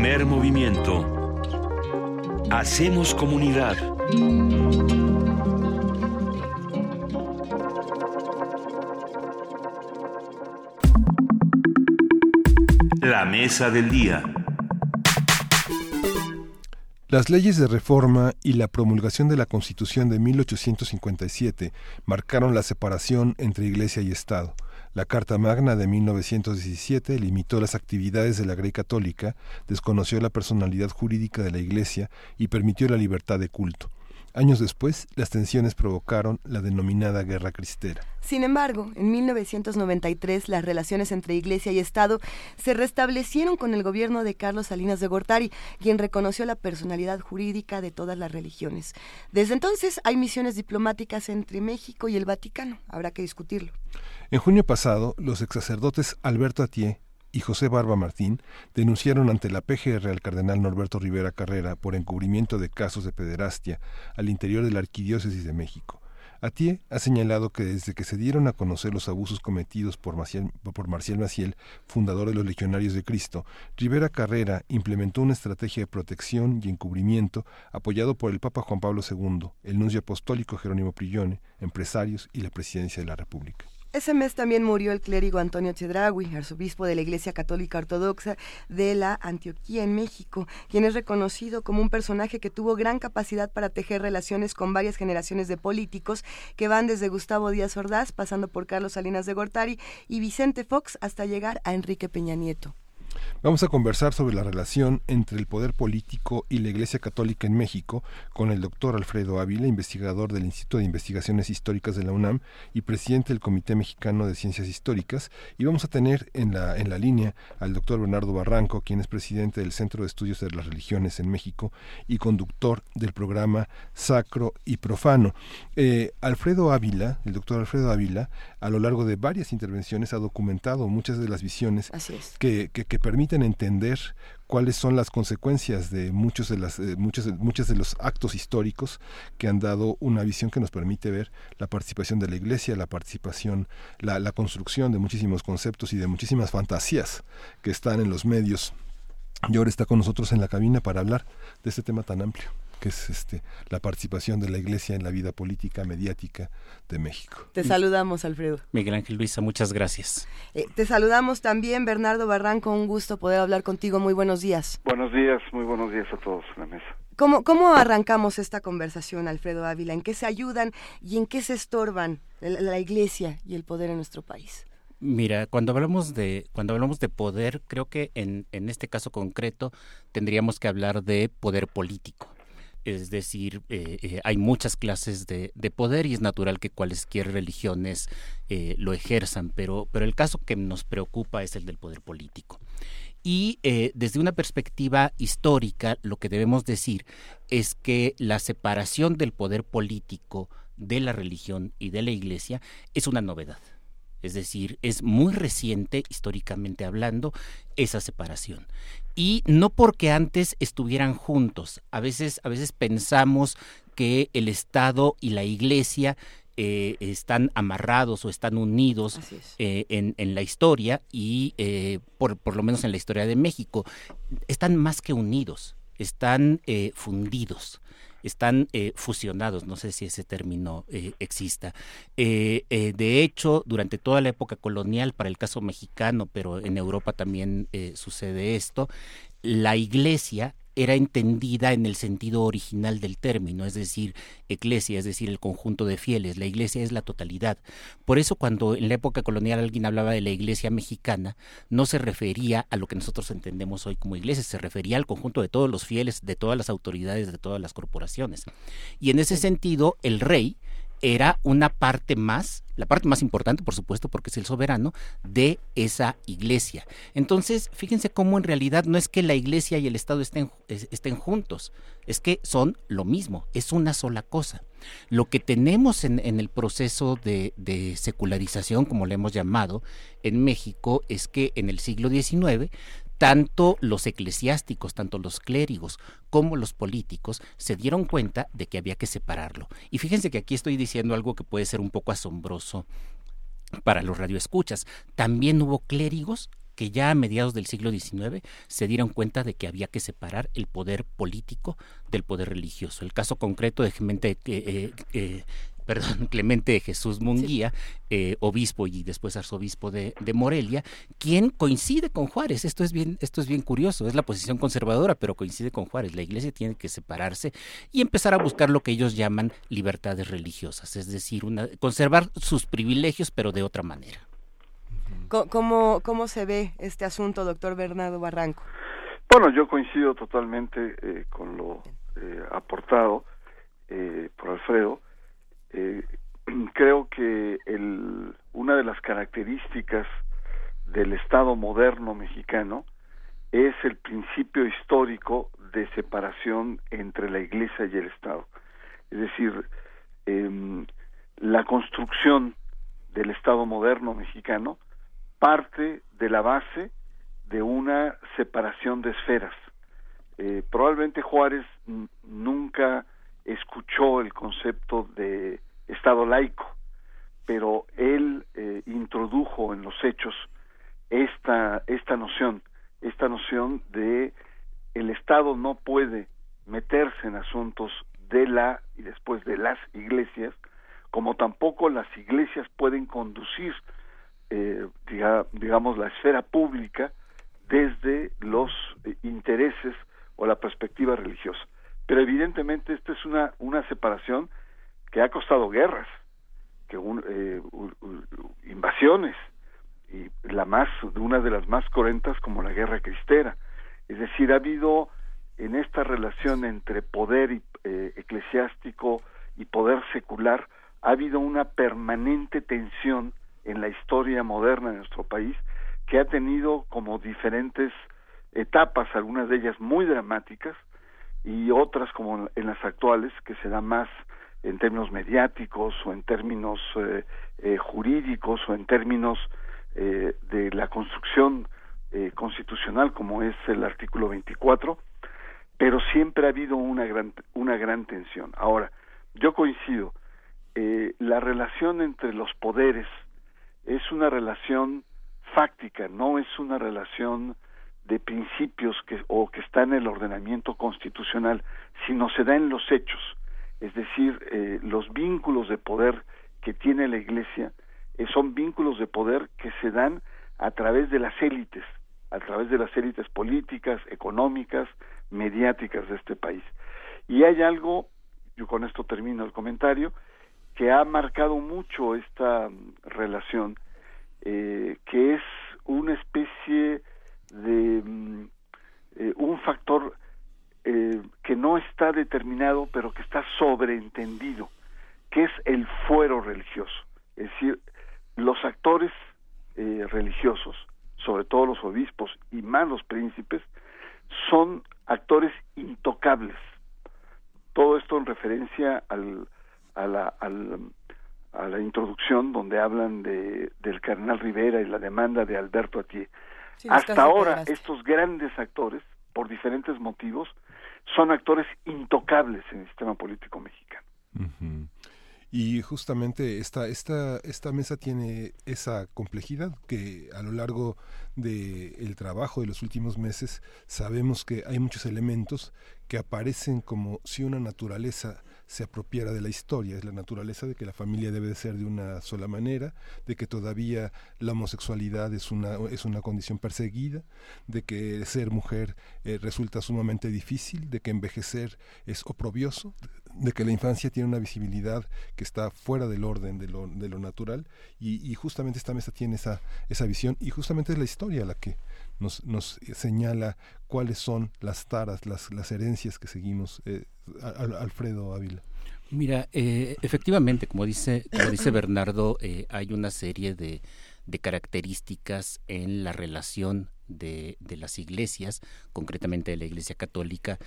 Primer movimiento. Hacemos comunidad. La mesa del día. Las leyes de reforma y la promulgación de la Constitución de 1857 marcaron la separación entre Iglesia y Estado. La Carta Magna de 1917 limitó las actividades de la Grey Católica, desconoció la personalidad jurídica de la Iglesia y permitió la libertad de culto. Años después, las tensiones provocaron la denominada Guerra Cristera. Sin embargo, en 1993 las relaciones entre Iglesia y Estado se restablecieron con el gobierno de Carlos Salinas de Gortari, quien reconoció la personalidad jurídica de todas las religiones. Desde entonces hay misiones diplomáticas entre México y el Vaticano. Habrá que discutirlo. En junio pasado, los exsacerdotes Alberto Atié y José Barba Martín denunciaron ante la PGR al cardenal Norberto Rivera Carrera por encubrimiento de casos de pederastia al interior de la Arquidiócesis de México. Atié ha señalado que desde que se dieron a conocer los abusos cometidos por Marcial, por Marcial Maciel, fundador de los Legionarios de Cristo, Rivera Carrera implementó una estrategia de protección y encubrimiento apoyado por el Papa Juan Pablo II, el nuncio apostólico Jerónimo Prillone, empresarios y la presidencia de la República. Ese mes también murió el clérigo Antonio Chedraui, arzobispo de la Iglesia Católica Ortodoxa de la Antioquía en México, quien es reconocido como un personaje que tuvo gran capacidad para tejer relaciones con varias generaciones de políticos que van desde Gustavo Díaz Ordaz, pasando por Carlos Salinas de Gortari y Vicente Fox hasta llegar a Enrique Peña Nieto. Vamos a conversar sobre la relación entre el poder político y la Iglesia Católica en México con el doctor Alfredo Ávila, investigador del Instituto de Investigaciones Históricas de la UNAM y presidente del Comité Mexicano de Ciencias Históricas. Y vamos a tener en la, en la línea al doctor Bernardo Barranco, quien es presidente del Centro de Estudios de las Religiones en México y conductor del programa Sacro y Profano. Eh, Alfredo Ávila, el doctor Alfredo Ávila, a lo largo de varias intervenciones ha documentado muchas de las visiones que, que, que permiten entender cuáles son las consecuencias de muchos de las eh, muchos muchos de los actos históricos que han dado una visión que nos permite ver la participación de la iglesia la participación la, la construcción de muchísimos conceptos y de muchísimas fantasías que están en los medios. Y ahora está con nosotros en la cabina para hablar de este tema tan amplio que es este la participación de la Iglesia en la vida política mediática de México. Te saludamos, Alfredo. Miguel Ángel Luisa, muchas gracias. Eh, te saludamos también, Bernardo Barranco, un gusto poder hablar contigo. Muy buenos días. Buenos días, muy buenos días a todos en la mesa. ¿Cómo, ¿Cómo arrancamos esta conversación, Alfredo Ávila? ¿En qué se ayudan y en qué se estorban la, la Iglesia y el poder en nuestro país? Mira, cuando hablamos de cuando hablamos de poder, creo que en, en este caso concreto tendríamos que hablar de poder político es decir, eh, eh, hay muchas clases de, de, poder y es natural que cualesquier religiones eh, lo ejerzan, pero, pero el caso que nos preocupa es el del poder político. Y desde una perspectiva histórica, lo que debemos decir es que la separación del poder político de la religión y de la iglesia es una novedad. Es decir, es muy reciente, históricamente hablando, esa separación. Y no porque antes estuvieran juntos. A veces, a veces pensamos que el Estado y la Iglesia eh, están amarrados o están unidos eh, en, en, la historia y eh, por, por, lo menos en la historia de México. Están más que unidos, están eh, fundidos están eh, fusionados, no sé si ese término eh, exista. Eh, de hecho, durante toda la época colonial, para el caso mexicano, pero en Europa también sucede esto, la iglesia era entendida en el sentido original del término, es decir, eclesia, es decir, el conjunto de fieles. La iglesia es la totalidad. Por eso cuando en la época colonial alguien hablaba de la iglesia mexicana, no se refería a lo que nosotros entendemos hoy como iglesia, se refería al conjunto de todos los fieles, de todas las autoridades, de todas las corporaciones. Y en ese sentido, el rey era una parte más, la parte más importante, por supuesto, porque es el soberano, de esa iglesia. Entonces, fíjense cómo en realidad no es que la iglesia y el Estado estén, estén juntos, es que son lo mismo, es una sola cosa. Lo que tenemos en, el proceso de, de, secularización, como le hemos llamado, en México, es que en el siglo XIX tanto los eclesiásticos, tanto los clérigos como los políticos se dieron cuenta de que había que separarlo. Y fíjense que aquí estoy diciendo algo que puede ser un poco asombroso para los radioescuchas. También hubo clérigos que ya a mediados del siglo XIX se dieron cuenta de que había que separar el poder político del poder religioso. El caso concreto de Clemente, eh, eh, perdón, Clemente Jesús Munguía, eh, obispo y después arzobispo de, de, Morelia, quien coincide con Juárez. Esto es bien, esto es bien curioso, es la posición conservadora, pero coincide con Juárez. La iglesia tiene que separarse y empezar a buscar lo que ellos llaman libertades religiosas, es decir, una, conservar sus privilegios, pero de otra manera. ¿Cómo, ¿Cómo se ve este asunto, doctor Bernardo Barranco? Bueno, yo coincido totalmente eh, con lo eh, aportado eh, por Alfredo. creo que el, una de las características del Estado moderno mexicano es el principio histórico de separación entre la Iglesia y el Estado. Es decir, eh, la construcción del Estado moderno mexicano parte de la base de una separación de esferas. Eh, probablemente Juárez nunca escuchó el concepto de Estado laico, pero él eh, introdujo en los hechos esta, esta noción, esta noción de el Estado no puede meterse en asuntos de la y después de las iglesias, como tampoco las iglesias pueden conducir eh, diga, digamos, la esfera pública desde los eh, intereses o la perspectiva religiosa. Pero evidentemente esta es una, una separación que ha costado guerras, que un, eh, invasiones, y la más, una de las más cruentas como la guerra cristera. Es decir, ha habido en esta relación entre poder eh, eclesiástico y poder secular, ha habido una permanente tensión en la historia moderna de nuestro país que ha tenido como diferentes etapas, algunas de ellas muy dramáticas y otras como en las actuales que se da más en términos mediáticos o en términos eh, eh, jurídicos o en términos eh, de la construcción eh, constitucional como es el artículo 24, pero siempre ha habido una gran una gran tensión. Ahora, yo coincido, eh, la relación entre los poderes es una relación fáctica, no es una relación de principios que, o que está en el ordenamiento constitucional, sino se da en los hechos, es decir, eh, los vínculos de poder que tiene la Iglesia eh, son vínculos de poder que se dan a través de las élites, a través de las élites políticas, económicas, mediáticas de este país. Y hay algo, yo con esto termino el comentario, que ha marcado mucho esta mm, relación, eh, que es una especie de mm, eh, un factor eh, que no está determinado, pero que está sobreentendido, que es el fuero religioso. Es decir, los actores eh, religiosos, sobre todo los obispos y más los príncipes, son actores intocables. Todo esto en referencia al, a la, al, a la introducción donde hablan de, del cardenal Rivera y la demanda de Alberto Atié. Sí, Hasta ahora, estos grandes actores, por diferentes motivos, son actores intocables en el sistema político mexicano. Uh -huh. Y justamente esta, esta, esta mesa tiene esa complejidad que a lo largo del el trabajo de los últimos meses sabemos que hay muchos elementos que aparecen como si una naturaleza se apropiara de la historia, es la naturaleza de que la familia debe de ser de una sola manera, de que todavía la homosexualidad es una, es una condición perseguida, de que ser mujer eh, resulta sumamente difícil, de que envejecer es oprobioso, de que la infancia tiene una visibilidad que está fuera del orden de lo, de lo natural. Y, y, justamente esta mesa tiene esa, esa visión y justamente es la historia la que nos, nos señala cuáles son las taras, las, herencias que seguimos. Eh, Alfredo Ávila. Mira, eh, efectivamente, como dice, como dice Bernardo, eh, hay una serie de, de, características en la relación de, de, las iglesias, concretamente de la Iglesia Católica,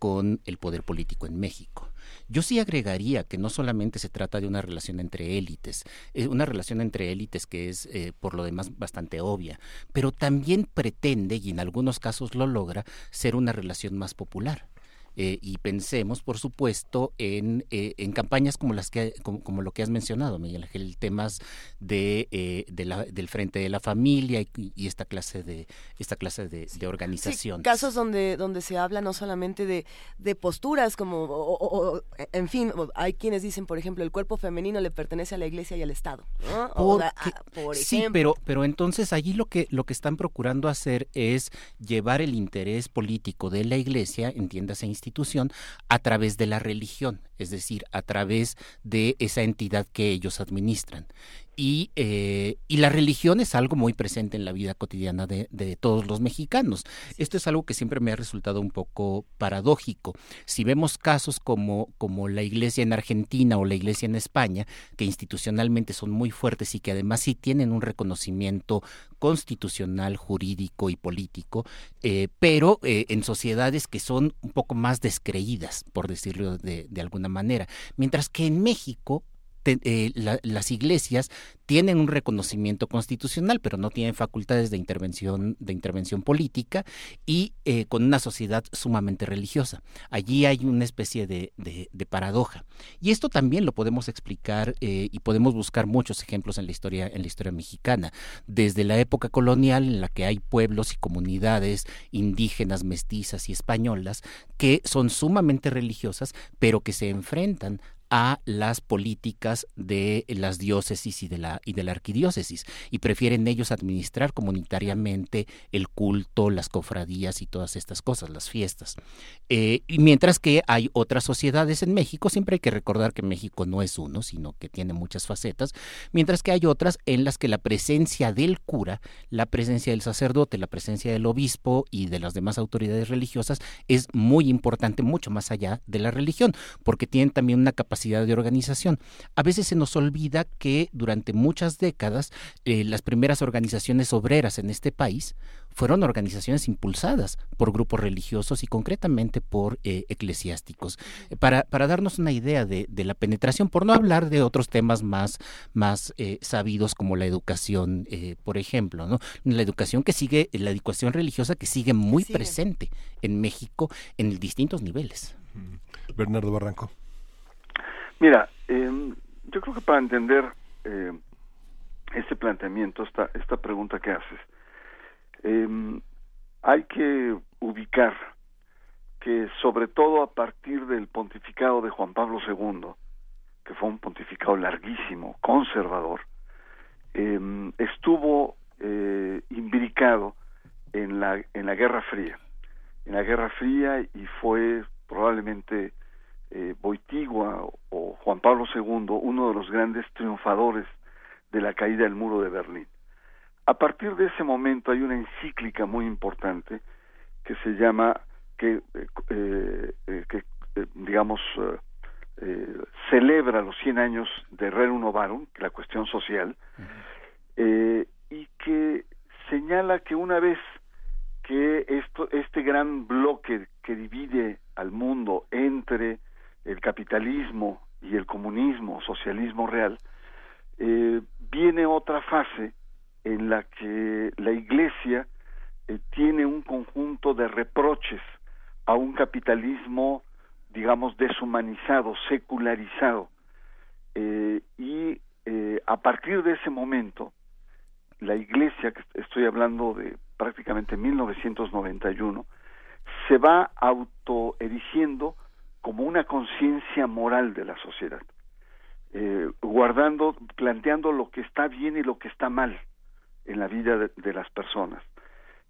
con el poder político en México. Yo sí agregaría que no solamente se trata de una relación entre élites, es una relación entre élites que es eh, por lo demás bastante obvia, pero también pretende, y en algunos casos lo logra, ser una relación más popular eh, y pensemos, por supuesto, en, eh, en campañas como las que como, lo que has mencionado, Miguel Ángel, temas de, eh, de la, del frente de la familia y, esta clase de esta clase de, organización. casos donde donde se habla no solamente de, de posturas como o, en fin, hay quienes dicen, por ejemplo, el cuerpo femenino le pertenece a la Iglesia y al Estado, sí, pero pero entonces allí lo que lo que están procurando hacer es llevar el interés político de la Iglesia, entiéndase institución a través de la religión, es decir, a través de esa entidad que ellos administran. Y, eh, y, la religión es algo muy presente en la vida cotidiana de, de, todos los mexicanos. Esto es algo que siempre me ha resultado un poco paradójico. Si vemos casos como, como la iglesia en Argentina o la iglesia en España, que institucionalmente son muy fuertes y que además sí tienen un reconocimiento constitucional, jurídico y político, eh, pero eh, en sociedades que son un poco más descreídas, por decirlo de, de alguna manera. Mientras que en México eh, las iglesias tienen un reconocimiento constitucional, pero no tienen facultades de intervención, de intervención política y eh, con una sociedad sumamente religiosa. Allí hay una especie de, paradoja. Y esto también lo podemos explicar eh, y podemos buscar muchos ejemplos en la historia, en la historia mexicana. Desde la época colonial, en la que hay pueblos y comunidades indígenas, mestizas y españolas que son sumamente religiosas, pero que se enfrentan a las políticas de las diócesis y de la y de la arquidiócesis y prefieren ellos administrar comunitariamente el culto, las cofradías y todas estas cosas, las fiestas. Eh, y mientras que hay otras sociedades en México, siempre hay que recordar que México no es uno, sino que tiene muchas facetas, mientras que hay otras en las que la presencia del cura, la presencia del sacerdote, la presencia del obispo y de las demás autoridades religiosas es muy importante, mucho más allá de la religión, porque tienen también una capacidad de organización. A veces se nos olvida que durante muchas décadas eh, las primeras organizaciones obreras en este país fueron organizaciones impulsadas por grupos religiosos y concretamente por eh, eclesiásticos. Para, para, darnos una idea de, la penetración, por no hablar de otros temas más, más eh, sabidos como la educación, por ejemplo, ¿no? La educación que sigue, la educación religiosa que sigue muy presente en México en distintos niveles. Bernardo Barranco. Mira, eh, yo creo que para entender eh, este planteamiento, esta, esta pregunta que haces, eh, hay que ubicar que sobre todo a partir del pontificado de Juan Pablo II, que fue un pontificado larguísimo, conservador, estuvo eh, imbricado en la, en la Guerra Fría, en la Guerra Fría y fue probablemente eh, Boitigua Juan Pablo II uno de los grandes triunfadores de la caída del muro de Berlín. A partir de ese momento hay una encíclica muy importante que se llama que, eh, eh, que digamos celebra los 100 años de Rerum Novarum, la cuestión social, y que señala que una vez que esto, este gran bloque que divide al mundo entre el capitalismo y el comunismo, socialismo real, eh, viene otra fase en la que la Iglesia eh, tiene un conjunto de reproches a un capitalismo, digamos, deshumanizado, secularizado. Eh, y a partir de ese momento, la Iglesia, que estoy hablando de prácticamente 1991, se va autoerigiendo como una conciencia moral de la sociedad, eh, guardando, planteando lo que está bien y lo que está mal en la vida de, las personas.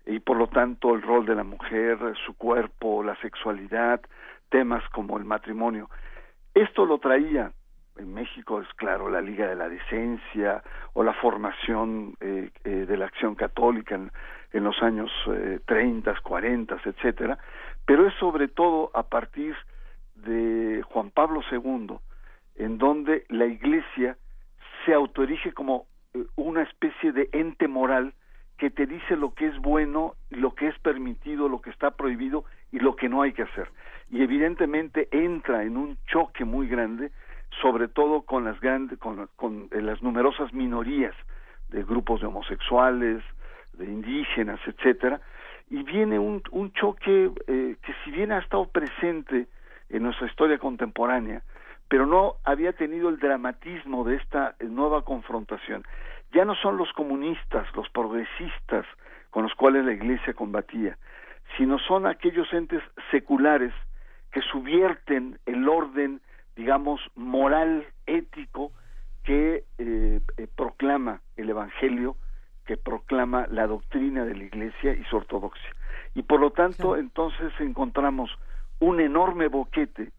Y por lo tanto el rol de la mujer, su cuerpo, la sexualidad, temas como el matrimonio. Esto lo traía en México, es claro, la Liga de la Decencia o la formación eh, eh, de la acción católica en, en los años eh, 30, 40, etcétera, pero es sobre todo a partir de Juan Pablo II, en donde la Iglesia se autoerige como eh, una especie de ente moral que te dice lo que es bueno, lo que es permitido, lo que está prohibido y lo que no hay que hacer. Y evidentemente entra en un choque muy grande, sobre todo con las grandes, con, con eh, las numerosas minorías de grupos de homosexuales, de indígenas, etcétera, y viene un, un choque eh, que si bien ha estado presente en nuestra historia contemporánea, pero no había tenido el dramatismo de esta nueva confrontación. Ya no son los comunistas, los progresistas con los cuales la Iglesia combatía, sino son aquellos entes seculares que subvierten el orden, digamos, moral, ético, que eh, eh, proclama el Evangelio, que proclama la doctrina de la Iglesia y su ortodoxia. Y por lo tanto, entonces encontramos un enorme boquete,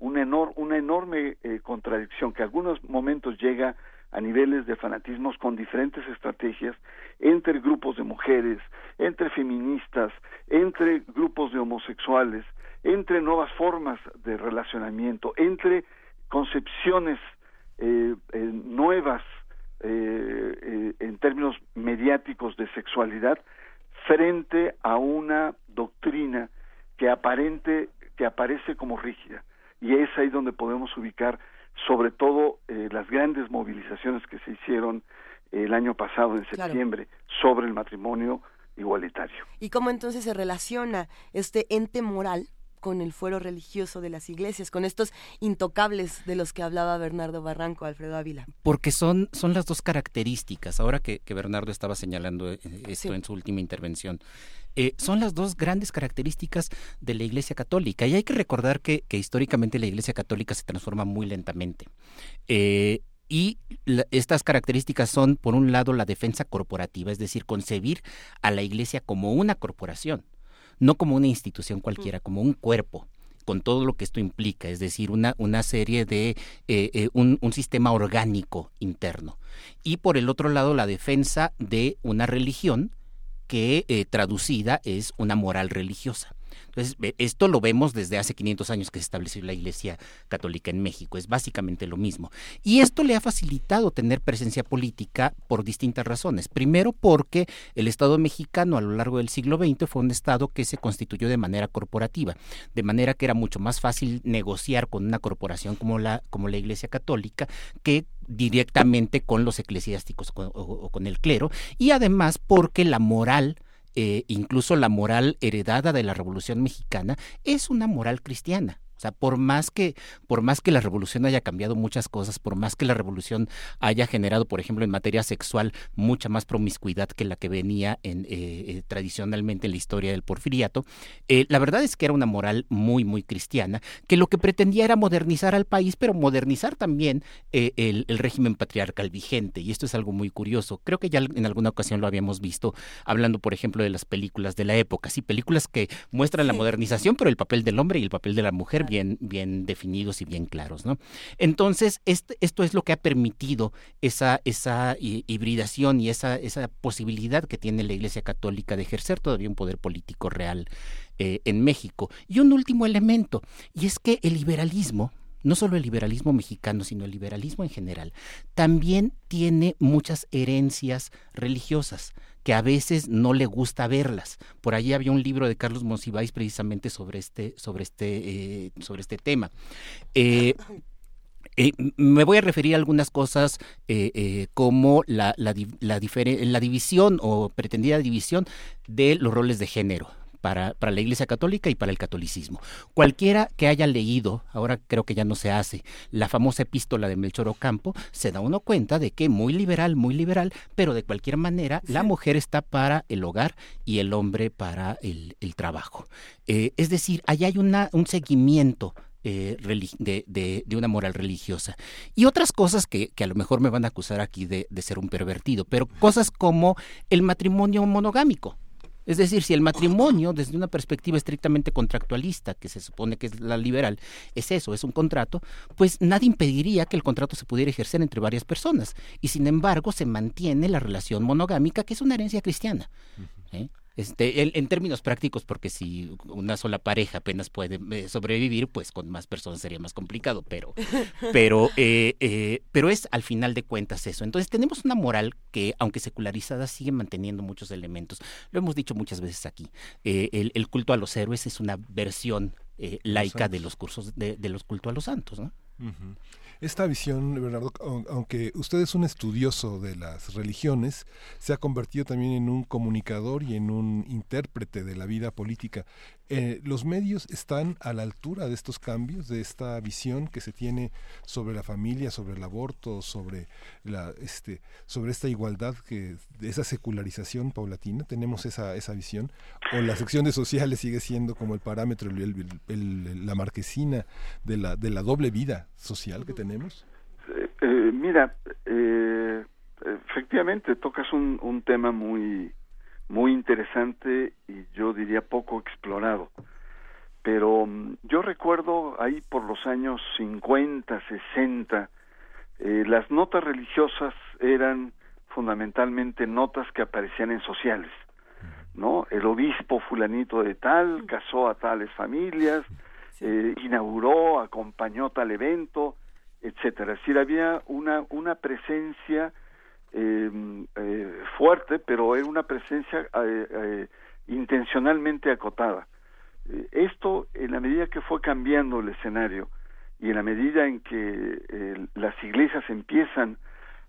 una, enorme eh, contradicción que algunos momentos llega a niveles de fanatismos con diferentes estrategias entre grupos de mujeres, entre feministas, entre grupos de homosexuales, entre nuevas formas de relacionamiento, entre concepciones eh, eh, nuevas eh, en términos mediáticos de sexualidad frente a una doctrina que aparente que aparece como rígida y es ahí donde podemos ubicar sobre todo las grandes movilizaciones que se hicieron el año pasado en septiembre sobre el matrimonio igualitario. ¿Y cómo entonces se relaciona este ente moral con el fuero religioso de las iglesias, con estos intocables de los que hablaba Bernardo Barranco, Alfredo Ávila. Porque son, son las dos características, ahora que, Bernardo estaba señalando eh, esto en su última intervención, eh, son las dos grandes características de la Iglesia Católica. Y hay que recordar que, históricamente la Iglesia Católica se transforma muy lentamente. Eh, y estas características son, por un lado, la defensa corporativa, es decir, concebir a la Iglesia como una corporación no como una institución cualquiera, como un cuerpo con todo lo que esto implica, es decir, una, una serie de, eh, eh, un, un, sistema orgánico interno. Y por el otro lado, la defensa de una religión que eh, traducida es una moral religiosa. Entonces, esto lo vemos desde hace 500 años que se estableció la Iglesia Católica en México, es básicamente lo mismo. Y esto le ha facilitado tener presencia política por distintas razones. Primero, porque el Estado mexicano a lo largo del siglo XX fue un Estado que se constituyó de manera corporativa, de manera que era mucho más fácil negociar con una corporación como la, como la Iglesia Católica que directamente con los eclesiásticos o con el clero, y además porque la moral eh, incluso la moral heredada de la Revolución Mexicana es una moral cristiana. O sea, por más que, por más que la revolución haya cambiado muchas cosas, por más que la revolución haya generado, por ejemplo, en materia sexual, mucha más promiscuidad que la que venía en, eh, eh, tradicionalmente en la historia del porfiriato, eh, la verdad es que era una moral muy, muy cristiana, que lo que pretendía era modernizar al país, pero modernizar también el, régimen patriarcal vigente. Y esto es algo muy curioso. Creo que ya en alguna ocasión lo habíamos visto, hablando, por ejemplo, de las películas de la época. Sí, películas que muestran la modernización, pero el papel del hombre y el papel de la mujer bien, bien definidos y bien claros, ¿no? Entonces, este, esto es lo que ha permitido esa, esa hibridación y esa, esa posibilidad que tiene la Iglesia Católica de ejercer todavía un poder político real eh, en México. Y un último elemento, y es que el liberalismo, no solo el liberalismo mexicano, sino el liberalismo en general, también tiene muchas herencias religiosas que a veces no le gusta verlas. Por allí había un libro de Carlos Monsiváis precisamente sobre este, sobre este, eh, sobre este tema. Eh, eh, me voy a referir a algunas cosas como la, la, la división o pretendida división de los roles de género para, para, la Iglesia Católica y para el catolicismo. Cualquiera que haya leído, ahora creo que ya no se hace, la famosa epístola de Melchor Ocampo, se da uno cuenta de que muy liberal, muy liberal, pero de cualquier manera la mujer está para el hogar y el hombre para el, trabajo. Eh, es decir, ahí hay una, un seguimiento eh, de, de, una moral religiosa. Y otras cosas que, que, a lo mejor me van a acusar aquí de, de ser un pervertido, pero cosas como el matrimonio monogámico. Es decir, si el matrimonio, desde una perspectiva estrictamente contractualista, que se supone que es la liberal, es eso, es un contrato, pues nadie impediría que el contrato se pudiera ejercer entre varias personas. Y sin embargo, se mantiene la relación monogámica, que es una herencia cristiana. Este, en, términos prácticos, porque si una sola pareja apenas puede eh, sobrevivir, pues con más personas sería más complicado, pero, pero, eh, eh, pero es al final de cuentas eso. Entonces tenemos una moral que, aunque secularizada, sigue manteniendo muchos elementos. Lo hemos dicho muchas veces aquí. El, el, culto a los héroes es una versión laica de los cursos de, de los cultos a los santos, ¿no? Esta visión, Bernardo, aunque usted es un estudioso de las religiones, se ha convertido también en un comunicador y en un intérprete de la vida política. Eh, ¿Los medios están a la altura de estos cambios, de esta visión que se tiene sobre la familia, sobre el aborto, sobre, la, este, sobre esta igualdad, que, esa secularización paulatina? ¿Tenemos esa, esa visión? ¿O la sección de sociales sigue siendo como el parámetro, la marquesina de la, de la doble vida social que tenemos? Eh, eh, mira, efectivamente tocas un tema muy muy interesante y yo diría poco explorado. Pero mm, yo recuerdo ahí por los años 50, 60, eh, las notas religiosas eran fundamentalmente notas que aparecían en sociales, ¿no? El obispo fulanito de tal casó a tales familias, eh, inauguró, acompañó tal evento, etcétera. Es decir, había una, una presencia eh, eh, fuerte, pero era una presencia eh, eh, intencionalmente acotada. esto, en la medida que fue cambiando el escenario y en la medida en que las iglesias empiezan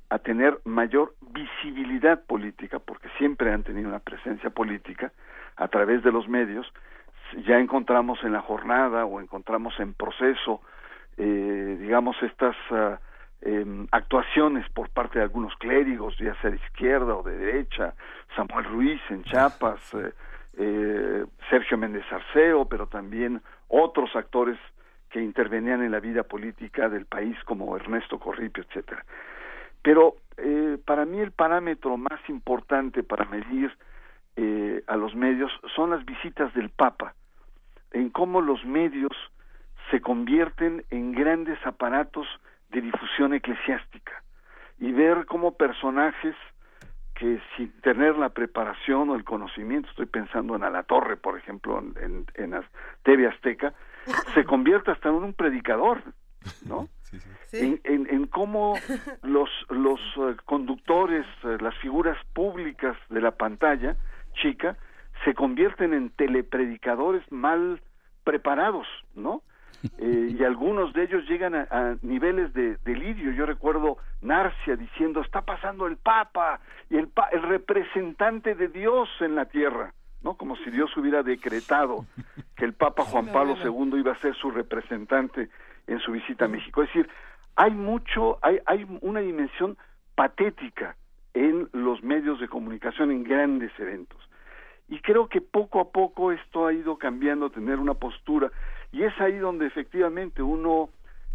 a tener mayor visibilidad política, porque siempre han tenido una presencia política a través de los medios, ya encontramos en la jornada o encontramos en proceso, digamos, estas ah, eh, actuaciones por parte de algunos clérigos, ya sea de izquierda o de derecha, Samuel Ruiz en Chiapas, eh, eh, Sergio Méndez Arceo, pero también otros actores que intervenían en la vida política del país como Ernesto Corripio, etcétera. Pero eh, para mí el parámetro más importante para medir a los medios son las visitas del Papa, en cómo los medios se convierten en grandes aparatos de difusión eclesiástica y ver cómo personajes que sin tener la preparación o el conocimiento, estoy pensando en la Torre, por ejemplo, en, en, TV Azteca, se convierte hasta en un predicador, ¿no? En, en, cómo los, los eh, conductores, eh, las figuras públicas de la pantalla chica, se convierten en telepredicadores mal preparados, ¿no? Eh, y algunos de ellos llegan a, niveles de delirio. Yo recuerdo Narcia diciendo, está pasando el Papa y el, el representante de Dios en la tierra, ¿no? Como si Dios hubiera decretado que el Papa Juan Pablo II iba a ser su representante en su visita a México. Es decir, hay mucho, hay, hay una dimensión patética en los medios de comunicación en grandes eventos. Y creo que poco a poco esto ha ido cambiando, tener una postura y es ahí donde efectivamente uno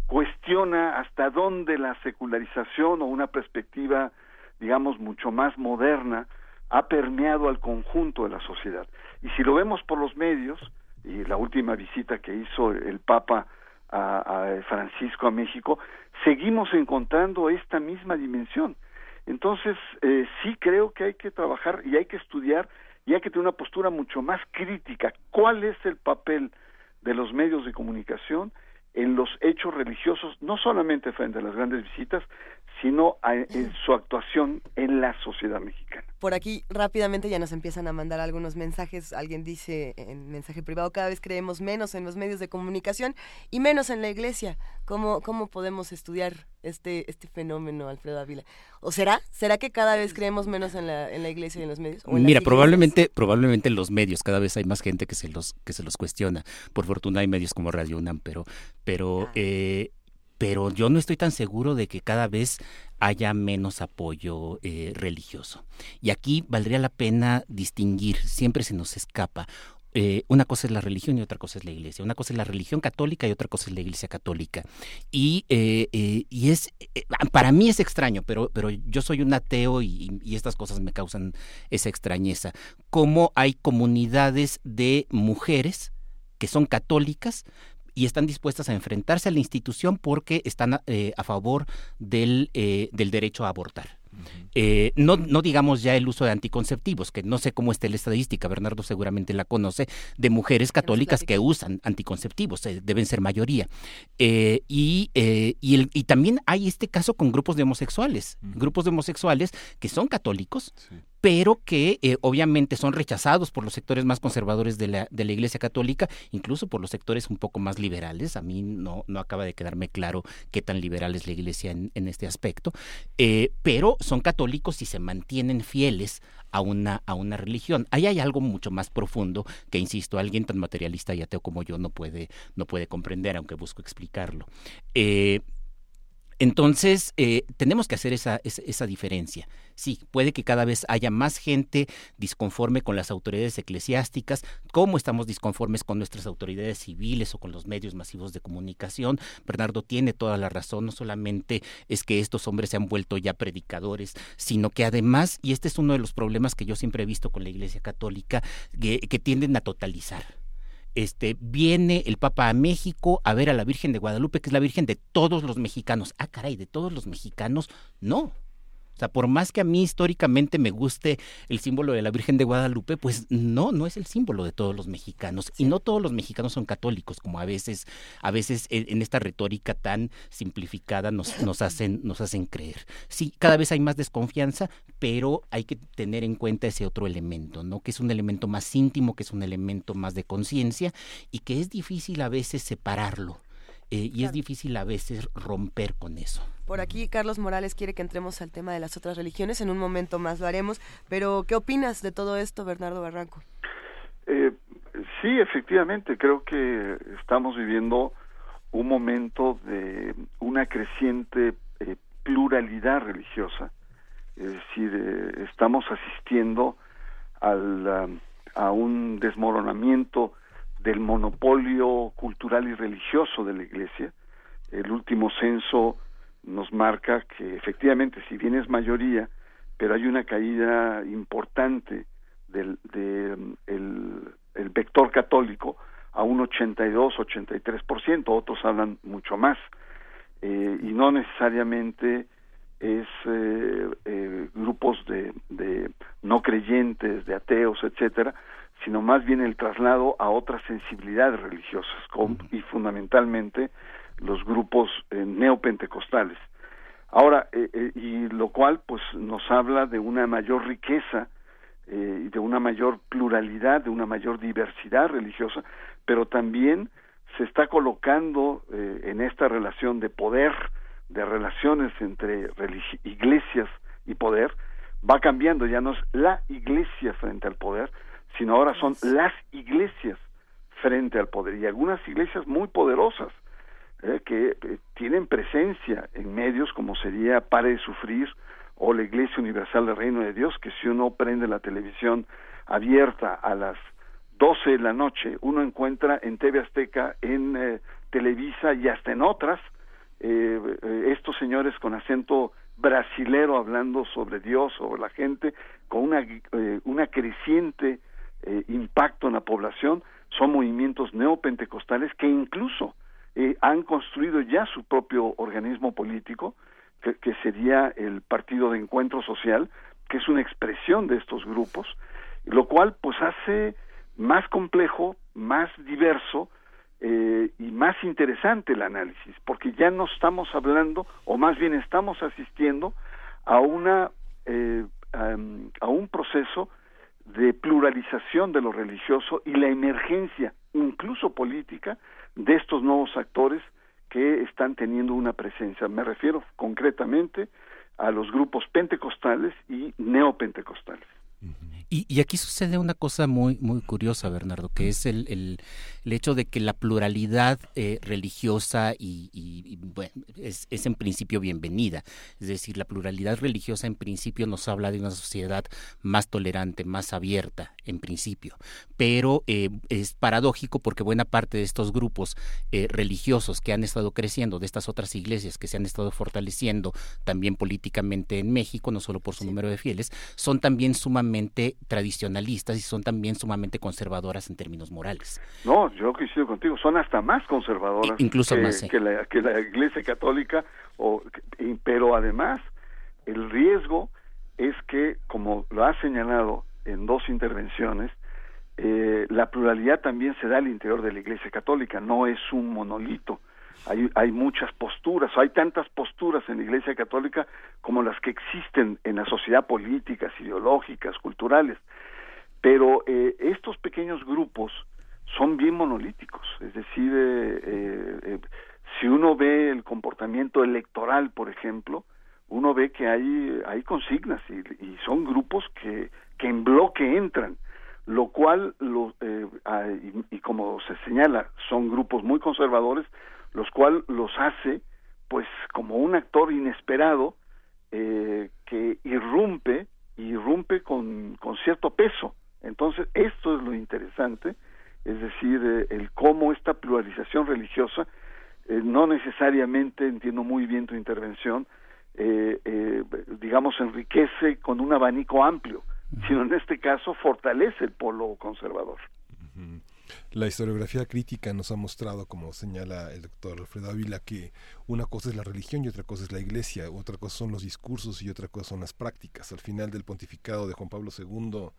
cuestiona hasta dónde la secularización o una perspectiva, digamos, mucho más moderna ha permeado al conjunto de la sociedad. Y si lo vemos por los medios, y la última visita que hizo el Papa a, Francisco a México, seguimos encontrando esta misma dimensión. Entonces, eh, sí creo que hay que trabajar y hay que estudiar y hay que tener una postura mucho más crítica. ¿Cuál es el papel de los medios de comunicación en los hechos religiosos, no solamente frente a las grandes visitas, sino en su actuación en la sociedad mexicana. Por aquí rápidamente ya nos empiezan a mandar algunos mensajes. Alguien dice en mensaje privado, cada vez creemos menos en los medios de comunicación y menos en la iglesia. ¿Cómo, cómo podemos estudiar este, este fenómeno, Alfredo Ávila? ¿O será? ¿Será que cada vez creemos menos en la, en la iglesia y en los medios? Mira, probablemente, probablemente en los medios cada vez hay más gente que se los, que se los cuestiona. Por fortuna hay medios como Radio UNAM, pero, pero ah. eh, pero yo no estoy tan seguro de que cada vez haya menos apoyo eh, religioso. Y aquí valdría la pena distinguir, siempre se nos escapa. Eh, una cosa es la religión y otra cosa es la iglesia. Una cosa es la religión católica y otra cosa es la iglesia católica. Y, eh, y es, para mí es extraño, pero, pero yo soy un ateo y, y estas cosas me causan esa extrañeza. Cómo hay comunidades de mujeres que son católicas, y están dispuestas a enfrentarse a la institución porque están eh, a favor del, eh, del derecho a abortar. Eh, no, no digamos ya el uso de anticonceptivos, que no sé cómo está la estadística, Bernardo seguramente la conoce, de mujeres católicas que usan anticonceptivos, deben ser mayoría. y, y, el, y, también hay este caso con grupos de homosexuales, grupos de homosexuales que son católicos, pero que eh, obviamente son rechazados por los sectores más conservadores de la, de la Iglesia Católica, incluso por los sectores un poco más liberales. A mí no, no acaba de quedarme claro qué tan liberal es la Iglesia en, este aspecto, eh, pero son católicos y se mantienen fieles a una, a una religión. Ahí hay algo mucho más profundo que, insisto, alguien tan materialista y ateo como yo no puede, no puede comprender, aunque busco explicarlo. Eh, entonces, eh, tenemos que hacer esa, esa, diferencia. Sí, puede que cada vez haya más gente disconforme con las autoridades eclesiásticas, como estamos disconformes con nuestras autoridades civiles o con los medios masivos de comunicación. Bernardo tiene toda la razón, no solamente es que estos hombres se han vuelto ya predicadores, sino que además, y este es uno de los problemas que yo siempre he visto con la Iglesia Católica, que, que tienden a totalizar este, viene el Papa a México a ver a la Virgen de Guadalupe, que es la Virgen de todos los mexicanos. Ah, caray, de todos los mexicanos, no. O sea, por más que a mí históricamente me guste el símbolo de la Virgen de Guadalupe, pues no, no es el símbolo de todos los mexicanos. Y no todos los mexicanos son católicos, como a veces, a veces en esta retórica tan simplificada nos, nos, hacen, nos hacen creer. Sí, cada vez hay más desconfianza, pero hay que tener en cuenta ese otro elemento, ¿no? Que es un elemento más íntimo, que es un elemento más de conciencia y que es difícil a veces separarlo. Eh, y es difícil a veces romper con eso. Por aquí Carlos Morales quiere que entremos al tema de las otras religiones, en un momento más lo haremos, pero ¿qué opinas de todo esto, Bernardo Barranco? Eh, sí, efectivamente, creo que estamos viviendo un momento de una creciente eh, pluralidad religiosa, es decir, eh, estamos asistiendo al, a un desmoronamiento del monopolio cultural y religioso de la Iglesia. El último censo nos marca que efectivamente, si bien es mayoría, pero hay una caída importante del de, el, el vector católico a un 82-83%, otros hablan mucho más, eh, y no necesariamente es eh, eh, grupos de, de no creyentes, de ateos, etcétera, sino más bien el traslado a otras sensibilidades religiosas con, y fundamentalmente los grupos eh, neopentecostales. Ahora, eh, eh, y lo cual pues nos habla de una mayor riqueza eh, y de una mayor pluralidad, de una mayor diversidad religiosa, pero también se está colocando eh, en esta relación de poder, de relaciones entre iglesias y poder, va cambiando, ya no es la iglesia frente al poder, sino ahora son las iglesias frente al poder. Y algunas iglesias muy poderosas eh, que eh, tienen presencia en medios como sería Pare de Sufrir o la Iglesia Universal del Reino de Dios, que si uno prende la televisión abierta a las 12 de la noche, uno encuentra en TV Azteca, en eh, Televisa y hasta en otras, estos señores con acento brasilero hablando sobre Dios, sobre la gente, con una, una creciente eh, impacto en la población, son movimientos neopentecostales que incluso eh, han construido ya su propio organismo político, que, sería el Partido de Encuentro Social, que es una expresión de estos grupos, lo cual pues hace más complejo, más diverso eh, y más interesante el análisis, porque ya no estamos hablando, o más bien estamos asistiendo a una a un proceso de pluralización de lo religioso y la emergencia, incluso política, de estos nuevos actores que están teniendo una presencia. Me refiero concretamente a los grupos pentecostales y neopentecostales. Y, y, aquí sucede una cosa muy muy curiosa, Bernardo, que es el, el, el hecho de que la pluralidad eh, religiosa y, y, y bueno, es, es, en principio bienvenida. Es decir, la pluralidad religiosa en principio nos habla de una sociedad más tolerante, más abierta, en principio. Pero eh, es paradójico porque buena parte de estos grupos eh, religiosos que han estado creciendo, de estas otras iglesias que se han estado fortaleciendo también políticamente en México, no solo por su sí. número de fieles, son también sumamente tradicionalistas y son también sumamente conservadoras en términos morales. No, yo coincido contigo, son hasta más conservadoras e incluso que, más, sí. que, la, que la Iglesia Católica, o, pero además el riesgo es que, como lo ha señalado en dos intervenciones, eh, la pluralidad también se da al interior de la Iglesia Católica, no es un monolito, hay, hay muchas posturas, hay tantas posturas en la Iglesia Católica como las que existen en la sociedad políticas, ideológicas, culturales. Pero eh, estos pequeños grupos son bien monolíticos, es decir, eh, eh, eh, si uno ve el comportamiento electoral, por ejemplo, uno ve que hay, hay consignas y, son grupos que, que en bloque entran, lo cual, lo, eh, ah, y, y como se señala, son grupos muy conservadores, los cuales los hace pues como un actor inesperado eh, que irrumpe, irrumpe con, con cierto peso. Entonces, esto es lo interesante, es decir, eh, el cómo esta pluralización religiosa, eh, no necesariamente, entiendo muy bien tu intervención, eh, eh, digamos, enriquece con un abanico amplio, sino en este caso fortalece el polo conservador. La historiografía crítica nos ha mostrado, como señala el doctor Alfredo Ávila, que una cosa es la religión y otra cosa es la iglesia, otra cosa son los discursos y otra cosa son las prácticas. Al final del pontificado de Juan Pablo II,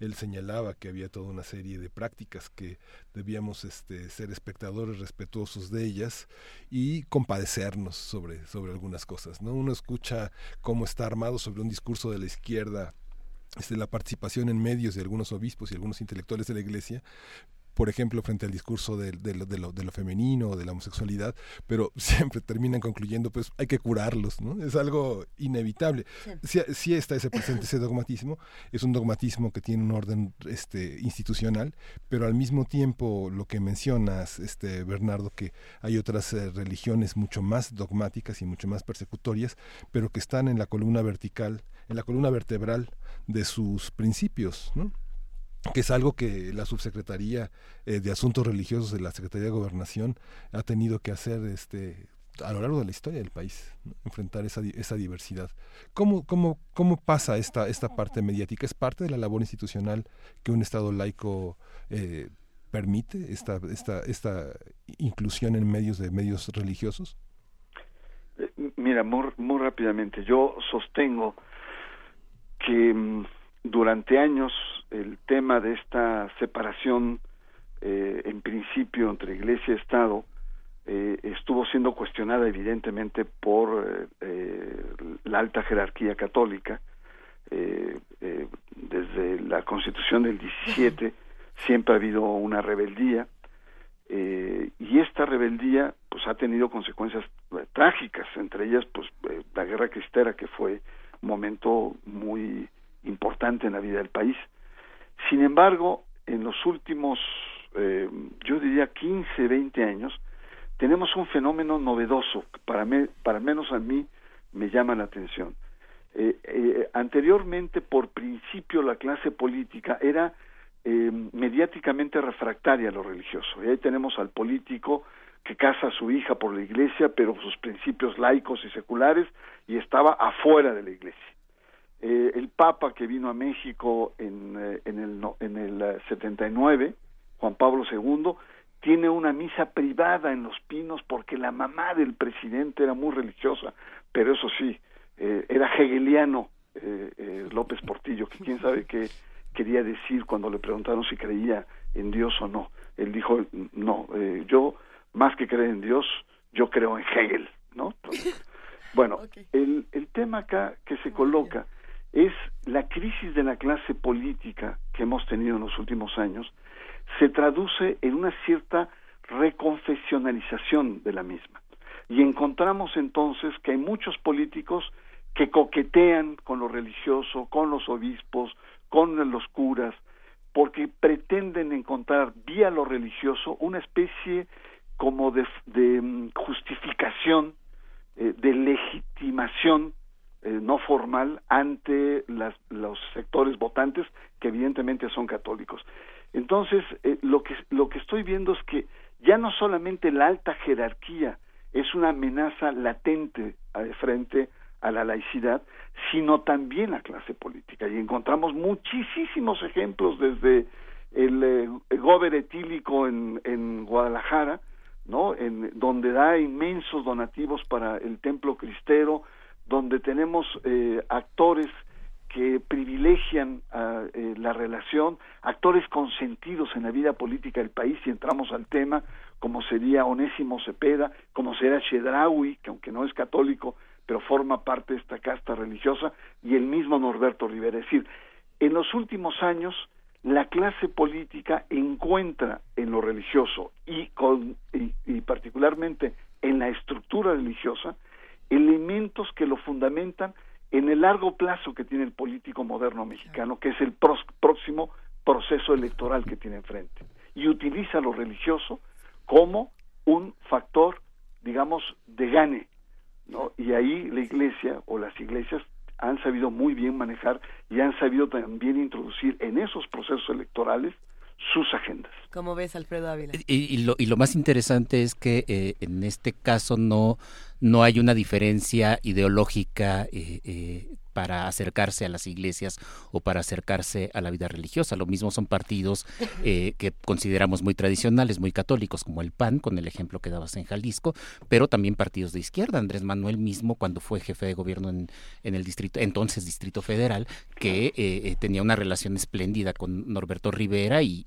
él señalaba que había toda una serie de prácticas que debíamos este, ser espectadores respetuosos de ellas y compadecernos sobre, sobre algunas cosas. ¿no? Uno escucha cómo está armado sobre un discurso de la izquierda este, la participación en medios de algunos obispos y algunos intelectuales de la iglesia, por ejemplo, frente al discurso de, de, lo, de, lo, de, lo, femenino o de la homosexualidad, pero siempre terminan concluyendo, pues hay que curarlos, ¿no? Es algo inevitable. Sí. Sí, sí, está ese presente, ese dogmatismo, es un dogmatismo que tiene un orden este, institucional, pero al mismo tiempo lo que mencionas, este, Bernardo, que hay otras eh, religiones mucho más dogmáticas y mucho más persecutorias, pero que están en la columna vertical, en la columna vertebral de sus principios, ¿no? Que es algo que la subsecretaría eh, de asuntos religiosos de la secretaría de gobernación ha tenido que hacer este a lo largo de la historia del país enfrentar esa, esa diversidad. Cómo cómo cómo pasa esta esta parte mediática es parte de la labor institucional que un estado laico eh, permite esta esta esta inclusión en medios de medios religiosos mira muy, muy rápidamente. Yo sostengo que durante años el tema de esta separación eh, en principio entre iglesia y Estado eh, estuvo siendo cuestionada evidentemente por eh, la alta jerarquía católica desde la constitución del 17 siempre ha habido una rebeldía y esta rebeldía pues ha tenido consecuencias trágicas entre ellas pues la guerra cristera que fue un momento muy importante en la vida del país. Sin embargo, en los últimos, eh, yo diría 15, 20 años, tenemos un fenómeno novedoso que para, me, para menos a mí me llama la atención. Eh, eh, anteriormente, por principio, la clase política era mediáticamente refractaria a lo religioso. Y ahí tenemos al político que casa a su hija por la iglesia, pero sus principios laicos y seculares, y estaba afuera de la iglesia eh, el Papa que vino a México en, eh, en el, en el 79, eh, Juan Pablo II, tiene una misa privada en Los Pinos porque la mamá del presidente era muy religiosa, pero eso sí, eh, era hegeliano eh, López Portillo, que quién sabe qué quería decir cuando le preguntaron si creía en Dios o no. Él dijo, no, eh, yo más que creer en Dios, yo creo en Hegel, ¿no? Entonces, bueno, okay. el, el tema acá que se coloca es la crisis de la clase política que hemos tenido en los últimos años, se traduce en una cierta reconfesionalización de la misma. Y encontramos entonces que hay muchos políticos que coquetean con lo religioso, con los obispos, con los curas, porque pretenden encontrar vía lo religioso una especie como de, de justificación, eh, de legitimación eh, no formal ante las, los sectores votantes que evidentemente son católicos. Entonces, eh, lo, que, lo que estoy viendo es que ya no solamente la alta jerarquía es una amenaza latente frente a la laicidad, sino también la clase política. Y encontramos muchísimos ejemplos desde el, eh, el gober etílico en, en Guadalajara, ¿no? En, donde da inmensos donativos para el templo cristero, donde tenemos eh, actores que privilegian eh, la relación, actores consentidos en la vida política del país, si entramos al tema, como sería Onésimo Cepeda, como será Chedraui, que aunque no es católico, pero forma parte de esta casta religiosa, y el mismo Norberto Rivera. Es decir, en los últimos años, la clase política encuentra en lo religioso y, con, y, particularmente en la estructura religiosa elementos que lo fundamentan en el largo plazo que tiene el político moderno mexicano, que es el próximo proceso electoral que tiene enfrente. Y utiliza lo religioso como un factor, digamos, de gane. ¿no? Y ahí la iglesia o las iglesias han sabido muy bien manejar y han sabido también introducir en esos procesos electorales sus agendas. ¿Cómo ves, Alfredo Ávila? Y, lo, y lo más interesante es que eh, en este caso no, no hay una diferencia ideológica eh, eh, para acercarse a las iglesias o para acercarse a la vida religiosa. Lo mismo son partidos eh, que consideramos muy tradicionales, muy católicos, como el PAN, con el ejemplo que dabas en Jalisco, pero también partidos de izquierda. Andrés Manuel mismo, cuando fue jefe de gobierno en, el distrito, entonces Distrito Federal, que eh, eh, tenía una relación espléndida con Norberto Rivera y,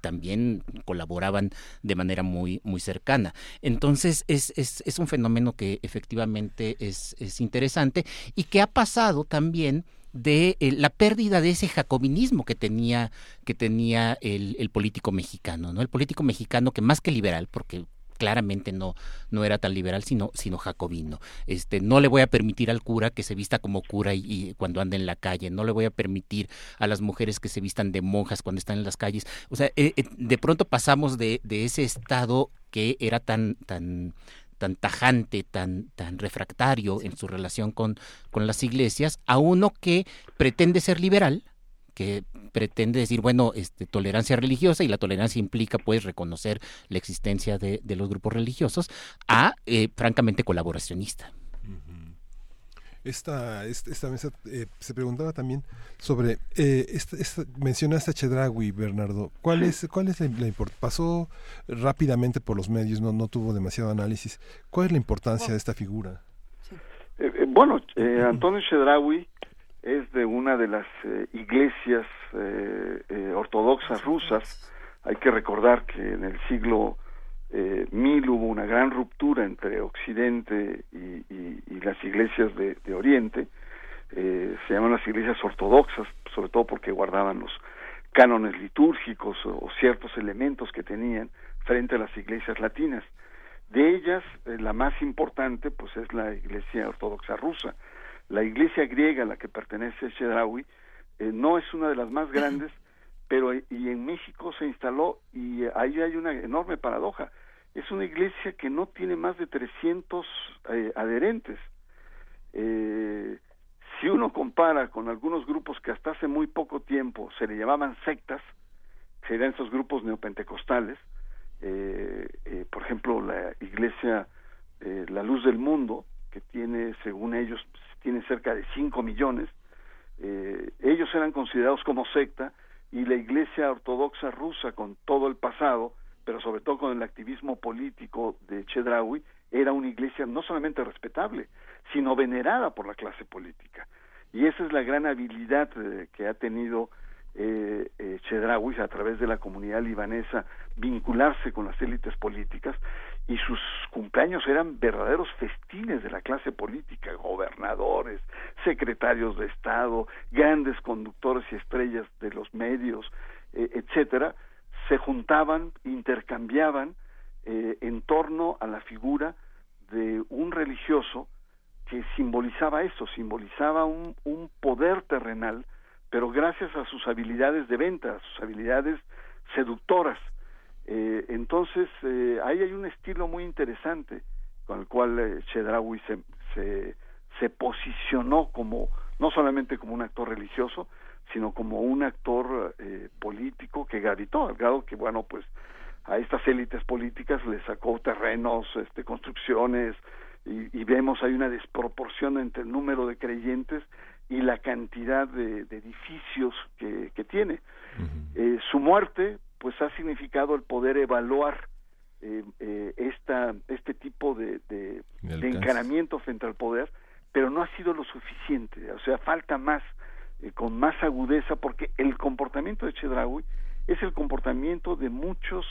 también colaboraban de manera muy, muy cercana. Entonces es, es, es un fenómeno que efectivamente es, es interesante y que ha pasado también de eh, la pérdida de ese jacobinismo que tenía que tenía el, político mexicano, ¿no? El político mexicano que más que liberal, porque claramente no no era tan liberal sino sino jacobino este no le voy a permitir al cura que se vista como cura y, cuando anda en la calle no le voy a permitir a las mujeres que se vistan de monjas cuando están en las calles o sea eh, eh, de pronto pasamos de, de ese estado que era tan tan tan tajante, tan, tan refractario en su relación con, con las iglesias, a uno que pretende ser liberal, que pretende decir, bueno, este, tolerancia religiosa y la tolerancia implica pues reconocer la existencia de, de los grupos religiosos, a eh, francamente colaboracionista. Esta, esta, mesa eh, se preguntaba también sobre, eh, esta, esta, mencionaste a Chedragui, Bernardo, ¿cuál es, cuál es la, importancia? Pasó rápidamente por los medios, no, no tuvo demasiado análisis. ¿Cuál es la importancia de esta figura? Eh, eh, bueno, Antonio Chedragui es de una de las iglesias ortodoxas rusas. Hay que recordar que en el siglo eh, mil hubo una gran ruptura entre Occidente y, las iglesias de, Oriente, eh, se llaman las iglesias ortodoxas, sobre todo porque guardaban los cánones litúrgicos o, ciertos elementos que tenían frente a las iglesias latinas. De ellas, eh, la más importante, pues es la iglesia ortodoxa rusa. La iglesia griega a la que pertenece Chedraui no es una de las más grandes, pero y en México se instaló y ahí hay una enorme paradoja es una iglesia que no tiene más de 300 eh, adherentes. Eh, si uno compara con algunos grupos que hasta hace muy poco tiempo se le llamaban sectas, serían esos grupos neopentecostales, eh, por ejemplo la iglesia La Luz del Mundo, que tiene, según ellos, tiene cerca de 5 millones, ellos eran considerados como secta y la iglesia ortodoxa rusa con todo el pasado pero sobre todo con el activismo político de Chedraui, era una iglesia no solamente respetable, sino venerada por la clase política. Y esa es la gran habilidad eh, que ha tenido eh, eh, Chedraui a través de la comunidad libanesa vincularse con las élites políticas y sus cumpleaños eran verdaderos festines de la clase política, gobernadores, secretarios de Estado, grandes conductores y estrellas de los medios, eh, etcétera, se juntaban, intercambiaban eh, en torno a la figura de un religioso que simbolizaba eso, simbolizaba un, poder terrenal, pero gracias a sus habilidades de venta, a sus habilidades seductoras. Eh, entonces, eh, ahí hay un estilo muy interesante con el cual Chedraui se, se, se posicionó como, no solamente como un actor religioso, sino como un actor eh, político que gravitó, al grado que, bueno, pues a estas élites políticas le sacó terrenos, este, construcciones, y, vemos hay una desproporción entre el número de creyentes y la cantidad de, edificios que, que tiene. eh, su muerte, pues, ha significado el poder evaluar eh, eh, esta, este tipo de, de, de encaramiento frente al poder, pero no ha sido lo suficiente, o sea, falta más eh, con más agudeza, porque el comportamiento de Chedraui es el comportamiento de muchos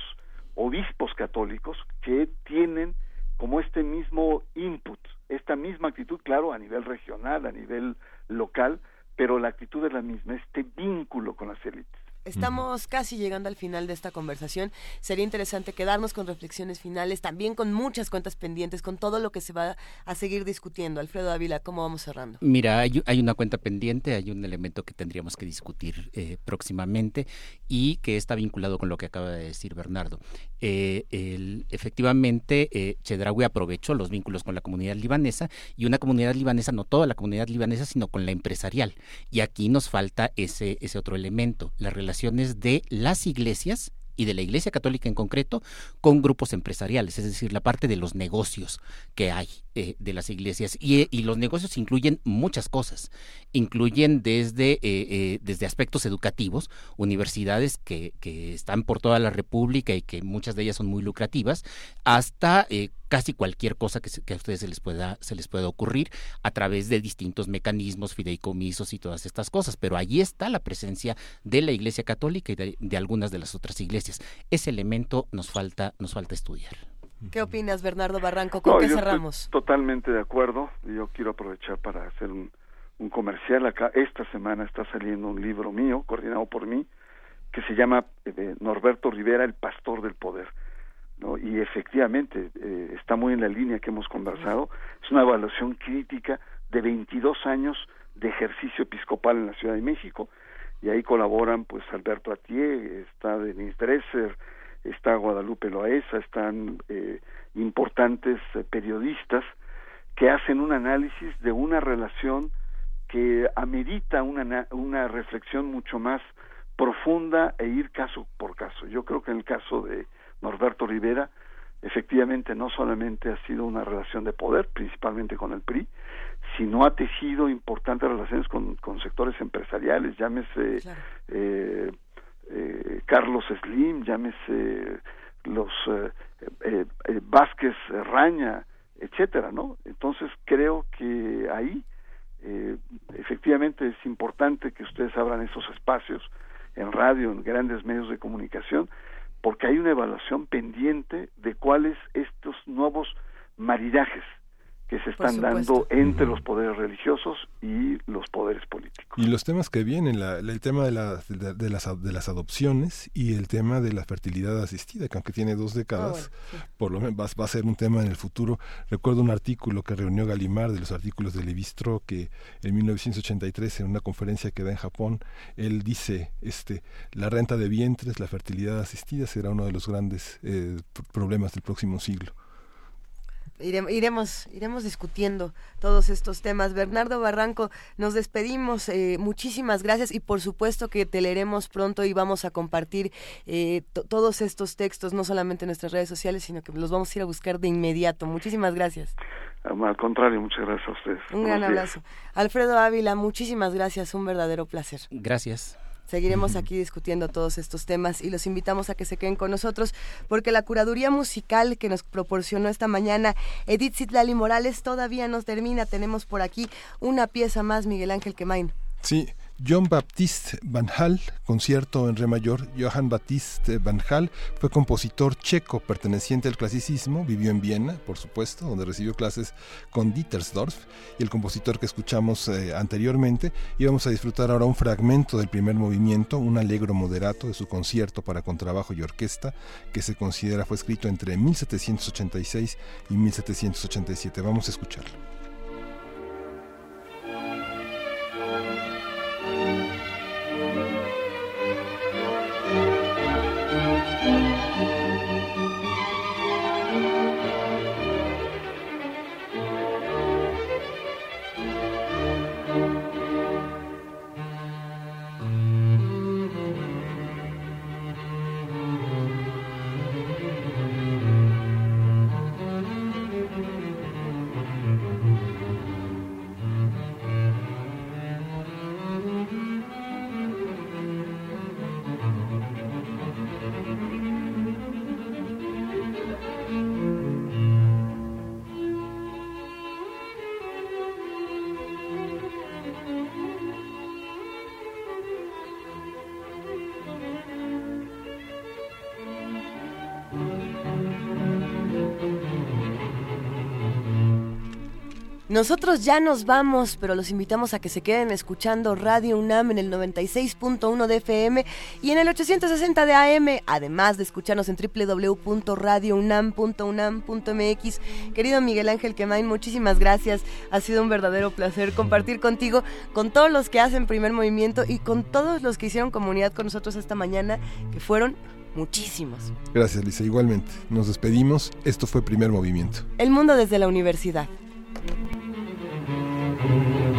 obispos católicos que tienen como este mismo input, esta misma actitud, claro, a nivel regional, a nivel local, pero la actitud es la misma, este vínculo con las élites. Estamos casi llegando al final de esta conversación. Sería interesante quedarnos con reflexiones finales, también con muchas cuentas pendientes, con todo lo que se va a seguir discutiendo. Alfredo Ávila, ¿cómo vamos cerrando? Mira, hay, hay una cuenta pendiente, hay un elemento que tendríamos que discutir eh, próximamente y que está vinculado con lo que acaba de decir Bernardo. Eh, efectivamente, eh, Chedraui aprovechó los vínculos con la comunidad libanesa y una comunidad libanesa, no toda la comunidad libanesa, sino con la empresarial. Y aquí nos falta ese, ese otro elemento, la relación de las iglesias y de la Iglesia Católica en concreto con grupos empresariales, es decir, la parte de los negocios que hay eh, de las iglesias. Y, y, los negocios incluyen muchas cosas, incluyen desde, eh, eh, desde aspectos educativos, universidades que, que, están por toda la República y que muchas de ellas son muy lucrativas, hasta casi cualquier cosa que, que, a ustedes se les pueda se les pueda ocurrir a través de distintos mecanismos, fideicomisos y todas estas cosas. Pero allí está la presencia de la Iglesia Católica y de, de algunas de las otras iglesias. Ese elemento nos falta nos falta estudiar. ¿Qué opinas, Bernardo Barranco? ¿Con no, qué yo cerramos? Estoy totalmente de acuerdo. Yo quiero aprovechar para hacer un, un comercial acá. Esta semana está saliendo un libro mío, coordinado por mí, que se llama eh, Norberto Rivera, El Pastor del Poder. ¿No? Y efectivamente eh, está muy en la línea que hemos conversado. Es una evaluación crítica de 22 años de ejercicio episcopal en la Ciudad de México. Y ahí colaboran pues Alberto Atié, está Denise Dresser, está Guadalupe Loaesa, están eh, importantes eh, periodistas que hacen un análisis de una relación que amerita una, una reflexión mucho más profunda e ir caso por caso. Yo creo que en el caso de Norberto Rivera, efectivamente no solamente ha sido una relación de poder, principalmente con el PRI, sino ha tejido importantes relaciones con, con sectores empresariales, llámese claro. eh, eh, Carlos Slim, llámese los eh, eh, Vázquez Raña, etcétera, ¿no? Entonces creo que ahí efectivamente es importante que ustedes abran esos espacios en radio, en grandes medios de comunicación, porque hay una evaluación pendiente de cuáles estos nuevos maridajes que se están dando entre los poderes religiosos y los poderes políticos. Y los temas que vienen, la, el tema de, la, de, de, las, de las adopciones y el tema de la fertilidad asistida, que aunque tiene dos décadas, oh, bueno, sí. por lo menos va, va, a ser un tema en el futuro. Recuerdo un artículo que reunió Galimar de los artículos de Levistro, que en 1983, en una conferencia que da en Japón, él dice, este, la renta de vientres, la fertilidad asistida será uno de los grandes eh, problemas del próximo siglo iremos, iremos discutiendo todos estos temas. Bernardo Barranco, nos despedimos. Eh, muchísimas gracias y por supuesto que te leeremos pronto y vamos a compartir eh, todos estos textos, no solamente en nuestras redes sociales, sino que los vamos a ir a buscar de inmediato. Muchísimas gracias. Al contrario, muchas gracias a ustedes. Un gran abrazo. Alfredo Ávila, muchísimas gracias. Un verdadero placer. Gracias. Seguiremos aquí discutiendo todos estos temas y los invitamos a que se queden con nosotros porque la curaduría musical que nos proporcionó esta mañana Edith Zitlali Morales todavía nos termina. Tenemos por aquí una pieza más, Miguel Ángel Quemain. Sí, John Baptiste Van Hal, concierto en re mayor. Johann Baptiste Van Hal fue compositor checo perteneciente al clasicismo, vivió en Viena, por supuesto, donde recibió clases con Dietersdorf y el compositor que escuchamos eh, anteriormente. Y vamos a disfrutar ahora un fragmento del primer movimiento, un alegro moderato de su concierto para contrabajo y orquesta, que se considera fue escrito entre 1786 y 1787. Vamos a escucharlo. Nosotros ya nos vamos, pero los invitamos a que se queden escuchando Radio UNAM en el 96.1 de FM y en el 860 de AM, además de escucharnos en www.radiounam.unam.mx. Querido Miguel Ángel Quemain, muchísimas gracias. Ha sido un verdadero placer compartir contigo, con todos los que hacen primer movimiento y con todos los que hicieron comunidad con nosotros esta mañana, que fueron muchísimos. Gracias, Lisa. Igualmente. Nos despedimos. Esto fue Primer Movimiento. El mundo desde la universidad. Mm-hmm.